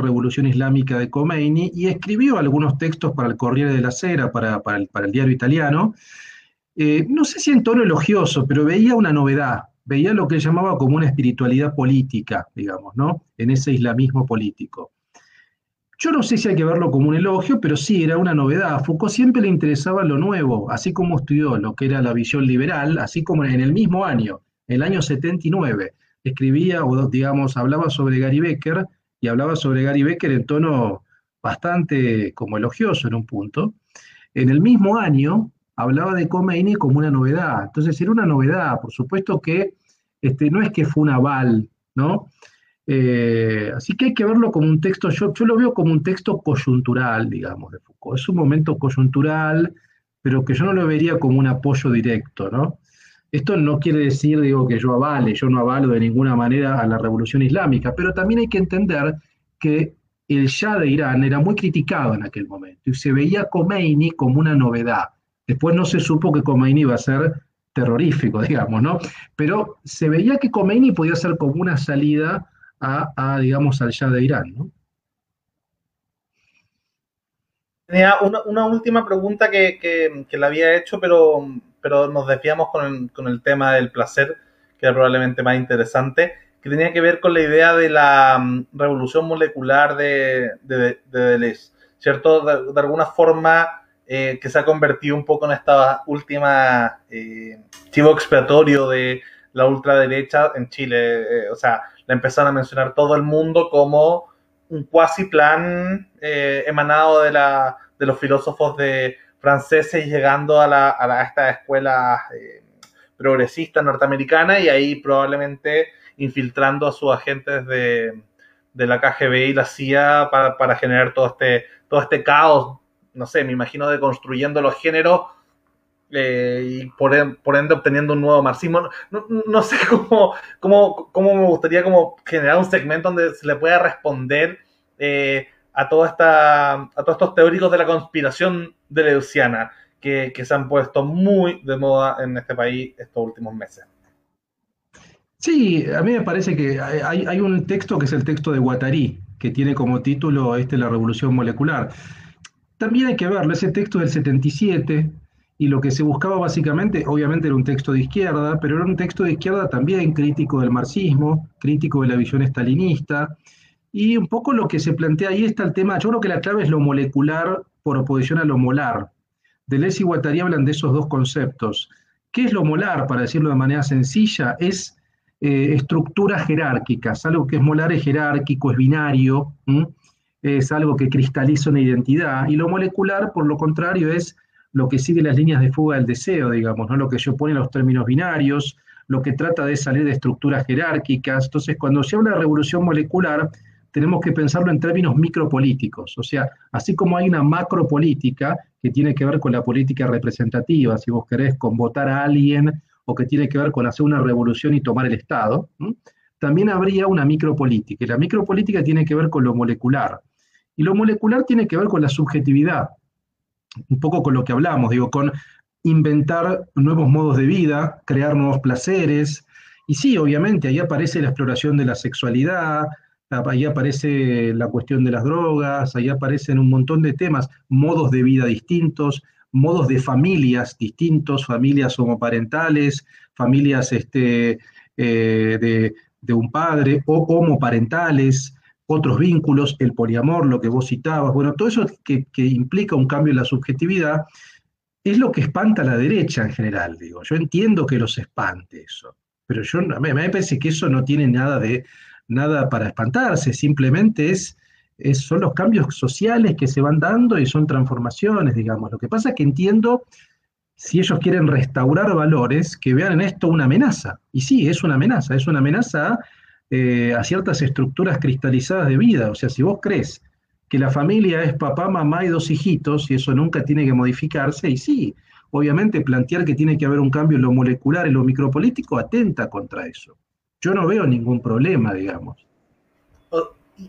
revolución islámica de Khomeini y escribió algunos textos para el Corriere de la Sera, para, el, diario italiano. Eh, no sé si en tono elogioso, pero veía una novedad, veía lo que él llamaba como una espiritualidad política, digamos, ¿no? En ese islamismo político. Yo no sé si hay que verlo como un elogio, pero sí era una novedad. A Foucault siempre le interesaba lo nuevo, así como estudió lo que era la visión liberal, así como en el mismo año, el año 79, escribía o digamos hablaba sobre Gary Becker y hablaba sobre Gary Becker en tono bastante como elogioso en un punto. En el mismo año hablaba de Khomeini como una novedad. Entonces era una novedad, por supuesto que este, no es que fue un aval, ¿no? Eh, así que hay que verlo como un texto, yo, yo lo veo como un texto coyuntural, digamos, de Foucault. Es un momento coyuntural, pero que yo no lo vería como un apoyo directo, ¿no? Esto no quiere decir, digo, que yo avale, yo no avalo de ninguna manera a la revolución islámica, pero también hay que entender que el Shah de Irán era muy criticado en aquel momento y se veía Khomeini como una novedad. Después no se supo que Khomeini iba a ser terrorífico, digamos, ¿no? Pero se veía que Khomeini podía ser como una salida a, digamos, al Shah de Irán. ¿no? Tenía una, última pregunta que, que, le había hecho, pero, pero nos desviamos con el, con el tema del placer, que era probablemente más interesante, que tenía que ver con la idea de la mm, revolución molecular de, de, Deleuze, ¿cierto? De, alguna forma eh, que se ha convertido un poco en esta última eh, chivo expiatorio de la ultraderecha en Chile. Eh, o sea, la empezaron a mencionar todo el mundo como un cuasi plan eh, emanado de, la, de los filósofos de franceses llegando a, la, a, estas escuelas eh, progresista norteamericana y ahí probablemente infiltrando a sus agentes de, la KGB y la CIA para, generar todo este, todo este caos, no sé, me imagino deconstruyendo los géneros eh, y por, ende obteniendo un nuevo marxismo. No, sé cómo, cómo, cómo, me gustaría como generar un segmento donde se le pueda responder eh, a, toda esta, a todos estos teóricos de la conspiración de Leuciana que, que se han puesto muy de moda en este país estos últimos meses. Sí, a mí me parece que hay, hay, un texto que es el texto de Guattari, que tiene como título este, La Revolución Molecular. También hay que verlo, ese texto del 77, y lo que se buscaba básicamente, obviamente era un texto de izquierda, pero era un texto de izquierda también crítico del marxismo, crítico de la visión estalinista, y un poco lo que se plantea ahí está el tema, yo creo que la clave es lo molecular por oposición a lo molar. Deleuze y Guattari hablan de esos dos conceptos. ¿Qué es lo molar, para decirlo de manera sencilla? Es eh, estructuras jerárquicas. Algo que es molar es jerárquico, es binario, es algo que cristaliza una identidad. Y lo molecular, por lo contrario, es lo que sigue las líneas de fuga del deseo, digamos, ¿no? lo que se opone a los términos binarios, lo que trata de salir de estructuras jerárquicas. Entonces, cuando se habla de revolución molecular, tenemos que pensarlo en términos micropolíticos. O sea, así como hay una macropolítica que tiene que ver con la política representativa, si vos querés, con votar a alguien o que tiene que ver con hacer una revolución y tomar el Estado, también habría una micropolítica. Y la micropolítica tiene que ver con lo molecular. Y lo molecular tiene que ver con la subjetividad un poco con lo que hablamos, digo, con inventar nuevos modos de vida, crear nuevos placeres. Y sí, obviamente, ahí aparece la exploración de la sexualidad, ahí aparece la cuestión de las drogas, ahí aparecen un montón de temas, modos de vida distintos, modos de familias distintos, familias homoparentales, familias este, eh, de, de, un padre, o homoparentales, otros vínculos, el poliamor, lo que vos citabas, bueno, todo eso que, implica un cambio en la subjetividad, es lo que espanta a la derecha en general, digo. Yo entiendo que los espante eso, pero yo, a mí me parece que eso no tiene nada, de, nada para espantarse, simplemente es, son los cambios sociales que se van dando y son transformaciones, digamos. Lo que pasa es que entiendo, si ellos quieren restaurar valores, que vean en esto una amenaza. Y sí, es una amenaza, es una amenaza eh, a ciertas estructuras cristalizadas de vida. O sea, si vos crees que la familia es papá, mamá y dos hijitos, y eso nunca tiene que modificarse, y sí, obviamente plantear que tiene que haber un cambio en lo molecular, en lo micropolítico, atenta contra eso. Yo no veo ningún problema, digamos.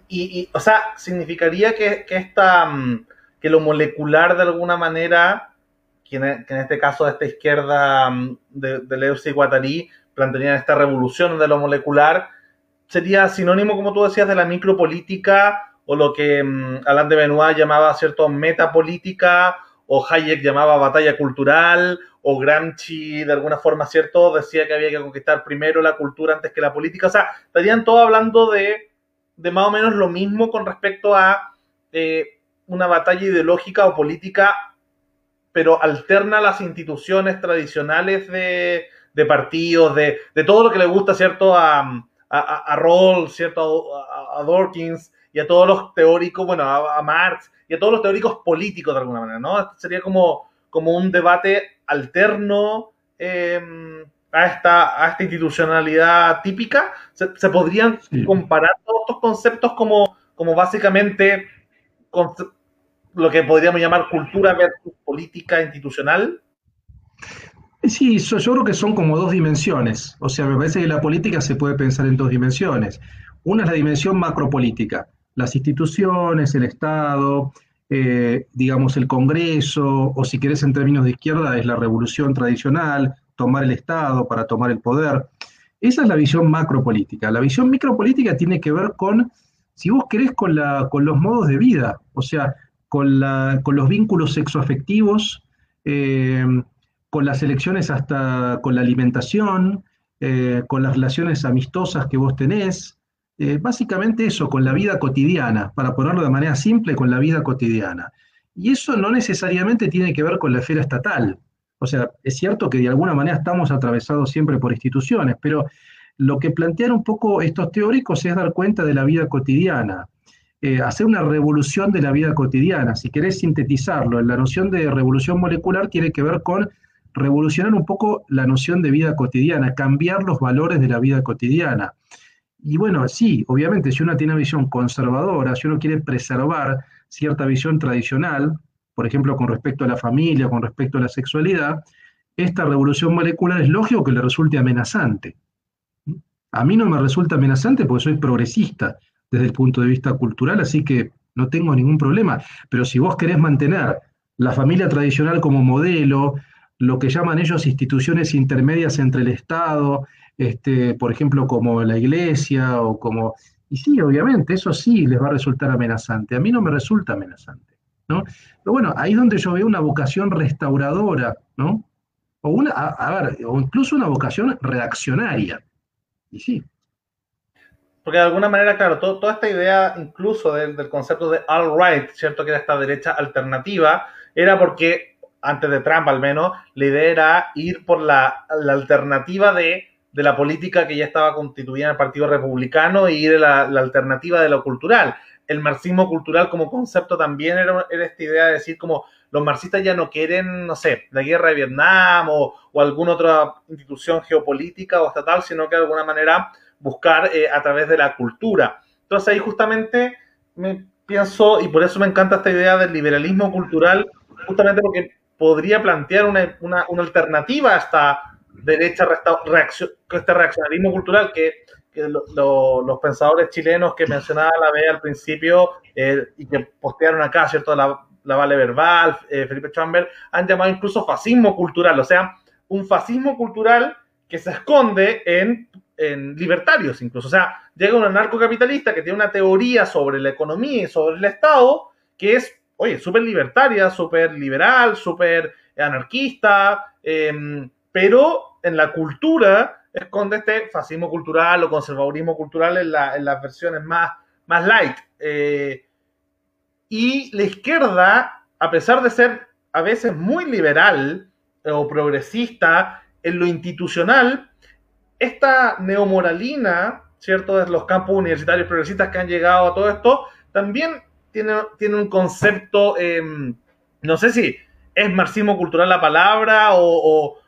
Y, o sea, significaría que, que, esta, mm, que lo molecular de alguna manera, que en, este caso de esta izquierda mm, de, de y Guattari plantearían esta revolución de lo molecular, sería sinónimo, como tú decías, de la micropolítica o lo que mm, Alain de Benoit llamaba, ¿cierto?, metapolítica o Hayek llamaba batalla cultural o Gramsci de alguna forma, ¿cierto?, decía que había que conquistar primero la cultura antes que la política. O sea, estarían todos hablando de, de más o menos lo mismo con respecto a eh, una batalla ideológica o política, pero alterna las instituciones tradicionales de, de partidos, de, de todo lo que le gusta, ¿cierto?, a a, a, Rawls, ¿cierto? A, Dawkins y a todos los teóricos, bueno, a, Marx y a todos los teóricos políticos de alguna manera, ¿no? Sería como, como un debate alterno em, a, esta, a esta institucionalidad típica. Se, podrían comparar todos estos conceptos como, como básicamente lo que podríamos llamar cultura versus política institucional. Sí, yo, creo que son como dos dimensiones. O sea, me parece que la política se puede pensar en dos dimensiones. Una es la dimensión macropolítica, las instituciones, el Estado, eh, digamos el Congreso, o si querés en términos de izquierda, es la revolución tradicional, tomar el Estado para tomar el poder. Esa es la visión macropolítica. La visión micropolítica tiene que ver con, si vos querés, con, la, con los modos de vida, o sea, con, la, con los vínculos sexoafectivos, eh, con las elecciones hasta con la alimentación, eh, con las relaciones amistosas que vos tenés, eh, básicamente eso, con la vida cotidiana, para ponerlo de manera simple, con la vida cotidiana. Y eso no necesariamente tiene que ver con la esfera estatal. O sea, es cierto que de alguna manera estamos atravesados siempre por instituciones, pero lo que plantean un poco estos teóricos es dar cuenta de la vida cotidiana, eh, hacer una revolución de la vida cotidiana. Si querés sintetizarlo, la noción de revolución molecular tiene que ver con revolucionar un poco la noción de vida cotidiana, cambiar los valores de la vida cotidiana. Y bueno, sí, obviamente, si uno tiene una visión conservadora, si uno quiere preservar cierta visión tradicional, por ejemplo, con respecto a la familia, con respecto a la sexualidad, esta revolución molecular es lógico que le resulte amenazante. A mí no me resulta amenazante porque soy progresista desde el punto de vista cultural, así que no tengo ningún problema. Pero si vos querés mantener la familia tradicional como modelo, lo que llaman ellos instituciones intermedias entre el Estado, este, por ejemplo, como la iglesia o como... Y sí, obviamente, eso sí les va a resultar amenazante. A mí no me resulta amenazante. ¿no? Pero bueno, ahí es donde yo veo una vocación restauradora, ¿no? O una, a, ver, o incluso una vocación reaccionaria. Y sí. Porque de alguna manera, claro, toda esta idea incluso del, del concepto de alt-right, ¿cierto? Que era esta derecha alternativa, era porque, antes de Trump al menos, la idea era ir por la, alternativa de, la política que ya estaba constituida en el Partido Republicano y ir a la, alternativa de lo cultural. El marxismo cultural como concepto también era, esta idea de decir como los marxistas ya no quieren, no sé, la guerra de Vietnam o, alguna otra institución geopolítica o estatal, sino que de alguna manera buscar eh, a través de la cultura. Entonces ahí justamente me pienso, y por eso me encanta esta idea del liberalismo cultural, justamente porque podría plantear una, una, alternativa a esta derecha, reacción, este reaccionarismo cultural que, los pensadores chilenos que mencionaba la vez al principio eh, y que postearon acá, ¿cierto? La, la Vale Verbal, eh, Felipe Chamber, han llamado incluso fascismo cultural, o sea, un fascismo cultural que se esconde en, en libertarios incluso. O sea, llega un anarcocapitalista que tiene una teoría sobre la economía y sobre el Estado que es oye, súper libertaria, súper liberal, súper anarquista, em, pero en la cultura esconde este fascismo cultural o conservadurismo cultural en, las versiones más, más light. Eh, y la izquierda, a pesar de ser a veces muy liberal o progresista en lo institucional, esta neomoralina, ¿cierto? De los campos universitarios progresistas que han llegado a todo esto, también tiene, un concepto, em, no sé si es marxismo cultural la palabra o,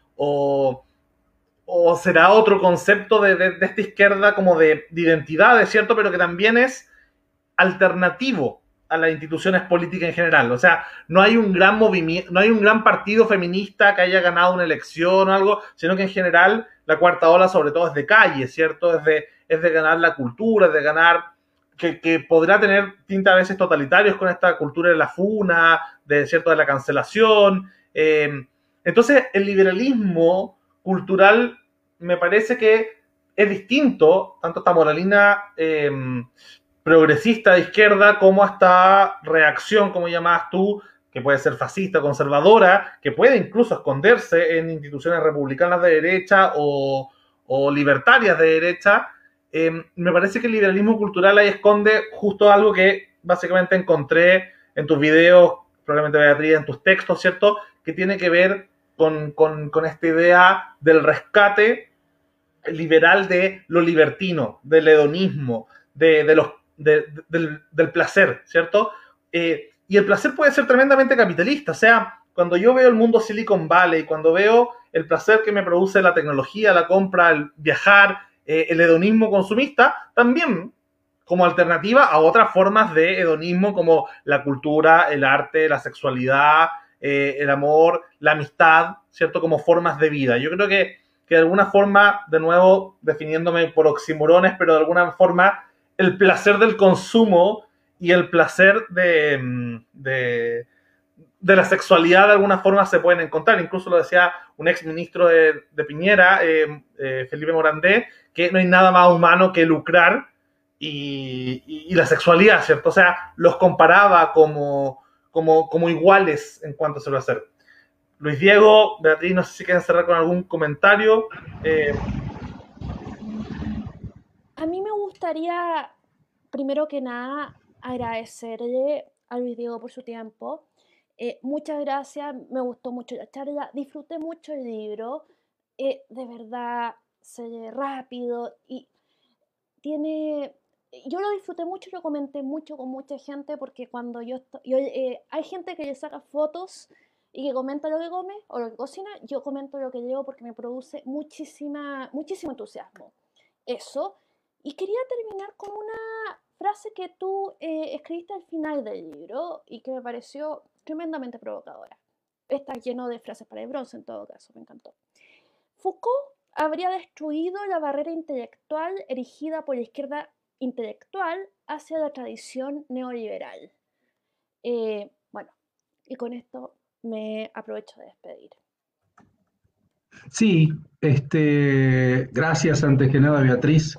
será otro concepto de, esta izquierda como de, de identidad, es cierto, pero que también es alternativo a las instituciones políticas en general. O sea, no hay un gran movimiento, no hay un gran partido feminista que haya ganado una elección o algo, sino que en general la cuarta ola sobre todo es de calle, ¿cierto? Es de, es de ganar la cultura, es de ganar que, podrá tener tinta a veces totalitarios con esta cultura de la funa, de cierto de la cancelación. Eh, entonces, el liberalismo cultural me parece que es distinto, tanto esta moralina eh, progresista de izquierda como esta reacción, como llamabas tú, que puede ser fascista, conservadora, que puede incluso esconderse en instituciones republicanas de derecha o, o libertarias de derecha, Em, me parece que el liberalismo cultural ahí esconde justo algo que básicamente encontré en tus videos, probablemente Beatriz, en tus textos, ¿cierto? Que tiene que ver con, esta idea del rescate liberal de lo libertino, del hedonismo, de, los, del, placer, ¿cierto? Eh, y el placer puede ser tremendamente capitalista, o sea, cuando yo veo el mundo Silicon Valley, cuando veo el placer que me produce la tecnología, la compra, el viajar, eh, el hedonismo consumista también como alternativa a otras formas de hedonismo como la cultura, el arte, la sexualidad, eh, el amor, la amistad, ¿cierto? Como formas de vida. Yo creo que, de alguna forma, de nuevo, definiéndome por oximorones, pero de alguna forma, el placer del consumo y el placer de, mm, de, de la sexualidad de alguna forma se pueden encontrar. Incluso lo decía un ex ministro de, Piñera, eh, Felipe Morandé, que no hay nada más humano que lucrar y, la sexualidad, ¿cierto? O sea, los comparaba como, como, como iguales en cuanto se lo hacer. Luis Diego, Beatriz, no sé si quieren cerrar con algún comentario. Eh, a mí me gustaría, primero que nada, agradecerle a Luis Diego por su tiempo. Eh, muchas gracias, me gustó mucho la charla, disfruté mucho el libro. Eh, de verdad, se lee rápido y tiene... Yo lo disfruté mucho, lo comenté mucho con mucha gente porque cuando yo... yo eh, hay gente que le saca fotos y que comenta lo que come o lo que cocina, yo comento lo que leo porque me produce muchísima, muchísimo entusiasmo. Eso. Y quería terminar con una frase que tú eh, escribiste al final del libro y que me pareció tremendamente provocadora. Está lleno de frases para el bronce en todo caso, me encantó. Foucault habría destruido la barrera intelectual erigida por la izquierda intelectual hacia la tradición neoliberal. Eh, bueno, y con esto me aprovecho de despedir. Sí, este, gracias antes que nada Beatriz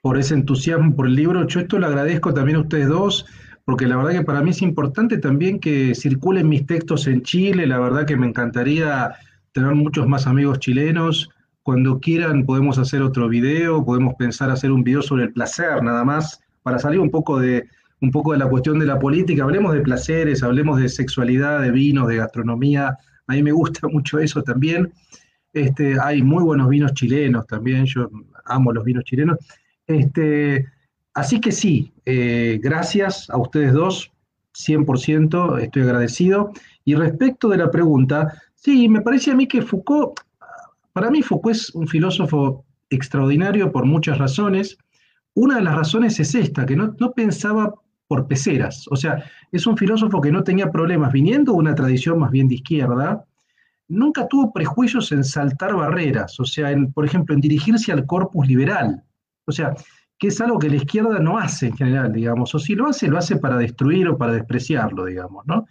por ese entusiasmo por el libro. Yo esto lo agradezco también a ustedes dos, porque la verdad que para mí es importante también que circulen mis textos en Chile, la verdad que me encantaría tener muchos más amigos chilenos. Cuando quieran podemos hacer otro video, podemos pensar hacer un video sobre el placer nada más, para salir un poco de, un poco de la cuestión de la política. Hablemos de placeres, hablemos de sexualidad, de vinos, de gastronomía. A mí me gusta mucho eso también. Este, hay muy buenos vinos chilenos también, yo amo los vinos chilenos. Este, así que sí, eh, gracias a ustedes dos, 100%, estoy agradecido. Y respecto de la pregunta, sí, me parece a mí que Foucault, para mí Foucault es un filósofo extraordinario por muchas razones. Una de las razones es esta, que no, pensaba por peceras. O sea, es un filósofo que no tenía problemas, viniendo de una tradición más bien de izquierda, nunca tuvo prejuicios en saltar barreras, o sea, en, por ejemplo, en dirigirse al corpus liberal. O sea, que es algo que la izquierda no hace en general, digamos, o si lo hace, lo hace para destruir o para despreciarlo, digamos, ¿no?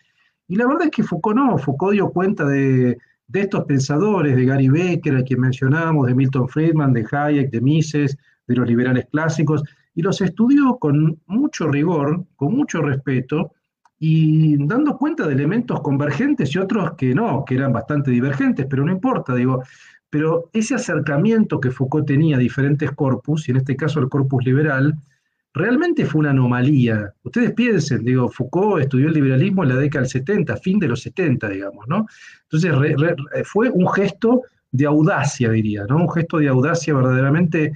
Y la verdad es que Foucault no, Foucault dio cuenta de, de estos pensadores, de Gary Becker, a quien mencionamos, de Milton Friedman, de Hayek, de Mises, de los liberales clásicos, y los estudió con mucho rigor, con mucho respeto, y dando cuenta de elementos convergentes y otros que no, que eran bastante divergentes, pero no importa, digo, pero ese acercamiento que Foucault tenía a diferentes corpus, y en este caso el corpus liberal, realmente fue una anomalía. Ustedes piensen, digo, Foucault estudió el liberalismo en la década del 70, fin de los 70, digamos, ¿no? Entonces fue un gesto de audacia, diría, ¿no? Un gesto de audacia verdaderamente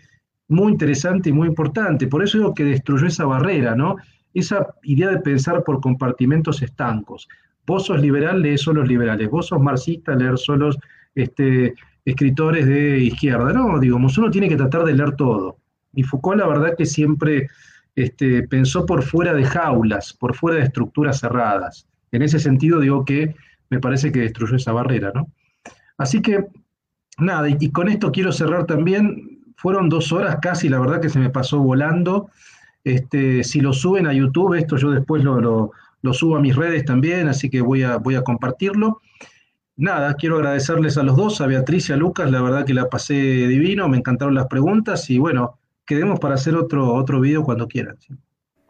muy interesante y muy importante. Por eso digo que destruyó esa barrera, ¿no? Esa idea de pensar por compartimentos estancos. Vos sos liberal, lees solo los liberales. Vos sos marxista, leer solo este, escritores de izquierda. No, digamos, uno tiene que tratar de leer todo. Y Foucault, la verdad, que siempre este, pensó por fuera de jaulas, por fuera de estructuras cerradas. En ese sentido, digo que me parece que destruyó esa barrera, ¿no? Así que, nada, y, con esto quiero cerrar también. Fueron dos horas casi, la verdad que se me pasó volando. Este, si lo suben a YouTube, esto yo después lo, subo a mis redes también, así que voy a, voy a compartirlo nada, quiero agradecerles a los dos, a Beatriz y a Lucas, la verdad que la pasé divino, me encantaron las preguntas y bueno, quedemos para hacer otro, otro video cuando quieran.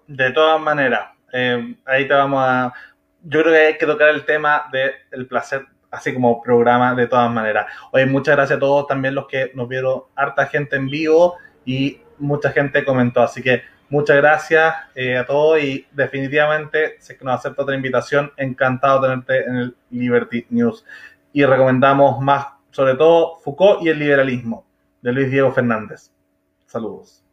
De todas maneras, eh, ahí te vamos a... Yo creo que hay que tocar el tema del placer, así como programa, de todas maneras. Oye, muchas gracias a todos, también los que nos vieron, harta gente en vivo y mucha gente comentó, así que Muchas gracias eh, a todos y definitivamente, si nos acepta otra invitación, encantado de tenerte en el Liberty News. Y recomendamos más, sobre todo, Foucault y el liberalismo, de Luis Diego Fernández. Saludos.